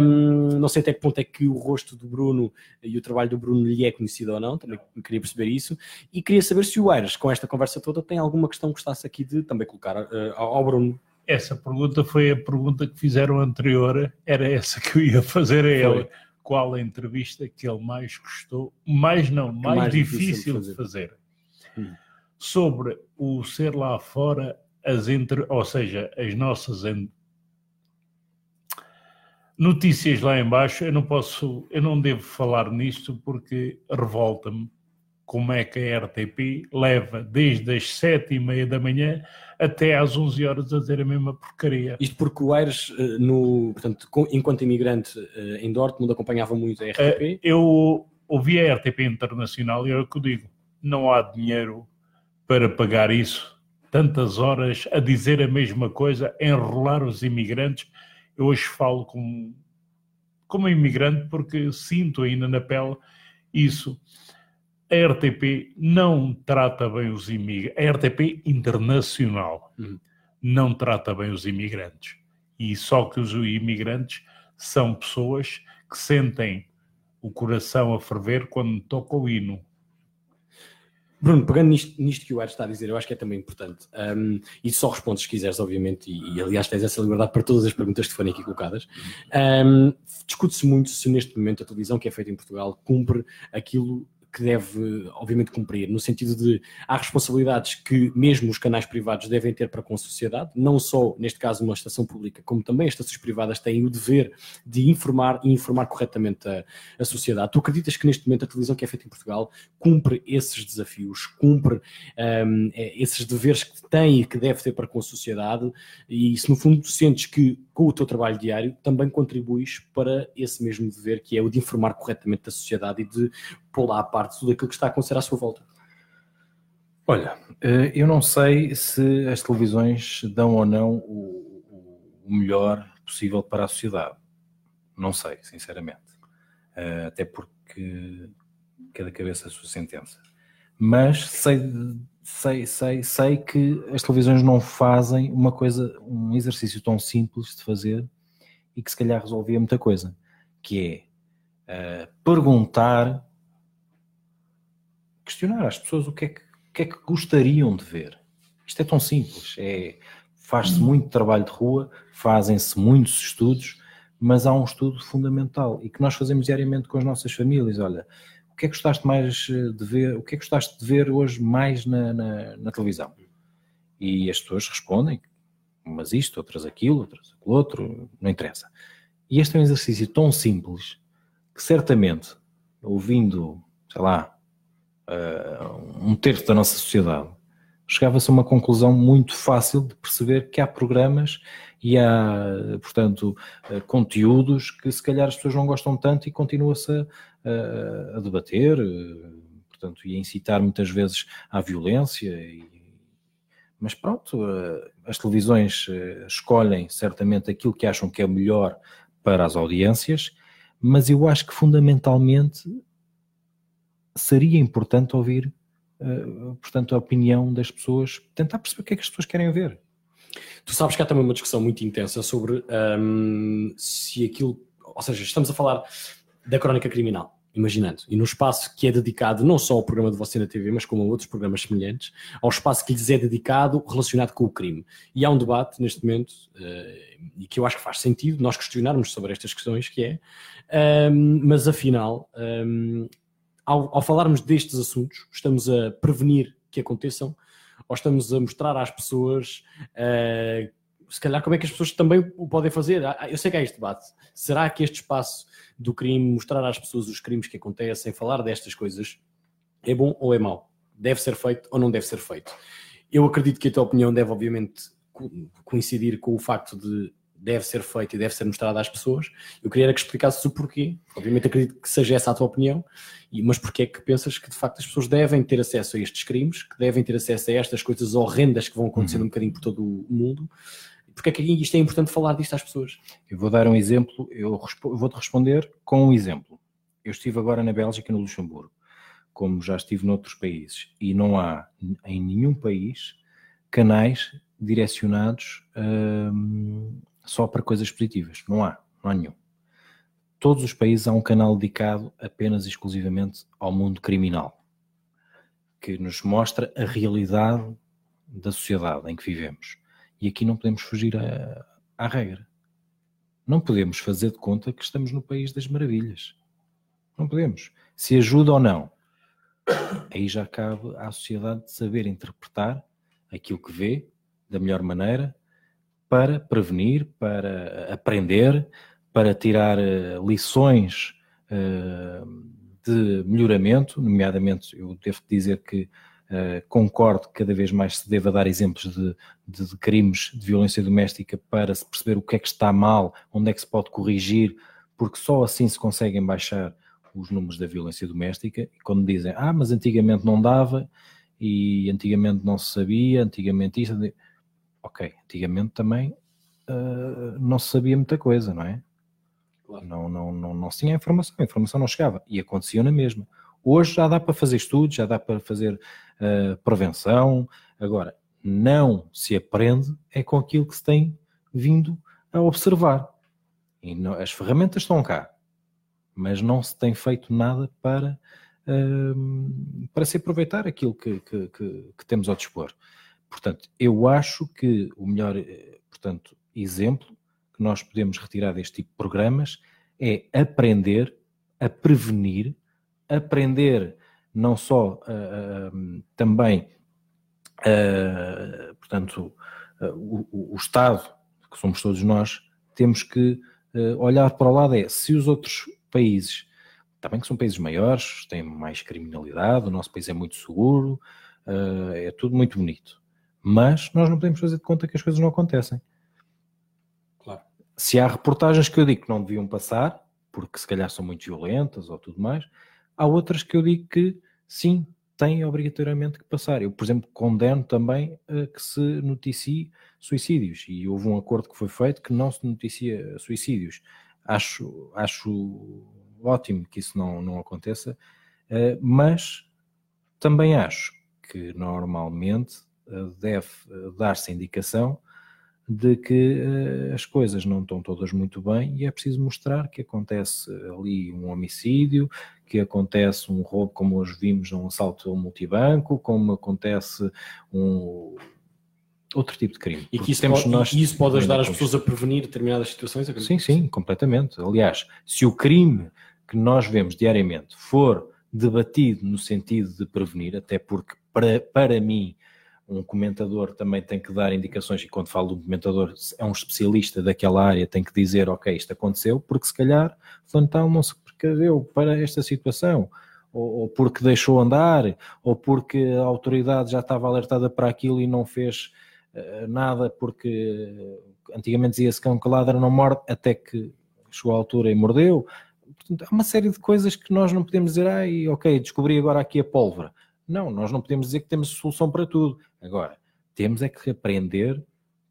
Um, não sei até que ponto é que o rosto do Bruno e o trabalho do Bruno lhe é conhecido ou não, também queria perceber isso. E queria saber se o Aires, com esta conversa toda, tem alguma questão que gostasse aqui de também colocar uh, ao Bruno. Essa pergunta foi a pergunta que fizeram anterior, era essa que eu ia fazer a ele. Foi. Qual a entrevista que ele mais gostou, mais não, mais, mais difícil, de fazer? Fazer. Hum. Sobre o ser lá fora, as entre, ou seja, as nossas notícias lá embaixo, eu não posso, eu não devo falar nisto porque revolta-me como é que a RTP leva desde as sete e meia da manhã até às 11 horas a dizer a mesma porcaria. Isto porque o Aires, eh, no, portanto, enquanto imigrante eh, em Dortmund, acompanhava muito a RTP? Eh, eu ouvi a RTP Internacional e é o que eu digo, não há dinheiro para pagar isso. Tantas horas a dizer a mesma coisa, a enrolar os imigrantes. Eu hoje falo como, como imigrante porque sinto ainda na pele isso a RTP não trata bem os imigrantes, a RTP internacional uhum. não trata bem os imigrantes. E só que os imigrantes são pessoas que sentem o coração a ferver quando toca o hino. Bruno, pegando nisto, nisto que o Aires está a dizer, eu acho que é também importante. Um, e só respondes se quiseres, obviamente, e, e, aliás tens essa liberdade para todas as perguntas que forem aqui colocadas. Um, Discute-se muito se neste momento a televisão que é feita em Portugal cumpre aquilo que deve, obviamente, cumprir, no sentido de há responsabilidades que mesmo os canais privados devem ter para com a sociedade, não só, neste caso, uma estação pública, como também as estações privadas têm o dever de informar e informar corretamente a, a sociedade. Tu acreditas que neste momento a televisão que é feita em Portugal cumpre esses desafios, cumpre um, é, esses deveres que tem e que deve ter para com a sociedade e se no fundo sentes que com o teu trabalho diário também contribuis para esse mesmo dever que é o de informar corretamente a sociedade e de pô lá à parte tudo aquilo que está a acontecer à sua volta? Olha, eh, eu não sei se as televisões dão ou não o, melhor possível para a sociedade. Não sei, sinceramente. Eh, até porque cada cabeça a sua sentença. Mas sei, sei, sei, sei que as televisões não fazem uma coisa, um exercício tão simples de fazer e que se calhar resolvia muita coisa, que é uh, perguntar questionar às pessoas o que é que, que, é que gostariam de ver. Isto é tão simples. É, Faz-se muito trabalho de rua, fazem-se muitos estudos, mas há um estudo fundamental e que nós fazemos diariamente com as nossas famílias. Olha, o que é que gostaste mais eh, de ver? O que é que gostaste de ver hoje mais na, na, na televisão? E as pessoas respondem, umas isto, outras aquilo, outras aquilo outro, não interessa. E este é um exercício tão simples que certamente, ouvindo, sei lá, um terço da nossa sociedade, chegava-se a uma conclusão muito fácil de perceber que há programas e há, portanto, uh, conteúdos que se calhar as pessoas não gostam tanto e continua-se a, a, debater, uh, portanto, e a incitar muitas vezes à violência. E, mas pronto, as televisões escolhem certamente aquilo que acham que é melhor para as audiências, mas eu acho que fundamentalmente seria importante ouvir, uh, portanto, a opinião das pessoas, tentar perceber o que é que as pessoas querem ver. Tu sabes que há também uma discussão muito intensa sobre um, se aquilo, ou seja, estamos a falar da crónica criminal, imaginando, e no espaço que é dedicado não só ao programa de você na TV, mas como a outros programas semelhantes, ao espaço que lhes é dedicado relacionado com o crime. E há um debate neste momento, uh, e que eu acho que faz sentido nós questionarmos sobre estas questões, que é, um, mas afinal, um, ao, ao falarmos destes assuntos, estamos a prevenir que aconteçam ou estamos a mostrar às pessoas uh, se calhar como é que as pessoas também o podem fazer? Ah, eu sei que há este debate. Será que este espaço do crime, mostrar às pessoas os crimes que acontecem, falar destas coisas, é bom ou é mau? Deve ser feito ou não deve ser feito? Eu acredito que a tua opinião deve, obviamente, coincidir com o facto de deve ser feito e deve ser mostrado às pessoas. Eu queria que explicasses o porquê. Obviamente acredito que seja essa a tua opinião, mas porquê é que pensas que de facto as pessoas devem ter acesso a estes crimes, que devem ter acesso a estas coisas horrendas que vão acontecendo uhum. um bocadinho por todo o mundo? Porque é que isto é importante falar disto às pessoas? Eu vou dar um exemplo, eu vou-te responder com um exemplo. Eu estive agora na Bélgica e no Luxemburgo, como já estive noutros países, e não há em nenhum país canais direcionados hum, só para coisas positivas. Não há, não há nenhum. Todos os países há um canal dedicado apenas e exclusivamente ao mundo criminal, que nos mostra a realidade da sociedade em que vivemos. E aqui não podemos fugir à, à regra. Não podemos fazer de conta que estamos no país das maravilhas. Não podemos. Se ajuda ou não, aí já cabe à sociedade saber interpretar aquilo que vê da melhor maneira para prevenir, para aprender, para tirar eh, lições eh, de melhoramento, nomeadamente eu devo dizer que Uh, concordo que cada vez mais se deva dar exemplos de, de, de, crimes de violência doméstica para se perceber o que é que está mal, onde é que se pode corrigir, porque só assim se conseguem baixar os números da violência doméstica. E quando dizem, ah, mas antigamente não dava, e antigamente não se sabia, antigamente isso, ok, antigamente também uh, não se sabia muita coisa, não é? Claro. Não, não, não, não se tinha informação, a informação não chegava e acontecia na mesma. Hoje já dá para fazer estudos, já dá para fazer uh, prevenção. Agora, não se aprende é com aquilo que se tem vindo a observar. E não, as ferramentas estão cá, mas não se tem feito nada para, uh, para se aproveitar aquilo que, que, que, que, temos ao dispor. Portanto, eu acho que o melhor, eh, portanto, exemplo que nós podemos retirar deste tipo de programas é aprender a prevenir, aprender não só uh, uh, também, uh, portanto, o, o, Estado, que somos todos nós, temos que olhar para o lado é se os outros países, também que são países maiores, têm mais criminalidade, o nosso país é muito seguro, é tudo muito bonito. Mas nós não podemos fazer de conta que as coisas não acontecem se há reportagens que eu digo que não deviam passar, porque se calhar são muito violentas ou tudo mais, há outras que eu digo que sim, têm obrigatoriamente que passar. Eu, por exemplo, condeno também uh, que se noticie suicídios e houve um acordo que foi feito que não se noticia suicídios. Acho, acho ótimo que isso não, não aconteça, uh, mas também acho que normalmente deve dar-se indicação de que uh, as coisas não estão todas muito bem e é preciso mostrar que acontece ali um homicídio, que acontece um roubo, como hoje vimos, um assalto ao multibanco, como acontece um outro tipo de crime. E que isso pode, nós isso pode ajudar as pessoas a prevenir determinadas situações? Sim, sim, completamente. Aliás, se o crime que nós vemos diariamente for debatido no sentido de prevenir, até porque para, para mim um comentador também tem que dar indicações, e quando falo de um comentador, é um especialista daquela área, tem que dizer, ok, isto aconteceu, porque se calhar Fantal não se precaveu para esta situação, ou, ou, porque deixou andar, ou porque a autoridade já estava alertada para aquilo e não fez uh, nada, porque antigamente dizia-se que um ladra não morde, até que chegou à altura e mordeu. Portanto, há uma série de coisas que nós não podemos dizer, ai, ok, descobri agora aqui a pólvora. Não, nós não podemos dizer que temos solução para tudo. Agora, temos é que aprender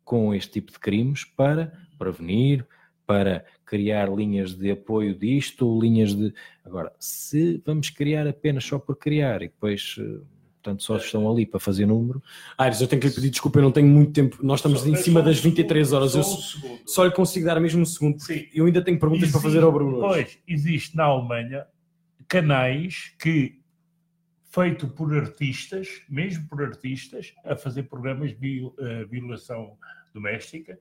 com este tipo de crimes para prevenir, para criar linhas de apoio disto, linhas de. Agora, se vamos criar apenas só por criar e depois. Eh, portanto, só estão ali para fazer número. Aires, eu tenho que lhe pedir desculpa, eu não tenho muito tempo. Nós estamos só, em cima das 23 horas. Só, eu um só lhe consigo dar mesmo um segundo. Sim. Eu ainda tenho perguntas existe, para fazer ao Bruno. Pois, existe na Alemanha canais que feito por artistas, mesmo por artistas, a fazer programas de uh, violação doméstica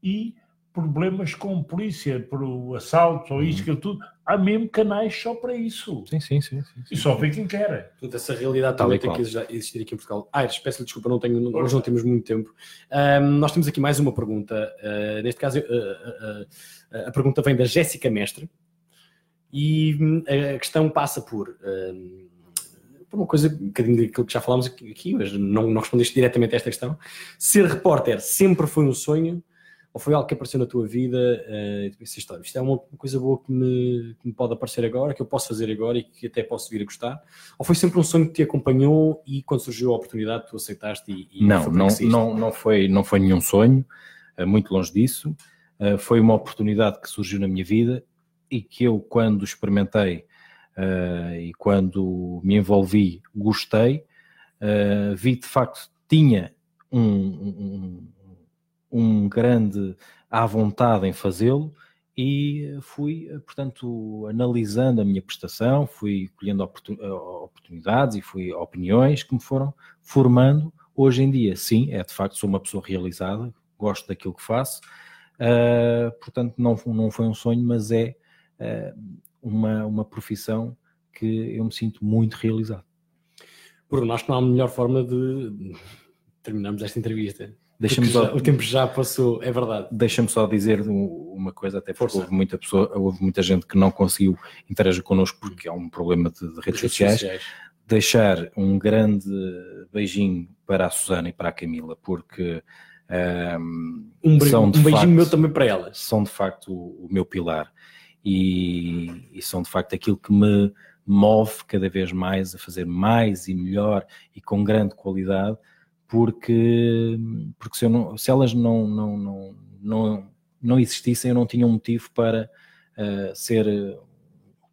e problemas com polícia, por assaltos ou isto, uhum. aquilo tudo. Há mesmo canais só para isso. Sim, sim, sim. sim, sim. E só vê quem quer. Portanto, essa realidade também tem que existir aqui em Portugal. Ah, peço desculpa, não tenho, hoje não temos muito tempo. Um, nós temos aqui mais uma pergunta. Uh, neste caso, uh, uh, a pergunta vem da Jéssica Mestre. E hum, a questão passa por por uma coisa, um bocadinho daquilo que já falámos aqui, mas não, não respondeste diretamente a esta questão. Ser repórter sempre foi um sonho ou foi algo que apareceu na tua vida uh, e isto é uma coisa boa que me, que me, pode aparecer agora, que eu posso fazer agora e que até posso vir a gostar? Ou foi sempre um sonho que te acompanhou e quando surgiu a oportunidade tu aceitaste e, e não, não, não, não, foi, não foi nenhum sonho, uh, muito longe disso. Uh, foi uma oportunidade que surgiu na minha vida e que eu, quando experimentei e quando me envolvi, gostei, vi de facto tinha um, um um grande à vontade em fazê-lo e fui, portanto, analisando a minha prestação, fui colhendo eh, oportunidades e fui opiniões que me foram formando. Hoje em dia, sim, é de facto, sou uma pessoa realizada, gosto daquilo que faço, uh, portanto, não, não foi um sonho, mas é uh, uma, uma profissão que eu me sinto muito realizado. Bruno, acho que não há melhor forma de terminarmos esta entrevista Deixa-me só, o tempo já passou, é verdade. Deixa-me só dizer uma coisa, até porque houve muita, pessoa, houve muita gente que não conseguiu interagir connosco porque há um problema de, de redes, sociais. sociais. Deixar um grande beijinho para a Susana e para a Camila, porque um, um, são um beijinho facto, meu também para elas. São de facto o, o meu pilar e, e são de facto aquilo que me move cada vez mais a fazer mais e melhor e com grande qualidade porque, porque se, não, se, elas não, não, não, não, não existissem, eu não tinha um motivo para uh, ser,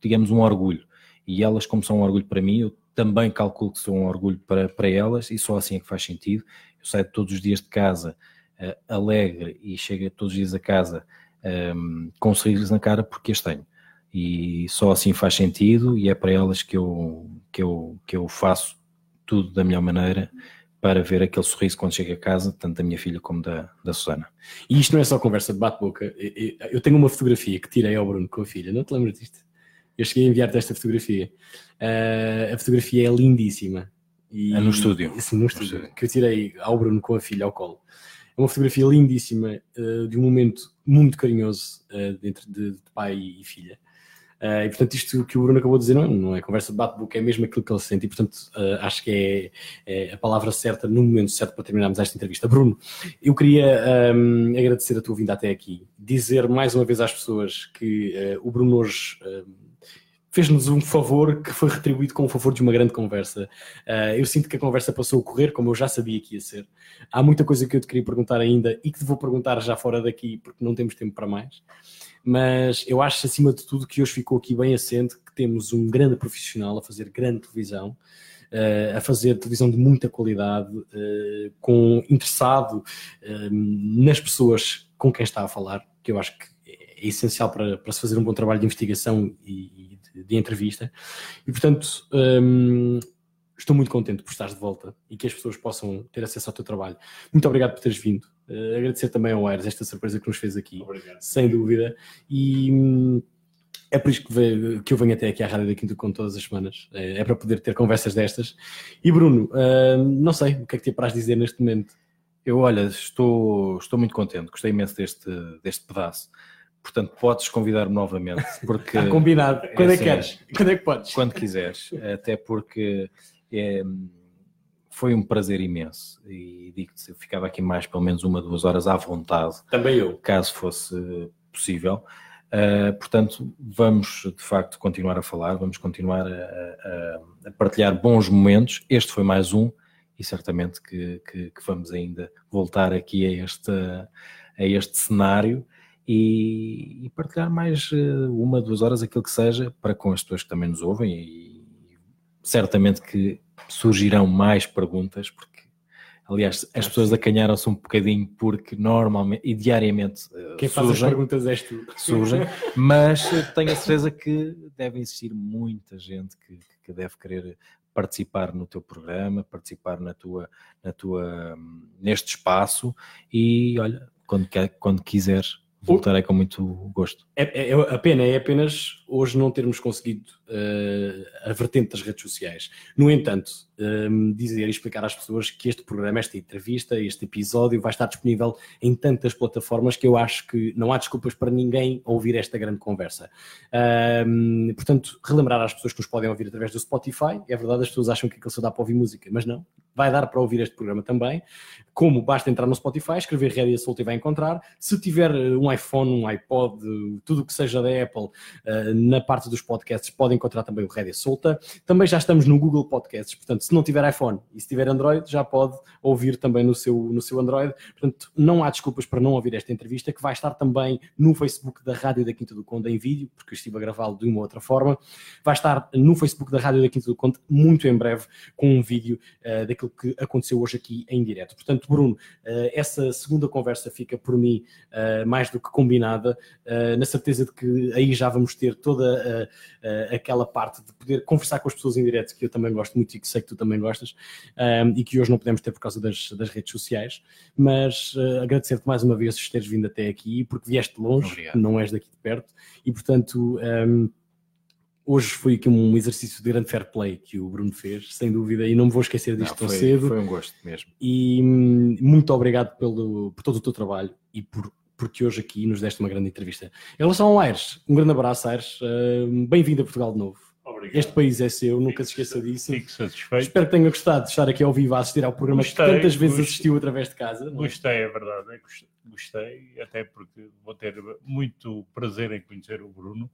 digamos, um orgulho. E elas, como são um orgulho para mim, eu também calculo que sou um orgulho para, para elas, e só assim é que faz sentido. Eu saio todos os dias de casa uh, alegre e chego todos os dias a casa um, com sorrisos na cara porque as tenho. E só assim faz sentido, e é para elas que eu, que eu, que eu faço tudo da melhor maneira para ver aquele sorriso quando chega a casa, tanto da minha filha como da, da Susana. E isto não é só conversa de bate-boca. Eu tenho uma fotografia que tirei ao Bruno com a filha, não te lembras disto? Eu cheguei a enviar-te esta fotografia. Uh, a fotografia é lindíssima. E, é no estúdio. Sim, no estúdio. No estúdio. Que eu tirei ao Bruno com a filha ao colo. É uma fotografia lindíssima uh, de um momento muito carinhoso uh, entre de, de pai e filha. Uh, e portanto, isto que o Bruno acabou de dizer não, não é conversa de bate-boca, é mesmo aquilo que ele sente, e portanto, acho que é, é, a palavra certa no momento certo para terminarmos esta entrevista. Bruno, eu queria um, ehm, agradecer a tua vinda até aqui, dizer mais uma vez às pessoas que o Bruno hoje. Fez-nos um favor que foi retribuído com o favor de uma grande conversa. eu sinto que a conversa passou a correr como eu já sabia que ia ser. Há muita coisa que eu te queria perguntar ainda e que te vou perguntar já fora daqui, porque não temos tempo para mais mas eu acho acima de tudo que hoje ficou aqui bem assente que temos um grande profissional a fazer grande televisão, uh, a fazer televisão de muita qualidade, uh, com interessado uh, nas pessoas com quem está a falar, que eu acho que é essencial para, para se fazer um bom trabalho de investigação e de, entrevista. E portanto, um, estou muito contente por estares de volta e que as pessoas possam ter acesso ao teu trabalho. Muito obrigado por teres vindo. Uh, agradecer também ao Aires esta surpresa que nos fez aqui, obrigado. sem dúvida. E hum, é por isso que, veio, que, eu venho até aqui à Rádio da Quinto com todas as semanas. É, é para poder ter conversas destas. E Bruno, uh, não sei, o que é que te apraz dizer neste momento? Eu, olha, estou, estou muito contente, gostei imenso deste, deste pedaço. Portanto, podes convidar-me novamente. Porque, Está combinado. Quando é, é que queres? Quando é que podes? Quando quiseres. Até porque é, foi um prazer imenso e digo-te, eu ficava aqui mais pelo menos uma, duas horas à vontade. Também eu. Caso fosse possível. Uh, portanto, vamos de facto continuar a falar, vamos continuar a, a, a, partilhar bons momentos. Este foi mais um e certamente que, que, que vamos ainda voltar aqui a este, a este cenário e, e, partilhar mais ah, uma, duas horas, aquilo que seja, para com as pessoas que também nos ouvem e certamente que surgirão mais perguntas, porque, aliás, as pessoas acanharam-se um bocadinho porque normalmente e diariamente eh, Quem surgem, faz as perguntas és tu. Surgem, mas tenho a certeza que deve existir muita gente que, que deve querer participar no teu programa, participar na tua, na tua, neste espaço e olha, quando, quando quiseres voltarei com muito gosto. É, é, é, a pena é apenas hoje não termos conseguido uh, a vertente das redes sociais. No entanto, um, ehm, dizer e explicar às pessoas que este programa, esta entrevista, este episódio vai estar disponível em tantas plataformas que eu acho que não há desculpas para ninguém ouvir esta grande conversa. Um, ehm, portanto, relembrar às pessoas que nos podem ouvir através do Spotify. É verdade, as pessoas acham que aquilo só dá para ouvir música, mas não. Vai dar para ouvir este programa também. Como basta entrar no Spotify, escrever Rédia Solta e vai encontrar. Se tiver eh, um iPhone, um iPod, tudo o que seja da Apple, uh, na parte dos podcasts, podem encontrar também o Rédia Solta. Também já estamos no Google Podcasts, portanto, se não tiver iPhone e se tiver Android, já pode ouvir também no seu, no seu Android. Portanto, não há desculpas para não ouvir esta entrevista, que vai estar também no Facebook da Rádio da Quinta do Conde em vídeo, porque eu estive a gravá-lo de uma ou outra forma. Vai estar no Facebook da Rádio da Quinta do Conde muito em breve com um vídeo uh, daquilo que aconteceu hoje aqui em direto. Portanto, Bruno, uh, essa segunda conversa fica por mim uh, mais do que combinada, na certeza de que aí já vamos ter toda aquela parte de poder conversar com as pessoas em direto, que eu também gosto muito e que sei que tu também gostas, e que hoje não podemos ter por causa das, das redes sociais. Mas agradecer-te mais uma vez teres vindo até aqui, porque vieste longe, Obrigado. não és daqui de perto, e portanto. Um, hoje foi aqui um exercício de grande fair play que o Bruno fez, sem dúvida, e não me vou esquecer disto não, tão cedo. Foi um gosto mesmo. E hum, muito obrigado pelo, por todo o teu trabalho e por porque hoje aqui nos deste uma grande entrevista. Em relação ao Aires, um grande abraço, Aires. Uh, Bem-vindo a Portugal de novo. Obrigado. Este país é seu, nunca se esqueça disso. Fico satisfeito. Espero que tenha gostado de estar aqui ao vivo a assistir ao programa gostei, que tantas vezes gostei, assistiu através de casa. É? Gostei, é verdade. Gostei, até porque vou ter muito prazer em conhecer o Bruno.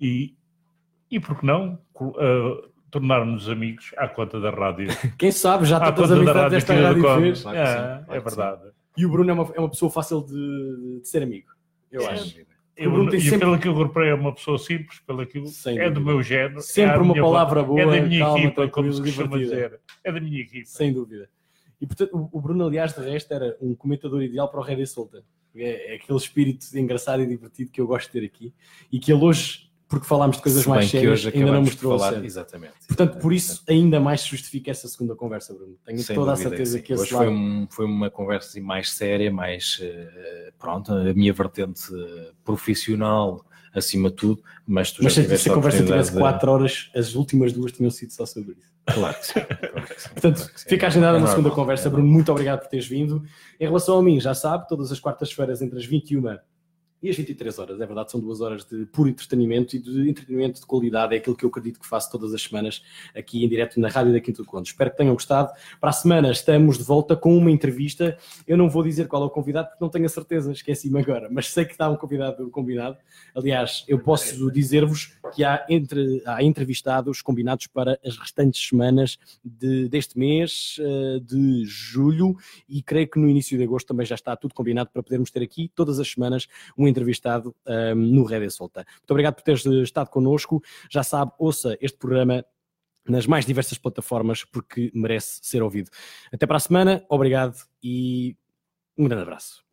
E e por que não uh, tornar-nos amigos à conta da rádio? Quem sabe, já tantas amizades esta rádio fez. Claro é, é verdade. E o Bruno é uma, é uma pessoa fácil de, de ser amigo, eu é. acho. Eu, Bruno tem e sempre... pelo que eu reparei, é uma pessoa simples, pelo aquilo é do meu género. Sempre é uma palavra boa, é da minha calma, equipa, como se costuma dizer. É da minha equipa. Sem dúvida. E portanto, o Bruno, aliás, de resto, era um comentador ideal para o Rede Solta. É, é aquele espírito engraçado e divertido que eu gosto de ter aqui e que ele hoje porque falámos de coisas mais sérias, ainda não mostrou falar, a Exatamente. Portanto, por isso ainda mais se justifica essa segunda conversa, Bruno. Tenho Sem toda a certeza que, que esse Hoje lado... foi, um, foi uma conversa assim mais séria, mais, uh, pronto, a minha vertente uh, profissional acima de tudo, mas tu mas já se a conversa tivesse 4 de... horas, as últimas duas tinham sido só sobre isso. Claro que sim. Portanto, claro que sim. fica agendada é uma segunda conversa, é Bruno. Muito obrigado por teres vindo. Em relação a mim, já sabe, todas as quartas-feiras entre as 21 e as 23 horas, é verdade, são duas horas de puro entretenimento e de entretenimento de qualidade, é aquilo que eu acredito que faço todas as semanas aqui em direto na Rádio da Quinta do Conde. Espero que tenham gostado. Para a semana estamos de volta com uma entrevista. Eu não vou dizer qual é o convidado porque não tenho a certeza, esqueci-me agora, mas sei que está um convidado combinado. Aliás, eu posso dizer-vos que há, entre, há entrevistados combinados para as restantes semanas de, deste mês eh, de julho e creio que no início de agosto também já está tudo combinado para podermos ter aqui todas as semanas um entrevistado um, no Rede Solta. Muito obrigado por teres estado connosco. Já sabe, ouça este programa nas mais diversas plataformas porque merece ser ouvido. Até para a semana, obrigado e um grande abraço.